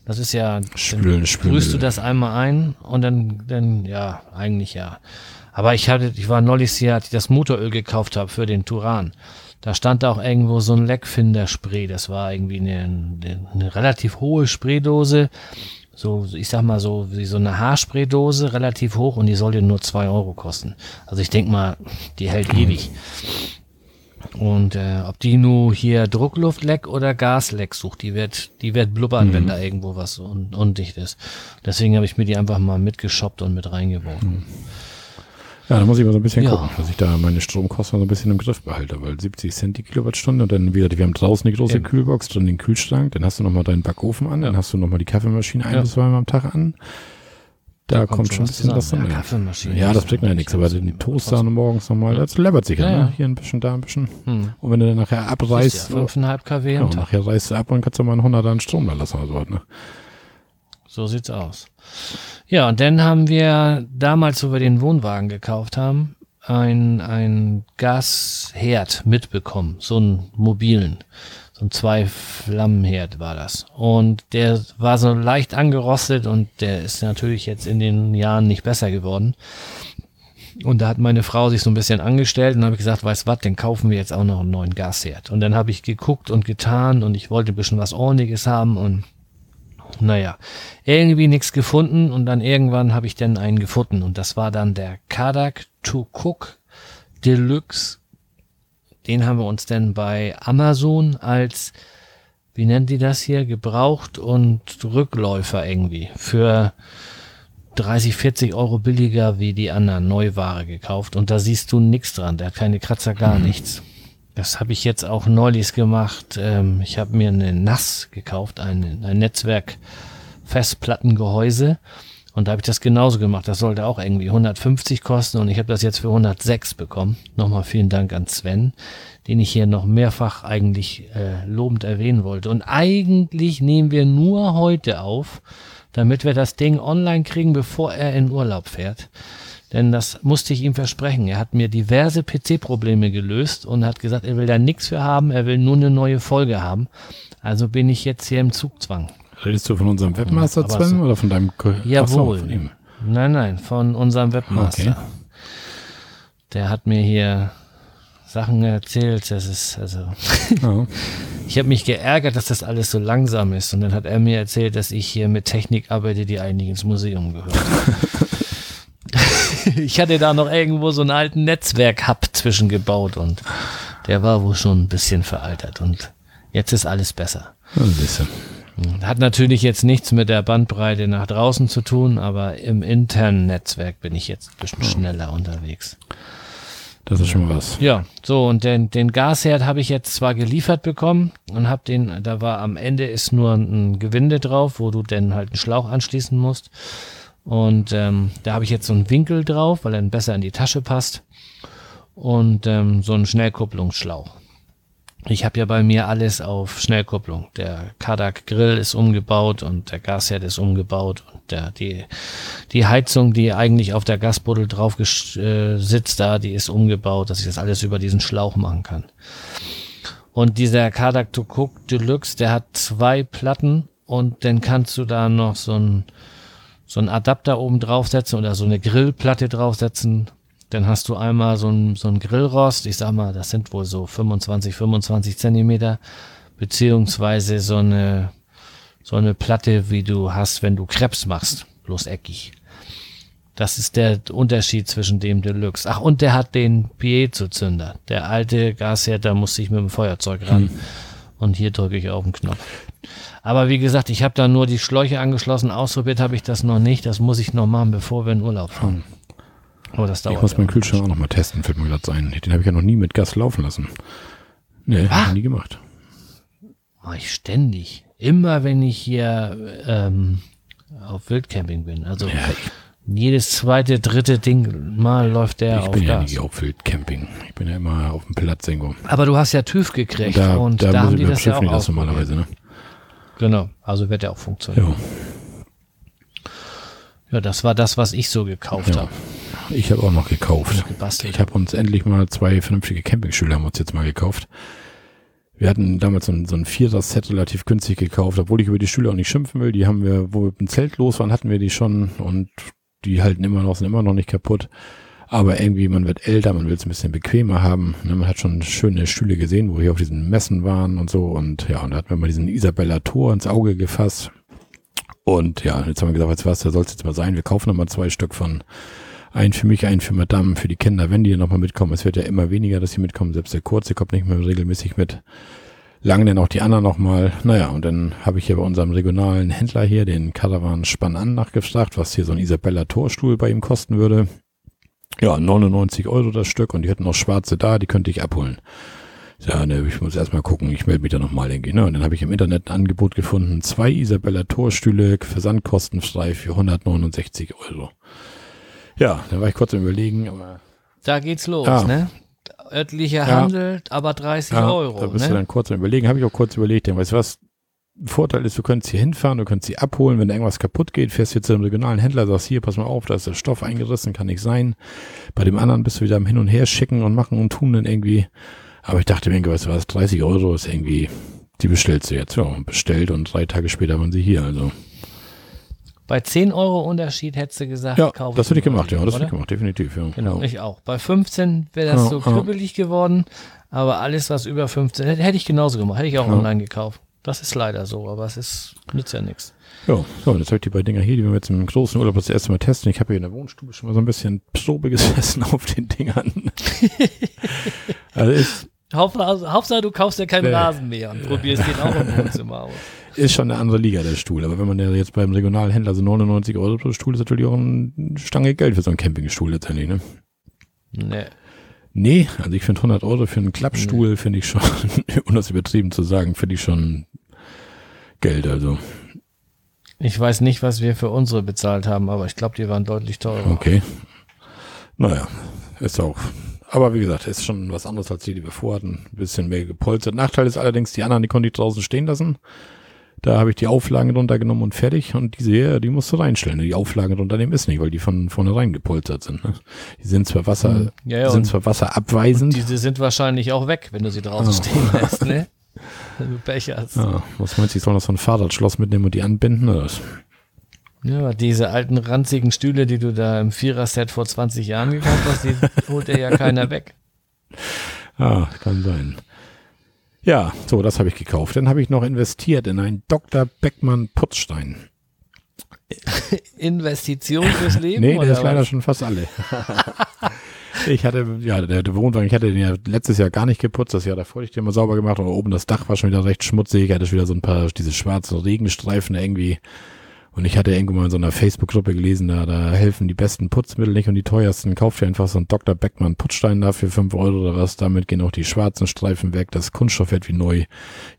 Das ist ja, Spülen, Spülmittel. brühst du das einmal ein und dann, dann, ja, eigentlich ja. Aber ich hatte, ich war neulich hier, als ich das Motoröl gekauft habe für den Turan. Da stand da auch irgendwo so ein Leckfinder-Spray. Das war irgendwie eine, eine, relativ hohe Spraydose. So, ich sag mal so, wie so eine Haarspraydose, relativ hoch und die sollte nur zwei Euro kosten. Also ich denk mal, die hält ewig. Und äh, ob die nur hier Druckluftleck oder Gasleck sucht, die wird, die wird blubbern, wenn da irgendwo was un undicht ist. Deswegen habe ich mir die einfach mal mitgeschoppt und mit reingeworfen. Ja, da muss ich mal so ein bisschen Ja. gucken, dass ich da meine Stromkosten so ein bisschen im Griff behalte, weil 70 Cent die Kilowattstunde und dann wieder, wir haben draußen eine große Eben. Kühlbox, drin den Kühlschrank, dann hast du nochmal deinen Backofen an, dann hast du nochmal die Kaffeemaschine ein bis zweimal am Tag an. Da, kommt schon ein bisschen was dran. Ja, Ja, das bringt mir ja nichts, aber den Toaster morgens nochmal, das läppert sich ja, Ja, ne? Hier ein bisschen, da ein bisschen. Hm. Und wenn du dann nachher abreißt, ja, 5,5 kW Tag. nachher reißt du ab und kannst du mal einen 100er an Strom da lassen oder so, ne? So sieht's aus. Ja, und dann haben wir damals, wo wir den Wohnwagen gekauft haben, ein, ein Gasherd mitbekommen. So einen mobilen. So ein Zwei-Flammenherd war das. Und der war so leicht angerostet und der ist natürlich jetzt in den Jahren nicht besser geworden. Und da hat meine Frau sich so ein bisschen angestellt und habe ich gesagt, weißt was, dann kaufen wir jetzt auch noch einen neuen Gasherd. Und dann habe ich geguckt und getan und ich wollte ein bisschen was ordentliches haben und naja, irgendwie nichts gefunden und dann irgendwann habe ich dann einen gefunden und das war dann der Kadak to Cook Deluxe. Den haben wir uns dann bei Amazon als, wie nennt die das hier, gebraucht und Rückläufer irgendwie für 30, 40 Euro billiger wie die anderen Neuware gekauft und da siehst du nichts dran, der hat keine Kratzer, gar nichts. Das habe ich jetzt auch neulich gemacht. Ähm, ich habe mir eine NAS gekauft, ein, ein Netzwerk Festplattengehäuse. Und da habe ich das genauso gemacht. Das sollte auch irgendwie 150 kosten und ich habe das jetzt für 106 bekommen. Nochmal vielen Dank an Sven, den ich hier noch mehrfach eigentlich äh, lobend erwähnen wollte. Und eigentlich nehmen wir nur heute auf, damit wir das Ding online kriegen, bevor er in Urlaub fährt. Denn das musste ich ihm versprechen. Er hat mir diverse PC-Probleme gelöst und hat gesagt, er will da nichts für haben, er will nur eine neue Folge haben. Also bin ich jetzt hier im Zugzwang. Redest du von unserem Webmaster, Sven, so- oder von deinem Ko- Ach so, Jawohl. von. Nein, nein, von unserem Webmaster. Okay. Der hat mir hier Sachen erzählt. Das ist, also, Ja. [laughs] ich habe mich geärgert, dass das alles so langsam ist. Und dann hat er mir erzählt, dass ich hier mit Technik arbeite, die eigentlich ins Museum gehört. [laughs] [laughs] ich hatte da noch irgendwo so einen alten Netzwerk-Hub zwischengebaut und der war wohl schon ein bisschen veraltert. Und jetzt ist alles besser. Ja, siehst du. Hat natürlich jetzt nichts mit der Bandbreite nach draußen zu tun, aber im internen Netzwerk bin ich jetzt ein bisschen schneller unterwegs. Das ist schon was. Ja, so und den, den Gasherd habe ich jetzt zwar geliefert bekommen und habe den, da war am Ende ist nur ein Gewinde drauf, wo du dann halt einen Schlauch anschließen musst. Und ähm, da habe ich jetzt so einen Winkel drauf, weil er dann besser in die Tasche passt. Und ähm, so einen Schnellkupplungsschlauch. Ich habe ja bei mir alles auf Schnellkupplung. Der Kadak Grill ist umgebaut und der Gasherd ist umgebaut und der, die, die Heizung, die eigentlich auf der Gasbuddel drauf äh, sitzt da, die ist umgebaut, dass ich das alles über diesen Schlauch machen kann. Und dieser Kadak Cook Deluxe, der hat zwei Platten und dann kannst du da noch so ein so einen Adapter oben draufsetzen oder so eine Grillplatte draufsetzen. Dann hast du einmal so ein, so ein Grillrost, ich sag mal, das sind wohl so 25, 25 Zentimeter, beziehungsweise so eine, so eine Platte, wie du hast, wenn du Krebs machst, bloß eckig. Das ist der Unterschied zwischen dem Deluxe. Ach, und der hat den Piezo-Zünder. Der alte Gasherd, da musste ich mit dem Feuerzeug ran. Und hier drücke ich auf den Knopf. Aber wie gesagt, ich habe da nur die Schläuche angeschlossen. Ausprobiert habe ich das noch nicht. Das muss ich noch machen, bevor wir in Urlaub fahren. Aber das dauert. Ich muss ja meinen noch. Kühlschrank auch nochmal testen, fällt mir gerade ein. Den habe ich ja noch nie mit Gas laufen lassen. Nee, hab ich nie gemacht. Mach ich ständig. Immer wenn ich hier ähm, auf Wildcamping bin. Also jedes zweite, dritte Ding mal läuft der ich auf bin ja nie auf Wildcamping. Ich bin ja immer auf dem Platz irgendwo. Aber du hast ja TÜV gekriegt Da, und da, da, haben ich die das ja auch das normalerweise, ne? Genau, also wird der auch funktionieren. Ja. Ja, das war das, was ich so gekauft Ja. habe. Ich habe auch noch gekauft. Ich habe uns endlich mal zwei vernünftige Campingstühle haben wir uns jetzt mal gekauft. Wir hatten damals so ein, so ein Vierer-Set relativ günstig gekauft, obwohl ich über die Stühle auch nicht schimpfen will. Die haben wir, wo wir mit dem Zelt los waren, hatten wir die schon und die halten immer noch, sind immer noch nicht kaputt. Aber irgendwie, man wird älter, man will es ein bisschen bequemer haben. Ne, Man hat schon schöne Stühle gesehen, wo wir auf diesen Messen waren und so. Und ja, und da hatten wir mal diesen Isabella Tor ins Auge gefasst. Und ja, jetzt haben wir gesagt, jetzt was, da soll es jetzt mal sein. Wir kaufen nochmal zwei Stück von ein für mich, ein für Madame, für die Kinder, wenn die nochmal mitkommen. Es wird ja immer weniger, dass sie mitkommen. Selbst der Kurze kommt nicht mehr regelmäßig mit. Lang dann auch die anderen nochmal. Naja, und dann habe ich hier bei unserem regionalen Händler hier, den Caravan Spann an, nachgefragt, was hier so ein Isabella Torstuhl bei ihm kosten würde. Ja, 99 Euro das Stück und die hätten noch schwarze da, die könnte ich abholen. Ja, ne, ich muss erstmal gucken, ich melde mich da nochmal, ich. Ne? Und dann habe ich im Internet ein Angebot gefunden, zwei Isabella Torstühle, versandkostenfrei für 169 Euro. Ja, da war ich kurz am überlegen, aber. Da geht's los, Ja. ne? Örtlicher Ja. Handel, aber 30 Ja, Euro. da bist ne? du dann kurz am überlegen, habe ich auch kurz überlegt, denn weißt du was? Vorteil ist, du könntest hier hinfahren, du könntest sie abholen, wenn irgendwas kaputt geht, fährst hier zu einem regionalen Händler, sagst hier, pass mal auf, da ist der Stoff eingerissen, kann nicht sein. Bei dem anderen bist du wieder am Hin und Her schicken und machen und tun dann irgendwie. Aber ich dachte mir, weißt du was, 30 Euro ist irgendwie, die bestellst du jetzt, ja, bestellt und drei Tage später waren sie hier, also. Bei 10 Euro Unterschied hättest du gesagt, Ja, kauf das hätte ich gemacht, ja, das hätte ich gemacht, definitiv, ja. Genau, ja. ich auch. Bei 15 wäre das Ja, so ja. kribbelig geworden, aber alles, was über 15, hätte, hätte ich genauso gemacht, hätte ich auch Ja. online gekauft. Das ist leider so, aber es ist, nützt ja nichts. Ja, so, jetzt habe ich die beiden Dinger hier, die wir jetzt im großen Urlaub das erste Mal testen. Ich habe hier in der Wohnstube schon mal so ein bisschen Probe gesessen [laughs] auf den Dingern. [laughs] also ist, Hauptsache, Hauptsache du kaufst ja keinen Nee. Rasenmäher und probierst den auch im Wohnzimmer aus. ist schon eine andere Liga, der Stuhl. Aber wenn man ja jetzt beim regionalen Händler so 99 Euro pro Stuhl ist natürlich auch eine Stange Geld für so einen Campingstuhl letztendlich, ne? Nee. Nee, also ich finde 100 Euro für einen Klappstuhl finde ich schon, [laughs] um das übertrieben zu sagen, finde ich schon Geld, also. Ich weiß nicht, was wir für unsere bezahlt haben, aber ich glaube, die waren deutlich teurer. Okay. Naja, ist auch. Aber wie gesagt, ist schon was anderes als die, die wir vorhatten. Ein bisschen mehr gepolstert. Nachteil ist allerdings, die anderen, die konnte ich draußen stehen lassen. Da habe ich die Auflagen runtergenommen und fertig. Und diese hier, die musst du reinstellen. Die Auflagen runternehmen ist nicht, weil die von vornherein gepolstert sind. Ne? Die sind zwar Wasser, Hm. Ja, ja, sind zwar wasserabweisend. diese sind wahrscheinlich auch weg, wenn du sie draußen Oh. stehen lässt, ne? [laughs] Wenn du Pech hast. ja, was meinst du, ich soll noch so ein Fahrradschloss mitnehmen und die anbinden? Oder was? Ja, diese alten ranzigen Stühle, die du da im Vierer-Set vor 20 Jahren gekauft hast, die holt dir ja keiner [laughs] weg. Ah, kann sein. Ja, so, das habe ich gekauft. Dann habe ich noch investiert in einen Dr. Beckmann Putzstein. [laughs] Investition fürs Leben? Nee, der ist leider was? schon fast alle. ich hatte, ja, der, der Wohnwagen, ich hatte den ja letztes Jahr gar nicht geputzt, das Jahr davor hatte ich den mal sauber gemacht und oben das Dach war schon wieder recht schmutzig, ich hatte schon wieder so ein paar, diese schwarzen Regenstreifen irgendwie. Und ich hatte irgendwo mal in so einer Facebook-Gruppe gelesen, da, da helfen die besten Putzmittel nicht und die teuersten. Kauft ihr einfach so einen Dr. Beckmann Putzstein da für 5 Euro oder was. Damit gehen auch die schwarzen Streifen weg. Das Kunststoff wird wie neu.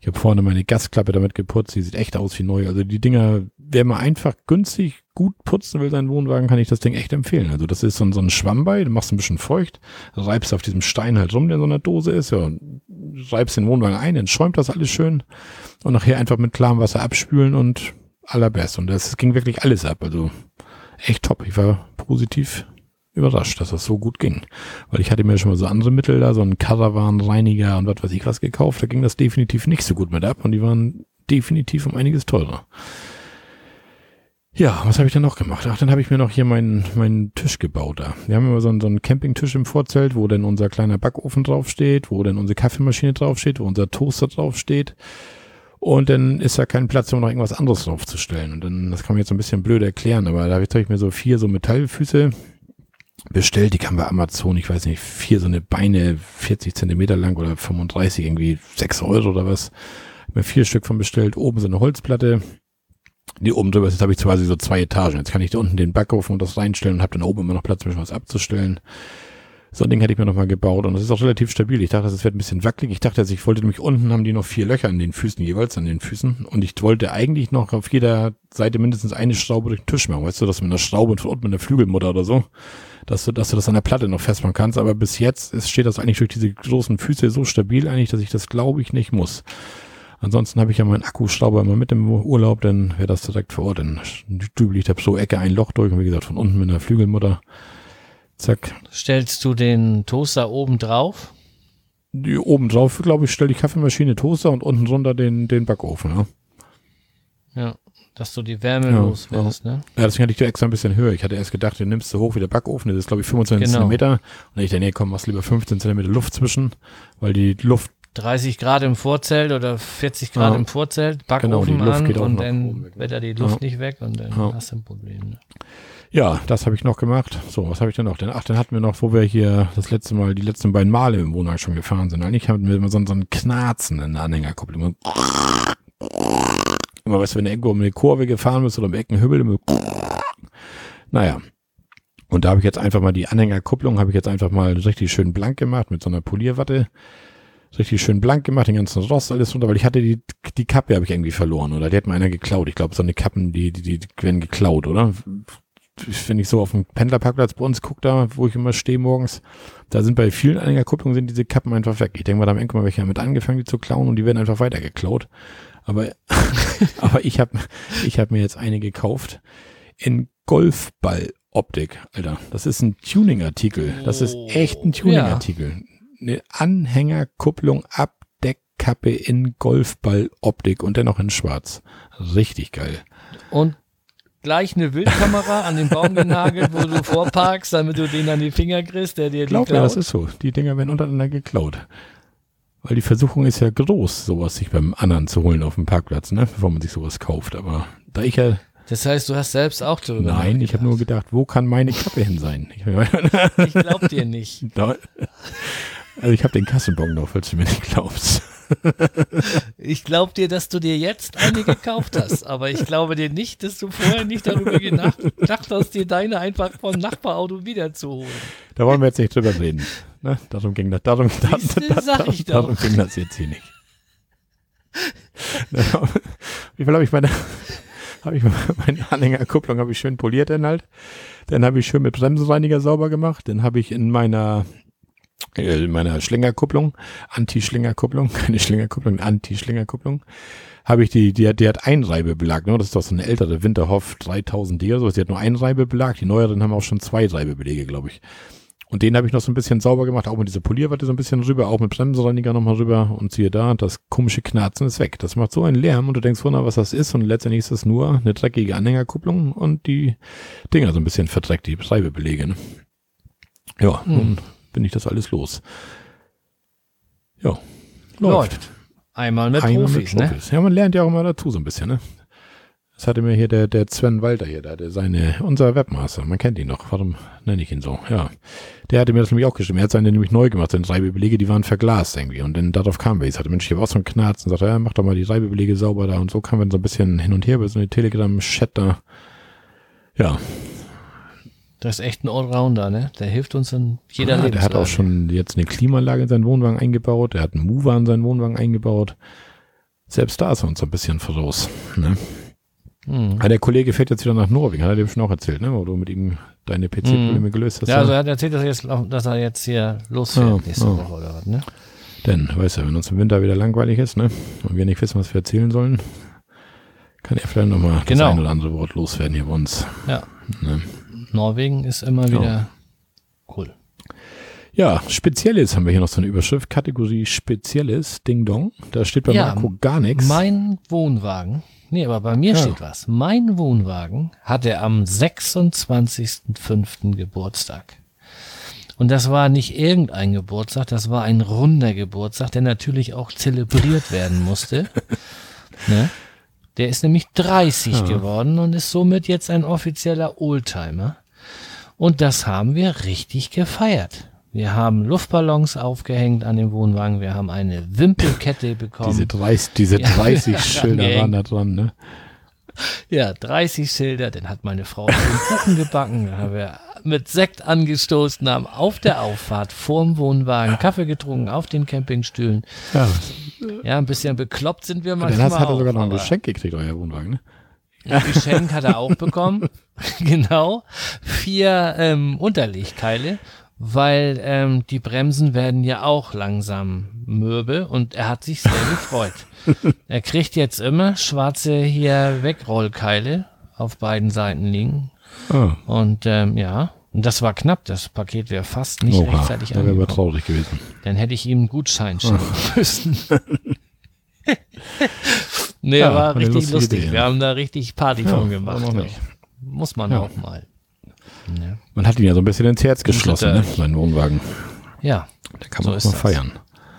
Ich habe vorne meine Gasklappe damit geputzt. Die sieht echt aus wie neu. Also die Dinger, wer mal einfach günstig gut putzen will, seinen Wohnwagen, kann ich das Ding echt empfehlen. Also das ist so ein, so ein Schwamm du machst ein bisschen feucht, reibst auf diesem Stein halt rum, der in so einer Dose ist, ja, und reibst den Wohnwagen ein, dann schäumt das alles schön und nachher einfach mit klarem Wasser abspülen und allerbest. Und das ging wirklich alles ab. Also echt top. Ich war positiv überrascht, dass das so gut ging. Weil ich hatte mir schon mal so andere Mittel da, so einen Caravan-Reiniger und was weiß ich was gekauft. Da ging das definitiv nicht so gut mit ab und die waren definitiv um einiges teurer. Ja, was habe ich dann noch gemacht? Ach, dann habe ich mir noch hier meinen, meinen Tisch gebaut da. Wir haben immer so einen, so einen Campingtisch im Vorzelt, wo dann unser kleiner Backofen draufsteht, wo dann unsere Kaffeemaschine draufsteht, wo unser Toaster draufsteht. Und dann ist da kein Platz, um noch irgendwas anderes draufzustellen. Und dann, das kann man jetzt so ein bisschen blöd erklären, aber da habe ich, hab ich mir so vier so Metallfüße bestellt, die kamen bei Amazon, ich weiß nicht, vier so eine Beine, 40 Zentimeter lang oder 35, irgendwie sechs Euro oder was. Hab mir vier Stück von bestellt, oben so eine Holzplatte, die oben drüber ist, jetzt habe ich quasi so zwei Etagen. Jetzt kann ich da unten den Backofen und das reinstellen und habe dann oben immer noch Platz, um was abzustellen. So ein Ding hätte ich mir noch mal gebaut und das ist auch relativ stabil. Ich dachte, es wird ein bisschen wackelig. Ich dachte, also ich wollte nämlich unten haben die noch vier Löcher an den Füßen, jeweils an den Füßen. Und ich wollte eigentlich noch auf jeder Seite mindestens eine Schraube durch den Tisch machen. Weißt du, dass mit einer Schraube und von unten mit einer Flügelmutter oder so, dass du, dass du das an der Platte noch festmachen kannst. Aber bis jetzt ist, steht das eigentlich durch diese großen Füße so stabil eigentlich, dass ich das glaube ich nicht muss. Ansonsten habe ich ja meinen Akkuschrauber immer mit im Urlaub, dann wäre das direkt vor Ort. Dann dübel ich da pro Ecke ein Loch durch und wie gesagt, von unten mit einer Flügelmutter. Zack. Stellst du den Toaster oben drauf? Die, oben drauf, glaube ich, stelle die Kaffeemaschine, Toaster und unten drunter den, den Backofen. Ja. Ja. Dass du die Wärme Ja, los wirst, ne? ja, deswegen hatte ich da extra ein bisschen höher. Ich hatte erst gedacht, du nimmst so hoch wie der Backofen, das ist glaube ich 25 Genau. Zentimeter. Und ich dachte, nee, komm, machst lieber 15 Zentimeter Luft zwischen, weil die Luft 30 Grad im Vorzelt oder 40 Grad Ja. im Vorzelt, Genau, Backofen die Luft an geht auch und dann weg, ne? wird da die Luft Ja. nicht weg und dann Ja. hast du ein Problem. Ne? Ja, das habe ich noch gemacht. So, was habe ich denn noch? Denn, ach, dann hatten wir noch, wo wir hier das letzte Mal, die letzten beiden Male im Wohnwagen schon gefahren sind. Eigentlich hatten wir immer so, so einen Knarzen in der Anhängerkupplung. Immer, weißt du, wenn du irgendwo um eine Kurve gefahren bist oder um Eckenhübbel, immer naja. Und da habe ich jetzt einfach mal die Anhängerkupplung, habe ich jetzt einfach mal richtig schön blank gemacht mit so einer Polierwatte. richtig schön blank gemacht, den ganzen Rost, alles runter, weil ich hatte die, die Kappe habe ich irgendwie verloren, oder? Die hat mir einer geklaut. Ich glaube, so eine Kappen, die, die, die werden geklaut, oder? Wenn ich so auf dem Pendlerparkplatz bei uns gucke, da, wo ich immer stehe morgens, da sind bei vielen Anhängerkupplungen sind diese Kappen einfach weg. Ich denke mal, da haben irgendwann welche damit angefangen, die zu klauen und die werden einfach weiter geklaut. Aber, [laughs] aber ich habe ich hab mir jetzt eine gekauft in Golfball-Optik, Alter. Das ist ein Tuning-Artikel. Das ist echt ein Tuning-Artikel. Eine Anhängerkupplung Abdeckkappe in Golfball-Optik und dennoch in schwarz. Richtig geil. Und gleich eine Wildkamera an den Baum genagelt, wo du vorparkst, damit du den an die Finger kriegst, der dir die Glaub klaut. mir, das ist so. Die Dinger werden untereinander geklaut. Weil die Versuchung ist ja groß, sowas sich beim anderen zu holen auf dem Parkplatz, ne? Bevor man sich sowas kauft. Aber da ich ja, Das heißt, du hast selbst auch darüber nein, ich habe nur gedacht, wo kann meine Kappe hin sein? Ich, Ich glaub dir nicht. [laughs] Also ich habe den Kassenbon noch, falls du mir nicht glaubst. Ich glaub dir, dass du dir jetzt eine gekauft hast, aber ich glaube dir nicht, dass du vorher nicht darüber gedacht hast, dir deine einfach vom Nachbarauto wiederzuholen. Da wollen wir jetzt nicht drüber reden. Ne? Darum ging das. Darum, da, da, doch. darum ging das jetzt hier nicht. Wie viel habe ich meine, habe ich meine Anhängerkupplung habe ich schön poliert dann halt. Dann habe ich schön mit Bremsenreiniger sauber gemacht. Dann habe ich in meiner äh, in meiner Schlingerkupplung, Anti-Schlingerkupplung, [laughs] keine Schlingerkupplung, Anti-Schlingerkupplung, habe ich die, die, hat- die hat Einreibebelag, ne? Das ist doch so eine ältere Winterhoff 3000D oder so. Die hat nur einen Reibebelag. Die neueren haben auch schon zwei Reibebelege, glaube ich. Und den habe ich noch so ein bisschen sauber gemacht, auch mit dieser Polierwatte so ein bisschen rüber, auch mit Bremsenreiniger nochmal rüber und siehe da, das komische Knarzen ist weg. Das macht so einen Lärm und du denkst, wunder, was das ist und letztendlich ist das nur eine dreckige Anhängerkupplung und die Dinger so ein bisschen verdreckt, die Reibebelege. Ne? Ja, Hm. Bin ich das alles los. Ja, läuft. Läuft. Einmal mit Einmal Profis, mit ne? Profis. Ja, man lernt ja auch immer dazu so ein bisschen, ne? Das hatte mir hier der, der Sven Walter hier, der, der seine, unser Webmaster, man kennt ihn noch, warum nenne ich ihn so? Ja. Der hatte mir das nämlich auch geschrieben. Er hat seine nämlich neu gemacht, seine Reibebelege, die waren verglast irgendwie. Und dann darauf kam wir. Ich sagte, Mensch, ich habe auch so einen Knarz und sagte, ja, mach doch mal die Reibebelege sauber da. Und so kamen wir so ein bisschen hin und her über so eine Telegram-Chat da. Ja, Das ist echt ein Allrounder, ne? Der hilft uns in jeder ja, der hat Lebenslage. auch schon jetzt eine Klimaanlage in seinen Wohnwagen eingebaut. Der hat einen Mover in seinen Wohnwagen eingebaut. Selbst da ist er uns ein bisschen voraus. Ne? Hm. Ah, der Kollege fährt jetzt wieder nach Norwegen, hat er dir schon auch erzählt, ne? Wo du mit ihm deine PC-Probleme gelöst hast. Ja, also er hat erzählt, dass er jetzt, dass er jetzt hier losfährt Ja, nächste ja. Woche oder was, ne? Denn, weißt du, wenn uns im Winter wieder langweilig ist, ne? Und wir nicht wissen, was wir erzählen sollen, kann er vielleicht nochmal Genau. das ein oder andere Wort loswerden hier bei uns. Ja. Ne? Norwegen ist immer wieder cool. Ja, Spezielles haben wir hier noch so eine Überschrift, Kategorie Spezielles, Ding Dong. Da steht bei Ja, Marco gar nichts. Mein Wohnwagen, nee, aber bei mir Ja. steht was. Mein Wohnwagen hatte am 26.05. Geburtstag. Und das war nicht irgendein Geburtstag, das war ein runder Geburtstag, der natürlich auch zelebriert werden musste. [laughs] ne? Der ist nämlich 30 Ja. geworden und ist somit jetzt ein offizieller Oldtimer. Und das haben wir richtig gefeiert. Wir haben Luftballons aufgehängt an dem Wohnwagen, wir haben eine Wimpelkette bekommen. Diese 30, diese Ja. 30 [laughs] Schilder Angehängt. waren da dran, ne? Ja, 30 Schilder, dann hat meine Frau den Kuchen gebacken, dann haben wir mit Sekt angestoßen, haben auf der Auffahrt vorm Wohnwagen Kaffee getrunken, auf den Campingstühlen. Ja. Ja, ein bisschen bekloppt sind wir manchmal dann hat er sogar noch ein Geschenk gekriegt, euer Wohnwagen, ne? Geschenk hat er auch bekommen, [laughs] genau, vier ähm, Unterlegkeile, weil ähm, die Bremsen werden ja auch langsam mürbe und er hat sich sehr gefreut. [laughs] Er kriegt jetzt immer schwarze hier Wegrollkeile auf beiden Seiten liegen Ah, Und ähm, ja, und das war knapp. Das Paket wäre fast nicht oha, rechtzeitig da wäre aber angekommen. traurig gewesen. Dann hätte ich ihm einen Gutschein schenken [laughs] müssen. Nee, Ja, war richtig lustig. Idee, Wir ja. haben da richtig Party von gemacht. ja. Muss man Ja. auch mal. Ja. Man hat ihn ja so ein bisschen ins Herz geschlossen, ne? Seinen Wohnwagen. ja, Da kann So man ist auch mal feiern.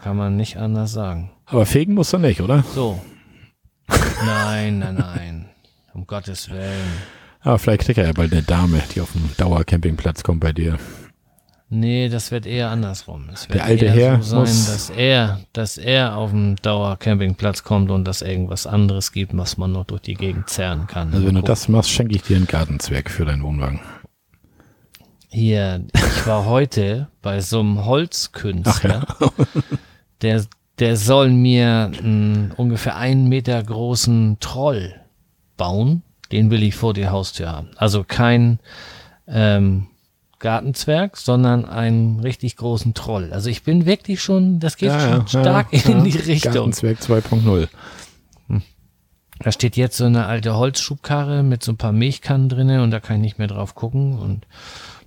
kann man nicht anders sagen. Aber fegen muss er nicht, oder? So. Nein, nein, nein. [laughs] Um Gottes Willen. Aber vielleicht kriegt er ja bald eine Dame, die auf dem Dauercampingplatz kommt bei dir. Nee, das wird eher andersrum. Es wird Der alte eher Herr so sein, muss- dass er, dass er auf dem Dauercampingplatz kommt und dass irgendwas anderes gibt, was man noch durch die Gegend zerren kann. Also wenn du das machst, schenke ich dir einen Gartenzwerg für deinen Wohnwagen. Hier, ich war heute bei so einem Holzkünstler, [laughs] der der soll mir einen ungefähr einen Meter großen Troll bauen. Den will ich vor die Haustür haben. Also kein ähm, Gartenzwerg, sondern einen richtig großen Troll. Also ich bin wirklich schon, das geht Ja, schon ja, stark ja, in die Richtung. Gartenzwerg 2.0. Da steht jetzt so eine alte Holzschubkarre mit so ein paar Milchkannen drinne und da kann ich nicht mehr drauf gucken und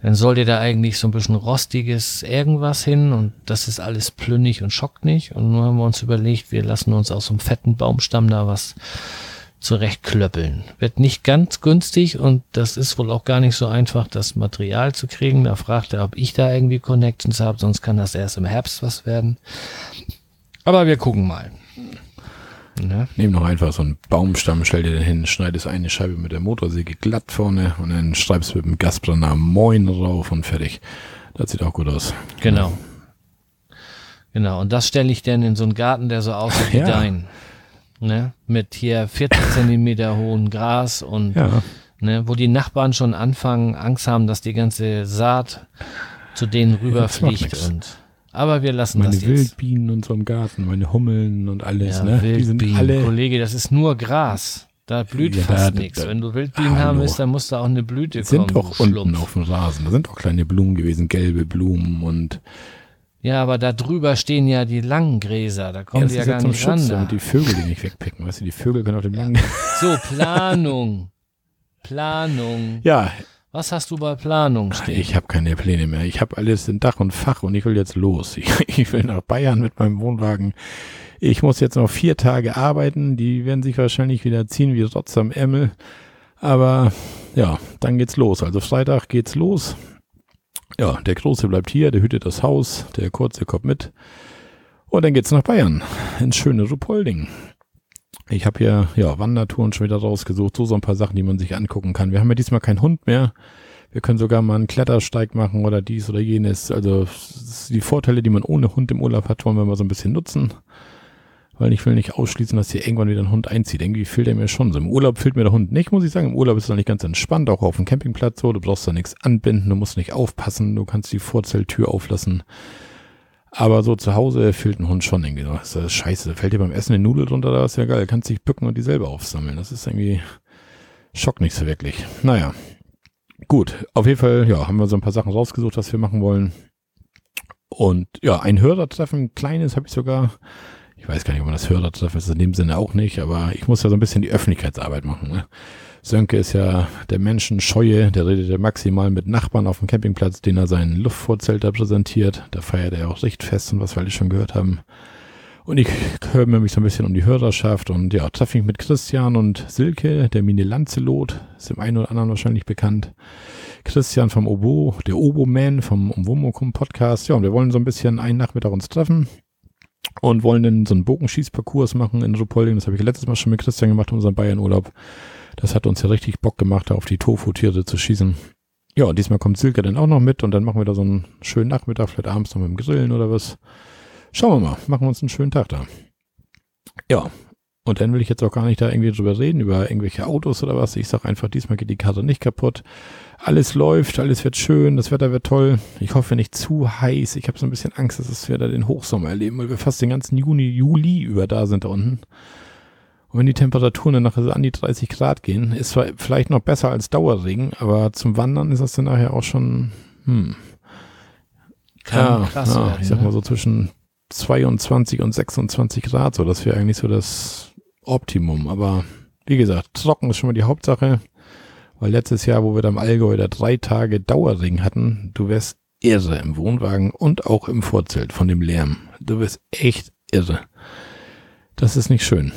dann sollte da eigentlich so ein bisschen rostiges irgendwas hin und das ist alles plünnig und schockt nicht und nur haben wir uns überlegt, wir lassen uns aus so einem fetten Baumstamm da was zurechtklöppeln. Wird nicht ganz günstig und das ist wohl auch gar nicht so einfach, das Material zu kriegen. Da fragt er, ob ich da irgendwie Connections habe, sonst kann das erst im Herbst was werden. Aber wir gucken mal. Ne? Nehm noch einfach so einen Baumstamm, stell dir den hin, schneidest eine Scheibe mit der Motorsäge glatt vorne und dann schreibst du mit dem Gasbrenner Moin drauf und fertig. Das sieht auch gut aus. Genau. Genau, und das stelle ich dann in so einen Garten, der so aussieht wie Ja. dein. Ne? Mit hier 40 [laughs] Zentimeter hohen Gras und Ja, ne, wo die Nachbarn schon anfangen, Angst haben, dass die ganze Saat zu denen rüberfliegt. Und aber wir lassen meine das jetzt. Wildbienen und so im Garten, meine Hummeln und alles, Ja, ne? Die sind Wildbienen, alle. Kollege, das ist nur Gras. Da blüht Ja, fast nichts. Wenn du Wildbienen haben Hallo. willst, dann muss da auch eine Blüte sind kommen. doch du unten auf dem Rasen. Da sind auch kleine Blumen gewesen, gelbe Blumen und Ja, aber da drüber stehen ja die langen Gräser. Da kommen das die ja ja gar zum nicht ran. Schutz, da. damit die Vögel die nicht wegpicken. Weißt du, die Vögel können auf dem langen. [laughs] So, Planung. Planung. Ja, Was hast du bei Planung stehen? ich habe keine Pläne mehr. Ich habe alles in Dach und Fach und ich will jetzt los. [laughs] Ich, ich will nach Bayern mit meinem Wohnwagen. Ich muss jetzt noch vier Tage arbeiten. Die werden sich wahrscheinlich wieder ziehen wie Rotz am Ärmel. Aber ja, dann geht's los. Also Freitag geht's los. Ja, der Große bleibt hier, der hütet das Haus, der Kurze kommt mit. Und dann geht's nach Bayern, ins schöne Ruhpolding. Ich habe hier ja Wandertouren schon wieder rausgesucht, so so ein paar Sachen, die man sich angucken kann. Wir haben ja diesmal keinen Hund mehr. Wir können sogar mal einen Klettersteig machen oder dies oder jenes. Also die Vorteile, die man ohne Hund im Urlaub hat, wollen wir mal so ein bisschen nutzen. Weil ich will nicht ausschließen, dass hier irgendwann wieder ein Hund einzieht. Irgendwie fehlt er mir schon so. Im Urlaub fehlt mir der Hund nicht, muss ich sagen. Im Urlaub ist es nicht ganz entspannt, auch auf dem Campingplatz so. Du brauchst da nichts anbinden, du musst nicht aufpassen, du kannst die Vorzelltür auflassen. Aber so zu Hause fehlt ein Hund schon irgendwie. Das ist scheiße. Da fällt dir beim Essen eine Nudel drunter, da ist ja geil. Kannst dich bücken und die selber aufsammeln. Das ist irgendwie Schock nicht so wirklich. Naja. Gut, auf jeden Fall, ja, haben wir so ein paar Sachen rausgesucht, was wir machen wollen. Und ja, ein Hörertreffen, ein kleines habe ich sogar. Ich weiß gar nicht, ob man das Hörertreffen ist, in dem Sinne auch nicht, aber ich muss ja so ein bisschen die Öffentlichkeitsarbeit machen. Ne? Sönke ist ja der Menschenscheue, der redet ja maximal mit Nachbarn auf dem Campingplatz, den er seinen Luftvorzelt da präsentiert. Da feiert er auch Richtfest und was wir alle schon gehört haben. Und ich kümmere mich so ein bisschen um die Hörerschaft und ja, treffe mich mit Christian und Silke, der Mini Lancelot, ist dem einen oder anderen wahrscheinlich bekannt. Christian vom Obo, der Obo-Man vom Umwomukum Podcast. Ja, und wir wollen so ein bisschen einen Nachmittag uns treffen und wollen dann so einen Bogenschießparcours machen in Ruhpolding. Das habe ich letztes Mal schon mit Christian gemacht in unserem Bayernurlaub. Das hat uns ja richtig Bock gemacht, da auf die Tofu-Tiere zu schießen. Ja, und diesmal kommt Silke dann auch noch mit und dann machen wir da so einen schönen Nachmittag, vielleicht abends noch mit dem Grillen oder was. Schauen wir mal, machen wir uns einen schönen Tag da. Ja, und dann will ich jetzt auch gar nicht da irgendwie drüber reden, über irgendwelche Autos oder was. Ich sag einfach, diesmal geht die Karte nicht kaputt. Alles läuft, alles wird schön, das Wetter wird toll. Ich hoffe nicht zu heiß. Ich habe so ein bisschen Angst, dass wir da den Hochsommer erleben, weil wir fast den ganzen Juni, Juli über da sind da unten. Und wenn die Temperaturen dann nachher an die 30 Grad gehen, ist zwar vielleicht noch besser als Dauerregen, aber zum Wandern ist das dann nachher auch schon, hm, Kann ja, krass ja, werden. ich sag ne? mal so zwischen 22 und 26 Grad, so das wäre eigentlich so das Optimum. Aber wie gesagt, trocken ist schon mal die Hauptsache, weil letztes Jahr, wo wir da im Allgäu da drei Tage Dauerregen hatten, du wärst irre im Wohnwagen und auch im Vorzelt von dem Lärm. Du wirst echt irre. Das ist nicht schön.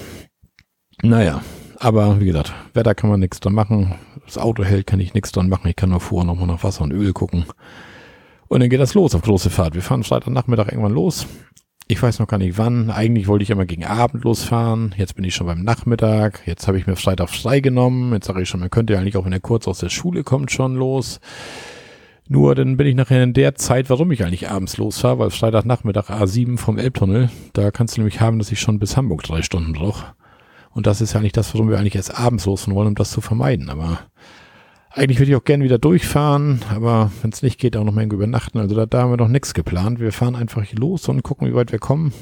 Naja, aber wie gesagt, Wetter kann man nichts dran machen. Das Auto hält, kann ich nichts dran machen. Ich kann nur vorher nochmal nach Wasser und Öl gucken. Und dann geht das los auf große Fahrt. Wir fahren Freitagnachmittag irgendwann los. Ich weiß noch gar nicht wann. Eigentlich wollte ich immer gegen Abend losfahren. Jetzt bin ich schon beim Nachmittag. Jetzt habe ich mir Freitag frei genommen. Jetzt sage ich schon, man könnte ja eigentlich auch, wenn er kurz aus der Schule kommt, schon los. Nur dann bin ich nachher in der Zeit, warum ich eigentlich abends losfahre, weil Freitagnachmittag A7 vom Elbtunnel, da kannst du nämlich haben, dass ich schon bis Hamburg drei Stunden brauche. Und das ist ja nicht das, warum wir eigentlich erst abends losfahren wollen, um das zu vermeiden. Aber eigentlich würde ich auch gerne wieder durchfahren, aber wenn es nicht geht, auch noch mal übernachten. Also da, da haben wir noch nichts geplant. Wir fahren einfach los und gucken, wie weit wir kommen.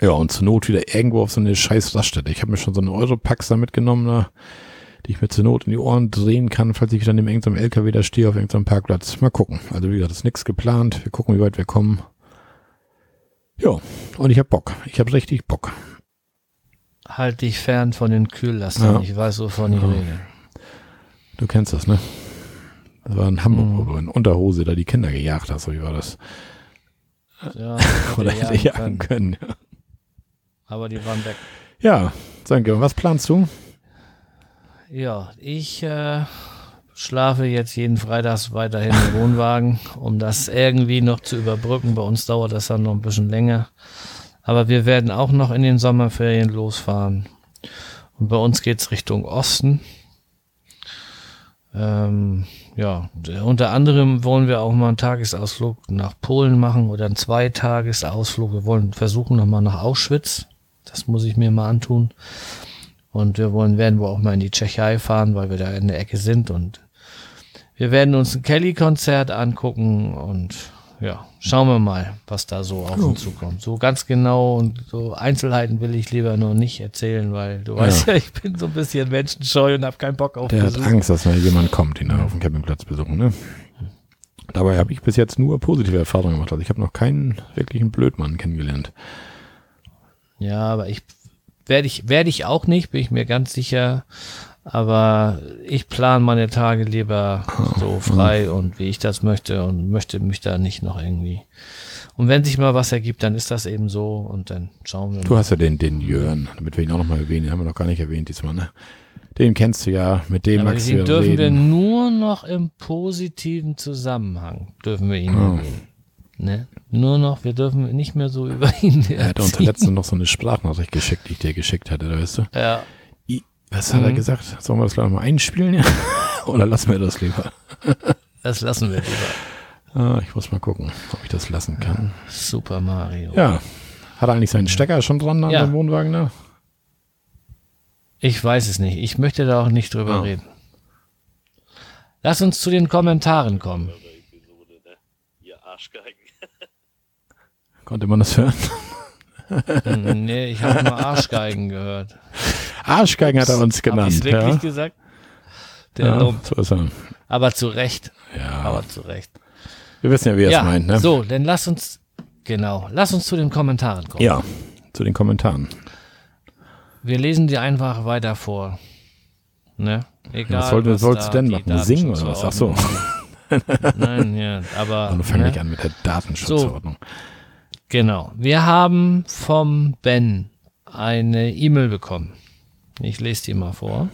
Ja, und zur Not wieder irgendwo auf so eine scheiß Raststätte. Ich habe mir schon so eine Europax da mitgenommen, ne, die ich mir zur Not in die Ohren drehen kann, falls ich dann in irgendeinem LKW da stehe auf irgendeinem Parkplatz. Mal gucken. Also wie gesagt, ist nichts geplant. Wir gucken, wie weit wir kommen. Ja, und ich habe Bock. Ich habe richtig Bock. Halt dich fern von den Kühllastern. Ja. Ich weiß, wovon ich Ja. rede. Du kennst das, ne? Das war in Hamburg, wo du in Unterhose da die Kinder gejagt hast, so wie war das? Ja, [laughs] Oder hätte jagen jagen können. können. Aber die waren weg. Ja, danke. Was planst du? Ja, ich äh, schlafe jetzt jeden Freitags weiterhin im [laughs] Wohnwagen, um das irgendwie noch zu überbrücken. Bei uns dauert das dann noch ein bisschen länger. Aber wir werden auch noch in den Sommerferien losfahren. Und bei uns geht's Richtung Osten. Ähm, ja, unter anderem wollen wir auch mal einen Tagesausflug nach Polen machen oder einen Zweitagesausflug. Wir wollen versuchen nochmal nach Auschwitz. Das muss ich mir mal antun. Und wir wollen, werden wohl auch mal in die Tschechei fahren, weil wir da in der Ecke sind. Und wir werden uns ein Kelly-Konzert angucken und ja, schauen wir mal, was da so auf uns zukommt. So ganz genau und so Einzelheiten will ich lieber noch nicht erzählen, weil du weißt ja, ich bin so ein bisschen menschenscheu und habe keinen Bock auf Der hat Besuch. Angst, dass mal jemand kommt, ihn da auf dem Campingplatz besuchen, ne? Dabei habe ich bis jetzt nur positive Erfahrungen gemacht. Also ich habe noch keinen wirklichen Blödmann kennengelernt. Ja, aber ich werde ich werde ich auch nicht, bin ich mir ganz sicher. Aber ich plane meine Tage lieber [laughs] so frei und wie ich das möchte und möchte mich da nicht noch irgendwie. Und wenn sich mal was ergibt, dann ist das eben so und dann schauen wir Du mal. hast ja den, den Jörn, damit wir ihn auch nochmal erwähnen, den haben wir noch gar nicht erwähnt diesmal, ne? Den kennst du ja, mit dem Aber magst du den ja dürfen wir reden. nur noch im positiven Zusammenhang dürfen wir ihn Oh. erwähnen. Ne? Nur noch, wir dürfen nicht mehr so [laughs] über ihn Er hat uns letztens noch so eine Sprachnachricht geschickt, die ich dir geschickt hatte, da weißt du. Ja, was hat er Mhm. gesagt? Sollen wir das gleich noch mal einspielen? Ja? [laughs] Oder lassen wir das lieber? das lassen wir lieber. Ah, ich muss mal gucken, ob ich das lassen kann. Super Mario. Ja. Hat er eigentlich seinen Stecker schon dran an Ja. dem Wohnwagen da? Ich weiß es nicht. Ich möchte da auch nicht drüber Ja. reden. Lass uns zu den Kommentaren kommen. Konnte man das hören? Hm, nee, ich habe nur Arschgeigen gehört. [laughs] Arschgeigen hat er uns Hab genannt. wirklich Ja. gesagt? Der Ja, Lump. so ist er. Aber zu Recht. Ja. Aber zu Recht. Wir wissen ja, wie er es ja, meint, ne? so, dann lass uns, genau, lass uns zu den Kommentaren kommen. Ja, zu den Kommentaren. Wir lesen die einfach weiter vor. Ne? Egal. was soll- was sollst du denn machen? Singen oder was? Ach so. [laughs] Nein, ja, aber. Und du fängst ne? nicht an mit der Datenschutzverordnung. Genau. Wir haben vom Ben eine E-Mail bekommen. Ich lese die mal vor.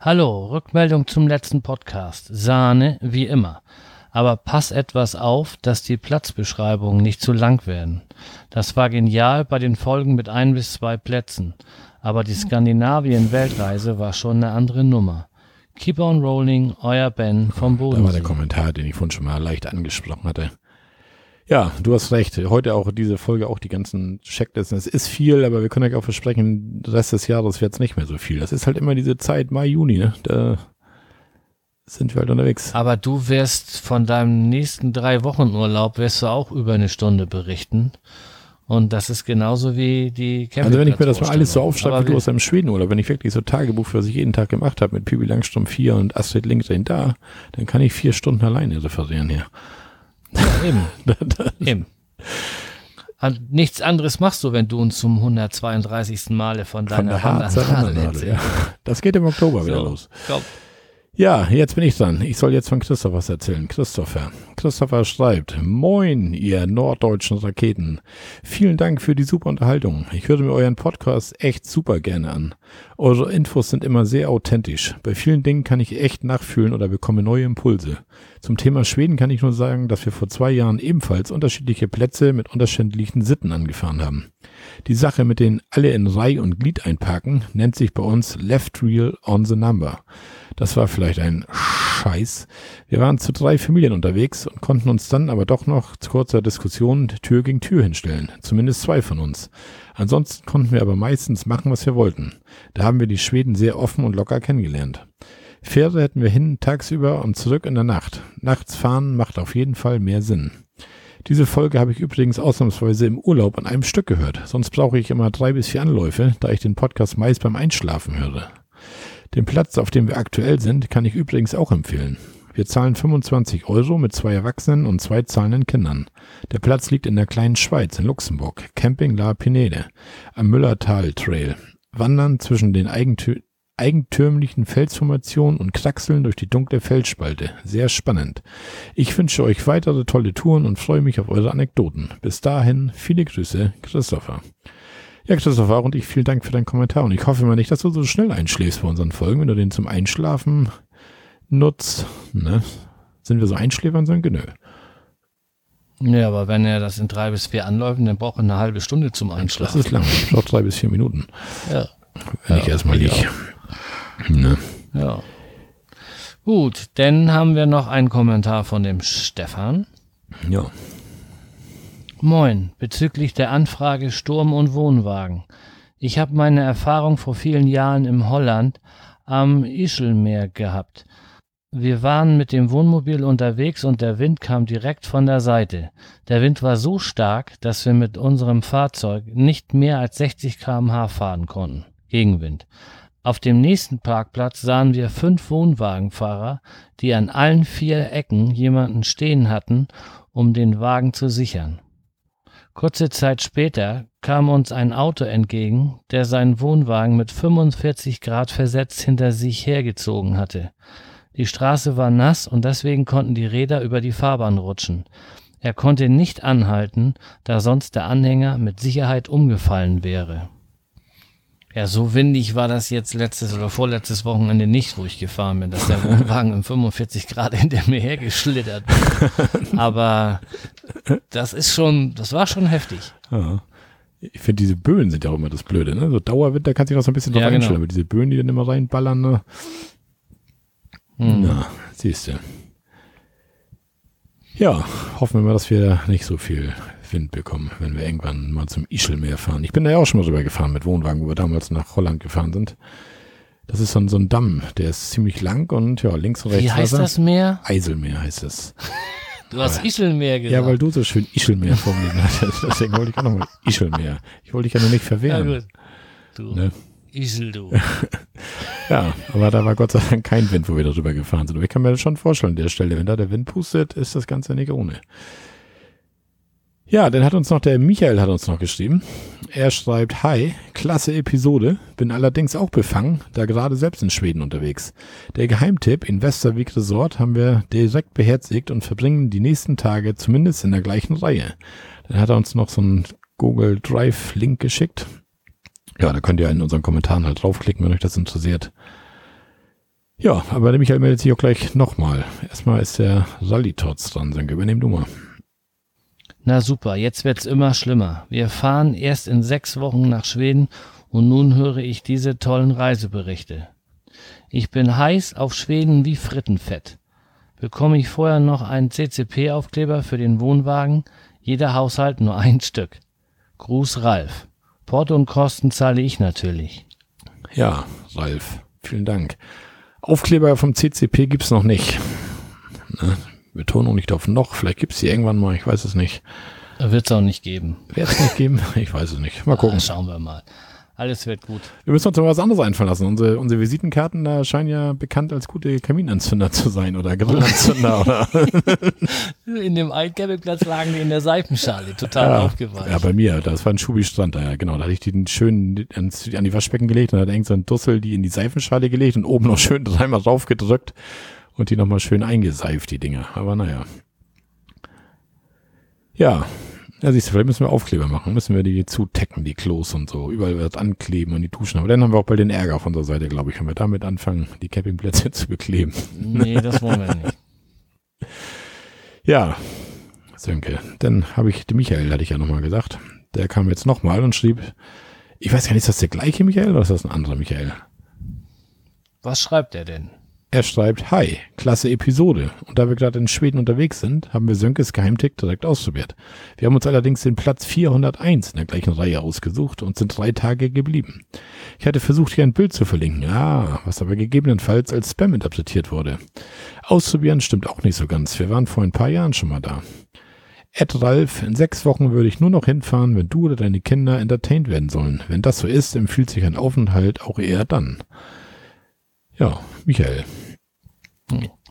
Hallo, Rückmeldung zum letzten Podcast. Sahne, wie immer. Aber pass etwas auf, dass die Platzbeschreibungen nicht zu lang werden. Das war genial bei den Folgen mit ein bis zwei Plätzen. Aber die Skandinavien-Weltreise war schon eine andere Nummer. Keep on rolling, euer Ben vom Da war Bodensee. der Kommentar, den ich vorhin schon mal leicht angesprochen hatte. Ja, du hast recht. Heute auch diese Folge, auch die ganzen Checklisten. Es ist viel, aber wir können euch auch versprechen, Rest des Jahres wird es nicht mehr so viel. Das ist halt immer diese Zeit, Mai, Juni, ne? Da sind wir halt unterwegs. Aber du wirst von deinem nächsten drei Wochen Urlaub wirst du auch über eine Stunde berichten. Und das ist genauso wie die Also wenn ich mir das mal alles so aufschreibe, wie du aus deinem Schwedenurlaub, wenn ich wirklich so Tagebuch, was ich jeden Tag gemacht habe mit Pibi Langstrom 4 und Astrid Lindgren da, dann kann ich vier Stunden alleine referieren hier. Ja, eben. [laughs] eben. Und nichts anderes machst du, wenn du uns zum 132. Male von Von deiner Wandernadel, erzählst. ja. Das geht im Oktober wieder So, los. komm. Ja, jetzt bin ich dran. Ich soll jetzt von Christoph was erzählen. Christopher. Christopher schreibt, Moin, ihr norddeutschen Raketen. Vielen Dank für die super Unterhaltung. Ich höre mir euren Podcast echt super gerne an. Eure Infos sind immer sehr authentisch. Bei vielen Dingen kann ich echt nachfühlen oder bekomme neue Impulse. Zum Thema Schweden kann ich nur sagen, dass wir vor zwei Jahren ebenfalls unterschiedliche Plätze mit unterschiedlichen Sitten angefahren haben. Die Sache mit den alle in Reih und Glied einparken nennt sich bei uns Left Reel on the Number. Das war vielleicht ein Scheiß. Wir waren zu drei Familien unterwegs und konnten uns dann aber doch noch zu kurzer Diskussion Tür gegen Tür hinstellen. Zumindest zwei von uns. Ansonsten konnten wir aber meistens machen, was wir wollten. Da haben wir die Schweden sehr offen und locker kennengelernt. Fähre hätten wir hin tagsüber und zurück in der Nacht. Nachts fahren macht auf jeden Fall mehr Sinn. Diese Folge habe ich übrigens ausnahmsweise im Urlaub an einem Stück gehört. Sonst brauche ich immer drei bis vier Anläufe, da ich den Podcast meist beim Einschlafen höre. Den Platz, auf dem wir aktuell sind, kann ich übrigens auch empfehlen. Wir zahlen 25 Euro mit zwei Erwachsenen und zwei zahlenden Kindern. Der Platz liegt in der kleinen Schweiz in Luxemburg, Camping La Pinede, am Müllertal Trail. Wandern zwischen den Eigentü eigentümlichen Felsformationen und Kraxeln durch die dunkle Felsspalte. Sehr spannend. Ich wünsche euch weitere tolle Touren und freue mich auf eure Anekdoten. Bis dahin, viele Grüße, Christopher. Ja, Christopher, und ich vielen Dank für deinen Kommentar. Und ich hoffe mal nicht, dass du so schnell einschläfst bei unseren Folgen, wenn du den zum Einschlafen nutzt. Ne? Sind wir so Einschläfern, sagen nö. Ja, aber wenn er das in drei bis vier Anläufen, dann braucht er eine halbe Stunde zum Einschlafen. Das ist lang. Ich brauche drei bis vier Minuten. Ja. Wenn Ja, ich erstmal liege. Ne? Ja. Gut, dann haben wir noch einen Kommentar von dem Stefan. Ja. Moin, bezüglich der Anfrage Sturm und Wohnwagen. Ich habe meine Erfahrung vor vielen Jahren im Holland am Ischelmeer gehabt. Wir waren mit dem Wohnmobil unterwegs und der Wind kam direkt von der Seite. Der Wind war so stark, dass wir mit unserem Fahrzeug nicht mehr als 60 km/h fahren konnten. Gegenwind. Auf dem nächsten Parkplatz sahen wir fünf Wohnwagenfahrer, die an allen vier Ecken jemanden stehen hatten, um den Wagen zu sichern. Kurze Zeit später kam uns ein Auto entgegen, der seinen Wohnwagen mit 45 Grad versetzt hinter sich hergezogen hatte. Die Straße war nass und deswegen konnten die Räder über die Fahrbahn rutschen. Er konnte nicht anhalten, da sonst der Anhänger mit Sicherheit umgefallen wäre. Ja, so windig war das jetzt letztes oder vorletztes Wochenende nicht, wo ich gefahren bin, dass der Wohnwagen im 45 Grad hinter mir hergeschlittert ist. Aber das ist schon, das war schon heftig. ja. Ich finde, diese Böen sind ja auch immer das Blöde. Ne? So Dauerwind, da kannst du dich noch so ein bisschen drauf Ja, genau. einstellen. Aber diese Böen, die dann immer reinballern, ne? Hm. Na, siehst du. Ja, hoffen wir mal, dass wir nicht so viel Wind bekommen, wenn wir irgendwann mal zum Ischelmeer fahren. Ich bin da ja auch schon mal rüber gefahren mit Wohnwagen, wo wir damals nach Holland gefahren sind. Das ist so ein, so ein Damm, der ist ziemlich lang und ja, links und rechts Wie heißt Wasser. das Meer? Eiselmeer heißt es. [laughs] Du hast Ischelmeer gesagt. Ja, weil du so schön Ischelmeer formuliert hast. [laughs] Deswegen wollte ich auch nochmal Ischelmeer. Ich wollte dich ja nur nicht Ja, verwehren. gut. Du, Ne? Ischel, du. [laughs] Ja, aber da war Gott sei Dank kein Wind, wo wir darüber gefahren sind. Aber ich kann mir das schon vorstellen, an der Stelle, wenn da der Wind pustet, ist das Ganze nicht ohne. Ja, dann hat uns noch der Michael hat uns noch geschrieben. Er schreibt, Hi, klasse Episode, bin allerdings auch befangen, da gerade selbst in Schweden unterwegs. Der Geheimtipp in Westervik Resort haben wir direkt beherzigt und verbringen die nächsten Tage zumindest in der gleichen Reihe. Dann hat er uns noch so einen Google Drive Link geschickt. Ja, da könnt ihr in unseren Kommentaren halt draufklicken, wenn euch das interessiert. Ja, aber der Michael meldet sich auch gleich nochmal. Erstmal ist der Rally-Tots dran, Senke. Übernehm du mal. Na super, jetzt wird's immer schlimmer. Wir fahren erst in sechs Wochen nach Schweden und nun höre ich diese tollen Reiseberichte. Ich bin heiß auf Schweden wie Frittenfett. Bekomme ich vorher noch einen CCP-Aufkleber für den Wohnwagen? Jeder Haushalt nur ein Stück. Gruß Ralf. Porto und Kosten zahle ich natürlich. Ja, Ralf, vielen Dank. Aufkleber vom CCP gibt's noch nicht. Ne? Betonung nicht auf noch. Vielleicht gibt's die irgendwann mal, ich weiß es nicht. Wird's auch nicht geben. Wird es nicht geben? [laughs] Ich weiß es nicht. Mal gucken. Ah, schauen wir mal. Alles wird gut. Wir müssen uns noch was anderes einfallen lassen. Unsere, unsere Visitenkarten da scheinen ja bekannt als gute Kaminanzünder zu sein oder Grillanzünder [laughs] oder In dem Altcampingplatz lagen die in der Seifenschale, total ja, aufgeweicht. ja, bei mir, das war ein Schubi-Strand da, ja, genau. Da hatte ich die schön an die Waschbecken gelegt und da hat irgend so ein Dussel die in die Seifenschale gelegt und oben noch schön dreimal draufgedrückt und die nochmal schön eingeseift, die Dinger. Aber naja. Ja. Ja, siehst du, vielleicht müssen wir Aufkleber machen. Müssen wir die zutecken, die Klos und so. Überall wird ankleben und die Duschen. Aber dann haben wir auch bald den Ärger auf unserer Seite, glaube ich. Wenn wir damit anfangen, die Campingplätze [laughs] zu bekleben. Nee, das wollen wir nicht. [laughs] Ja, Sönke. Dann habe ich, den Michael hatte ich ja nochmal gesagt. Der kam jetzt nochmal und schrieb, ich weiß gar nicht, ist das der gleiche Michael oder ist das ein anderer Michael? Was schreibt er denn? Er schreibt, hi, klasse Episode. Und da wir gerade in Schweden unterwegs sind, haben wir Sönkes Geheimtipp direkt ausprobiert. Wir haben uns allerdings den Platz 401 in der gleichen Reihe ausgesucht und sind drei Tage geblieben. Ich hatte versucht, hier ein Bild zu verlinken, ah, was aber gegebenenfalls als Spam interpretiert wurde. Ausprobieren stimmt auch nicht so ganz. Wir waren vor ein paar Jahren schon mal da. Ed Ralf, in sechs Wochen würde ich nur noch hinfahren, wenn du oder deine Kinder entertained werden sollen. Wenn das so ist, empfiehlt sich ein Aufenthalt auch eher dann. Ja, Michael.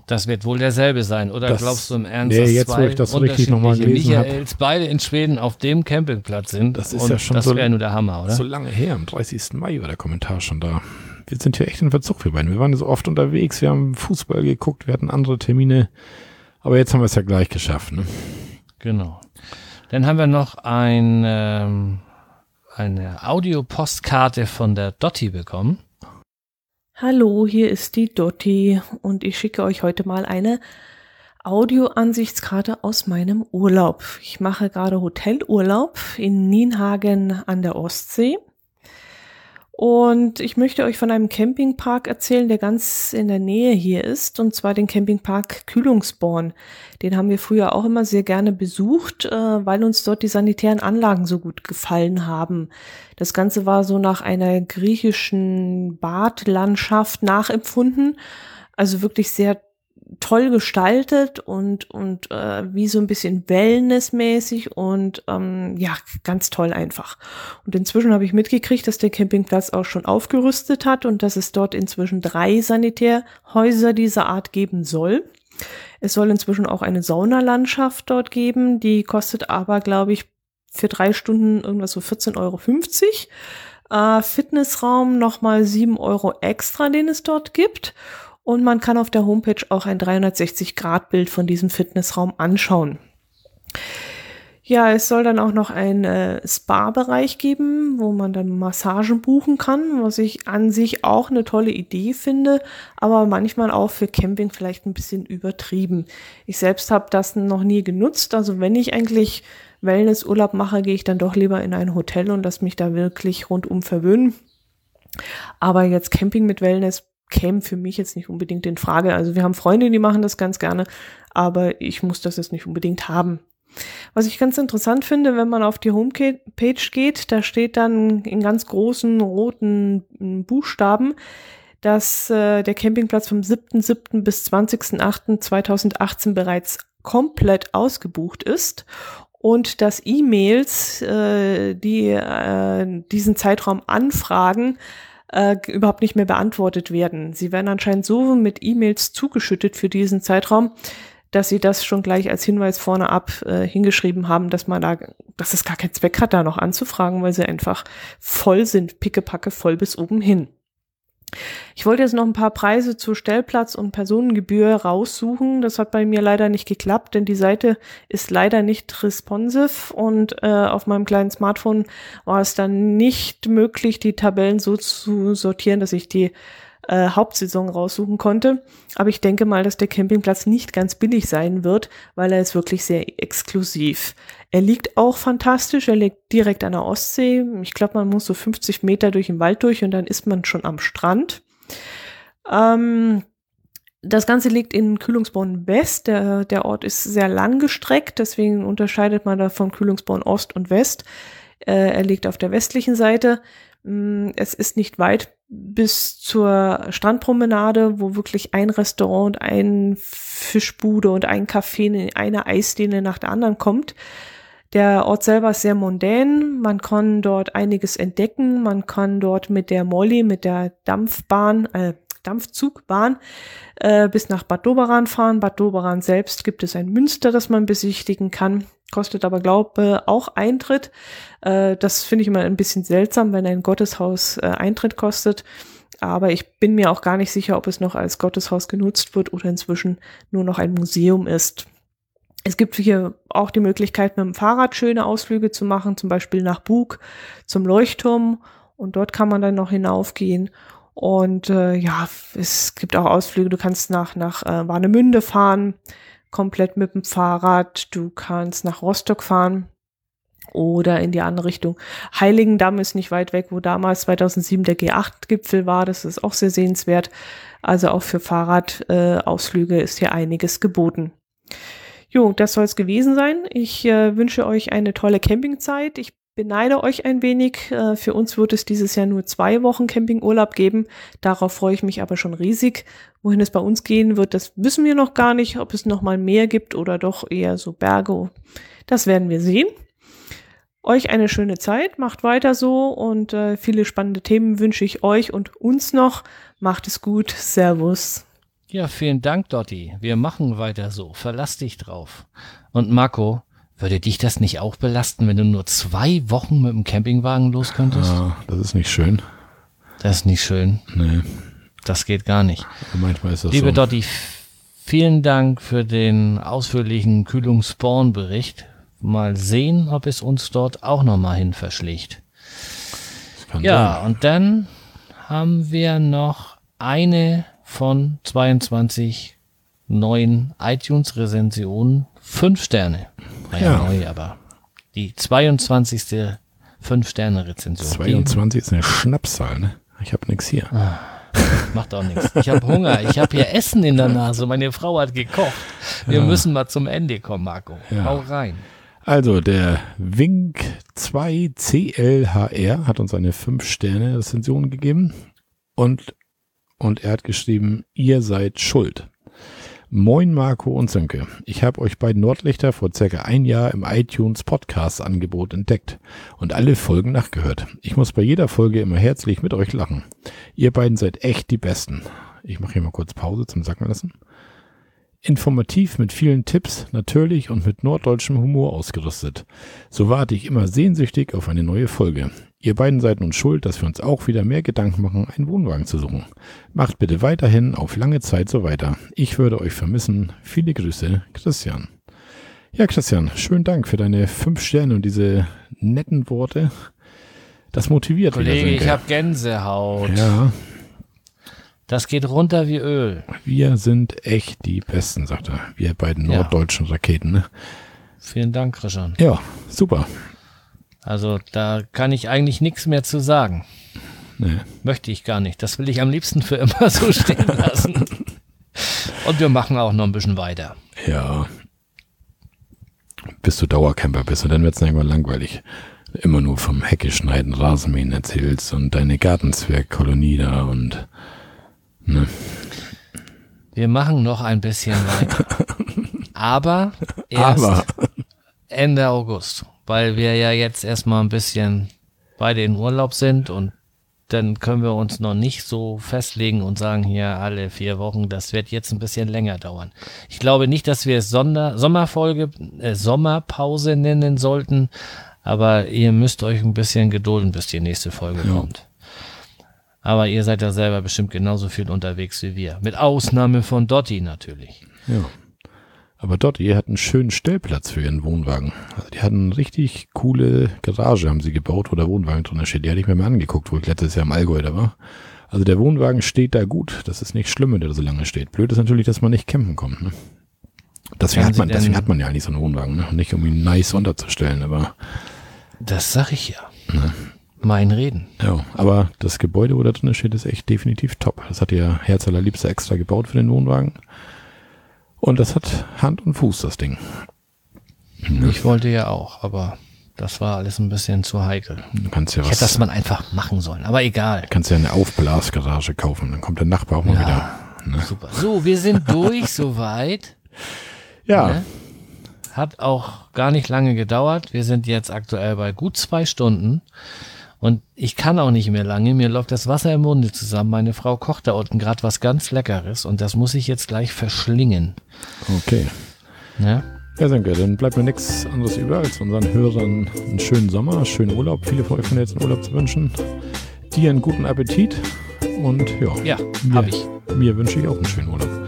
Das wird wohl derselbe sein, oder Das- glaubst du im Ernst, Nee, dass jetzt, wo zwei ich das richtig noch mal unterschiedliche gelesen hab. Michaels beide in Schweden auf dem Campingplatz sind? Das ist ja schon das so- nur der Hammer, oder? So lange her, am 30. Mai war der Kommentar schon da. Wir sind hier echt in Verzug, wir beiden. Wir waren so oft unterwegs, wir haben Fußball geguckt, wir hatten andere Termine. Aber jetzt haben wir es ja gleich geschafft. Ne? Genau. Dann haben wir noch ein, ähm, eine Audiopostkarte von der Dotti bekommen. Hallo, hier ist die Dotti und ich schicke euch heute mal eine Audioansichtskarte aus meinem Urlaub. Ich mache gerade Hotelurlaub in Nienhagen an der Ostsee. Und ich möchte euch von einem Campingpark erzählen, der ganz in der Nähe hier ist, und zwar den Campingpark Kühlungsborn. Den haben wir früher auch immer sehr gerne besucht, äh, weil uns dort die sanitären Anlagen so gut gefallen haben. Das Ganze war so nach einer griechischen Badlandschaft nachempfunden. Also wirklich sehr toll gestaltet und, und äh, wie so ein bisschen wellnessmäßig und ähm, ja, ganz toll einfach. Und inzwischen habe ich mitgekriegt, dass der Campingplatz auch schon aufgerüstet hat und dass es dort inzwischen drei Sanitärhäuser dieser Art geben soll. Es soll inzwischen auch eine Saunalandschaft dort geben, die kostet aber, glaube ich, für drei Stunden irgendwas so 14,50 Euro. Äh, Fitnessraum nochmal 7 Euro extra, den es dort gibt. Und man kann auf der Homepage auch ein 360-Grad-Bild von diesem Fitnessraum anschauen. Ja, es soll dann auch noch ein äh, Spa-Bereich geben, wo man dann Massagen buchen kann, was ich an sich auch eine tolle Idee finde, aber manchmal auch für Camping vielleicht ein bisschen übertrieben. Ich selbst habe das noch nie genutzt, also wenn ich eigentlich Wellnessurlaub mache, gehe ich dann doch lieber in ein Hotel und lass mich da wirklich rundum verwöhnen. Aber jetzt Camping mit Wellness käme für mich jetzt nicht unbedingt in Frage. Also wir haben Freunde, die machen das ganz gerne, aber ich muss das jetzt nicht unbedingt haben. Was ich ganz interessant finde, wenn man auf die Homepage geht, da steht dann in ganz großen roten Buchstaben, dass äh, der Campingplatz vom 7.7. bis 20.08.2018 bereits komplett ausgebucht ist und dass E-Mails, äh, die äh, diesen Zeitraum anfragen, äh, überhaupt nicht mehr beantwortet werden. Sie werden anscheinend so mit E-Mails zugeschüttet für diesen Zeitraum, dass sie das schon gleich als Hinweis vorne ab äh, hingeschrieben haben, dass man da, dass es gar keinen Zweck hat, da noch anzufragen, weil sie einfach voll sind, pickepacke voll bis oben hin. Ich wollte jetzt noch ein paar Preise zu Stellplatz und Personengebühr raussuchen. Das hat bei mir leider nicht geklappt, denn die Seite ist leider nicht responsive und äh, auf meinem kleinen Smartphone war es dann nicht möglich, die Tabellen so zu sortieren, dass ich die äh, Hauptsaison raussuchen konnte. Aber ich denke mal, dass der Campingplatz nicht ganz billig sein wird, weil er ist wirklich sehr exklusiv. Er liegt auch fantastisch, er liegt direkt an der Ostsee. Ich glaube, man muss so 50 Meter durch den Wald durch und dann ist man schon am Strand. Ähm, das Ganze liegt in Kühlungsborn West. Der, der Ort ist sehr lang gestreckt, deswegen unterscheidet man da von Kühlungsborn Ost und West. Äh, er liegt auf der westlichen Seite. Mm, Es ist nicht weit bis zur Strandpromenade, wo wirklich ein Restaurant, ein Fischbude und ein Café, eine Eisdiele nach der anderen kommt. Der Ort selber ist sehr mondän. Man kann dort einiges entdecken. Man kann dort mit der Molly, mit der Dampfbahn, äh, Dampfzugbahn äh, bis nach Bad Doberan fahren. Bad Doberan selbst gibt es ein Münster, das man besichtigen kann. Kostet aber, glaube auch Eintritt. Äh, das finde ich immer ein bisschen seltsam, wenn ein Gotteshaus äh, Eintritt kostet. Aber ich bin mir auch gar nicht sicher, ob es noch als Gotteshaus genutzt wird oder inzwischen nur noch ein Museum ist. Es gibt hier auch die Möglichkeit, mit dem Fahrrad schöne Ausflüge zu machen, zum Beispiel nach Bug zum Leuchtturm. Und dort kann man dann noch hinaufgehen. Und äh, ja, es gibt auch Ausflüge. Du kannst nach, nach äh, Warnemünde fahren, komplett mit dem Fahrrad. Du kannst nach Rostock fahren oder in die andere Richtung. Heiligendamm ist nicht weit weg, wo damals 2007 der G8-Gipfel war. Das ist auch sehr sehenswert. Also auch für Fahrradausflüge äh, ist hier einiges geboten. Jo, das soll es gewesen sein. Ich äh, wünsche euch eine tolle Campingzeit. Ich beneide euch ein wenig. Äh, Für uns wird es dieses Jahr nur zwei Wochen Campingurlaub geben. Darauf freue ich mich aber schon riesig. Wohin es bei uns gehen wird, das wissen wir noch gar nicht. Ob es noch mal mehr gibt oder doch eher so Berge, das werden wir sehen. Euch eine schöne Zeit, macht weiter so und äh, viele spannende Themen wünsche ich euch und uns noch. Macht es gut, Servus. Ja, vielen Dank, Dotti. Wir machen weiter so. Verlass dich drauf. Und Marco, würde dich das nicht auch belasten, wenn du nur zwei Wochen mit dem Campingwagen los könntest? Ah, das ist nicht schön. Das ist nicht schön. Nee, Das geht gar nicht. manchmal ist das Liebe so. Dotti, vielen Dank für den ausführlichen Kühlungsborn-Bericht. Mal sehen, ob es uns dort auch nochmal hin verschlägt. Ja, sein. und dann haben wir noch eine von 22 neuen iTunes-Rezensionen. Fünf Sterne. Naja, Ja. neu, aber die 22. Fünf-Sterne-Rezension. 22 ist eine Schnapszahl, ne? Ich habe nichts hier. Die macht auch nichts. Ich habe Hunger. Ich habe hier Essen in der Nase. Meine Frau hat gekocht. Wir müssen mal zum Ende kommen, Marco. Ja. Hau rein. Also, der Wink 2CLHR hat uns eine 5-Sterne-Rezension gegeben und, und er hat geschrieben, ihr seid schuld. Moin Marco und Sönke. Ich habe euch beiden Nordlichter vor circa ein Jahr im iTunes Podcast Angebot entdeckt und alle Folgen nachgehört. Ich muss bei jeder Folge immer herzlich mit euch lachen. Ihr beiden seid echt die Besten. Ich mache hier mal kurz Pause zum Sacken lassen. Informativ mit vielen Tipps, natürlich und mit norddeutschem Humor ausgerüstet. So warte ich immer sehnsüchtig auf eine neue Folge. Ihr beiden seid nun schuld, dass wir uns auch wieder mehr Gedanken machen, einen Wohnwagen zu suchen. Macht bitte weiterhin auf lange Zeit so weiter. Ich würde euch vermissen. Viele Grüße, Christian. Ja, Christian, schönen Dank für deine fünf Sterne und diese netten Worte. Das motiviert Kollege, wieder, ich habe Gänsehaut. Ja, Das geht runter wie Öl. wir sind echt die Besten, sagt er. Wir beiden Ja. norddeutschen Raketen, ne? Vielen Dank, Christian. Ja, super. Also da kann ich eigentlich nichts mehr zu sagen. Nee. Möchte ich gar nicht. Das will ich am liebsten für immer so stehen [laughs] lassen. Und wir machen auch noch ein bisschen weiter. Ja. Bis du Dauercamper bist und dann wird's irgendwann langweilig. Immer nur vom Hecke schneiden, Rasenmähen erzählst und deine Gartenzwergkolonie da und ne. Wir machen noch ein bisschen weiter. [laughs] Aber erst Aber Ende August, weil wir ja jetzt erstmal ein bisschen beide in Urlaub sind und dann können wir uns noch nicht so festlegen und sagen hier alle vier Wochen, das wird jetzt ein bisschen länger dauern. Ich glaube nicht, dass wir es Sonder Sommerfolge, äh, Sommerpause nennen sollten, aber ihr müsst euch ein bisschen gedulden, bis die nächste Folge kommt. Aber ihr seid ja selber bestimmt genauso viel unterwegs wie wir. Mit Ausnahme von Dotti natürlich. ja. Aber dort, ihr hat einen schönen Stellplatz für ihren Wohnwagen. Also die hatten eine richtig coole Garage, haben sie gebaut, wo der Wohnwagen drin steht. Die hatte ich mir mal angeguckt, wo ich letztes Jahr im Allgäu da war. Also der Wohnwagen steht da gut. Das ist nicht schlimm, wenn der so lange steht. Blöd ist natürlich, dass man nicht campen kommt. Ne? Deswegen, hat man, deswegen hat man ja eigentlich so einen Wohnwagen. Ne? Nicht um ihn nice unterzustellen, aber Das sag ich ja. Mein Reden. Ja, aber das Gebäude, wo da drin steht, ist echt definitiv top. Das hat ihr Herz allerliebster extra gebaut für den Wohnwagen. Und das hat Hand und Fuß, das Ding. Ich wollte ja auch, aber das war alles ein bisschen zu heikel. Du kannst ja Ich hätte das was, mal einfach machen sollen, aber egal. kannst ja eine Aufblasgarage kaufen. Dann kommt der Nachbar auch mal wieder. Ne? Super. So, wir sind [laughs] durch soweit. Ja, Ne? Hat auch gar nicht lange gedauert. Wir sind jetzt aktuell bei gut zwei Stunden. Und ich kann auch nicht mehr lange. Mir läuft das Wasser im Munde zusammen. Meine Frau kocht da unten gerade was ganz Leckeres und das muss ich jetzt gleich verschlingen. okay. Ne? Ja, danke. Dann bleibt mir nichts anderes über, als unseren Hörern einen schönen Sommer, einen schönen Urlaub. Viele von euch von jetzt einen Urlaub zu wünschen. Dir einen guten Appetit. Und ja, Ja, mir, hab ich. mir wünsche ich auch einen schönen Urlaub.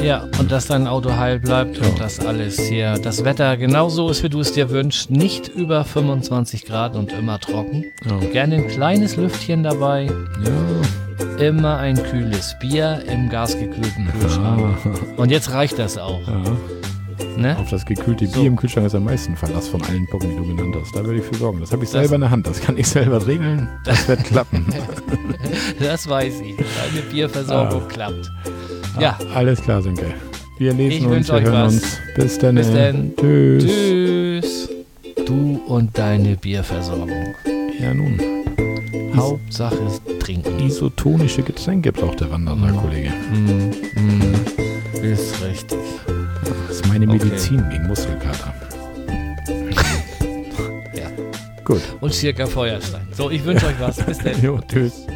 Ja, und dass dein Auto heil bleibt und dass alles hier, das Wetter genauso ist, wie du es dir wünschst. Nicht über 25 Grad und immer trocken. Ja. Gerne ein kleines Lüftchen dabei. Ja, Immer ein kühles Bier im gasgekühlten Kühlschrank. ah, Und jetzt reicht das auch. ja. Ne? Auf das gekühlte So. Bier im Kühlschrank ist am meisten Verlass von allen Bocken, die du genannt hast. Da würde ich für sorgen. Das habe ich Das- selber in der Hand. Das kann ich selber regeln. Das wird klappen. [laughs] Das weiß ich. Deine Bierversorgung klappt. Ja, Alles klar, Sönke. Wir lesen Ich uns, wir hören was. uns. Bis dann. Bis dann. Tschüss. tschüss. Du und deine Bierversorgung. Ja, nun. Hauptsache trinken. Isotonische Getränke braucht der Wanderer. Kollege. Mm, mm, ist richtig. Das ist meine Okay. Medizin gegen Muskelkater. [laughs] Ja. Gut. Und circa Feuerstein. So, ich wünsche [laughs] euch was. Bis dann. Jo, tschüss.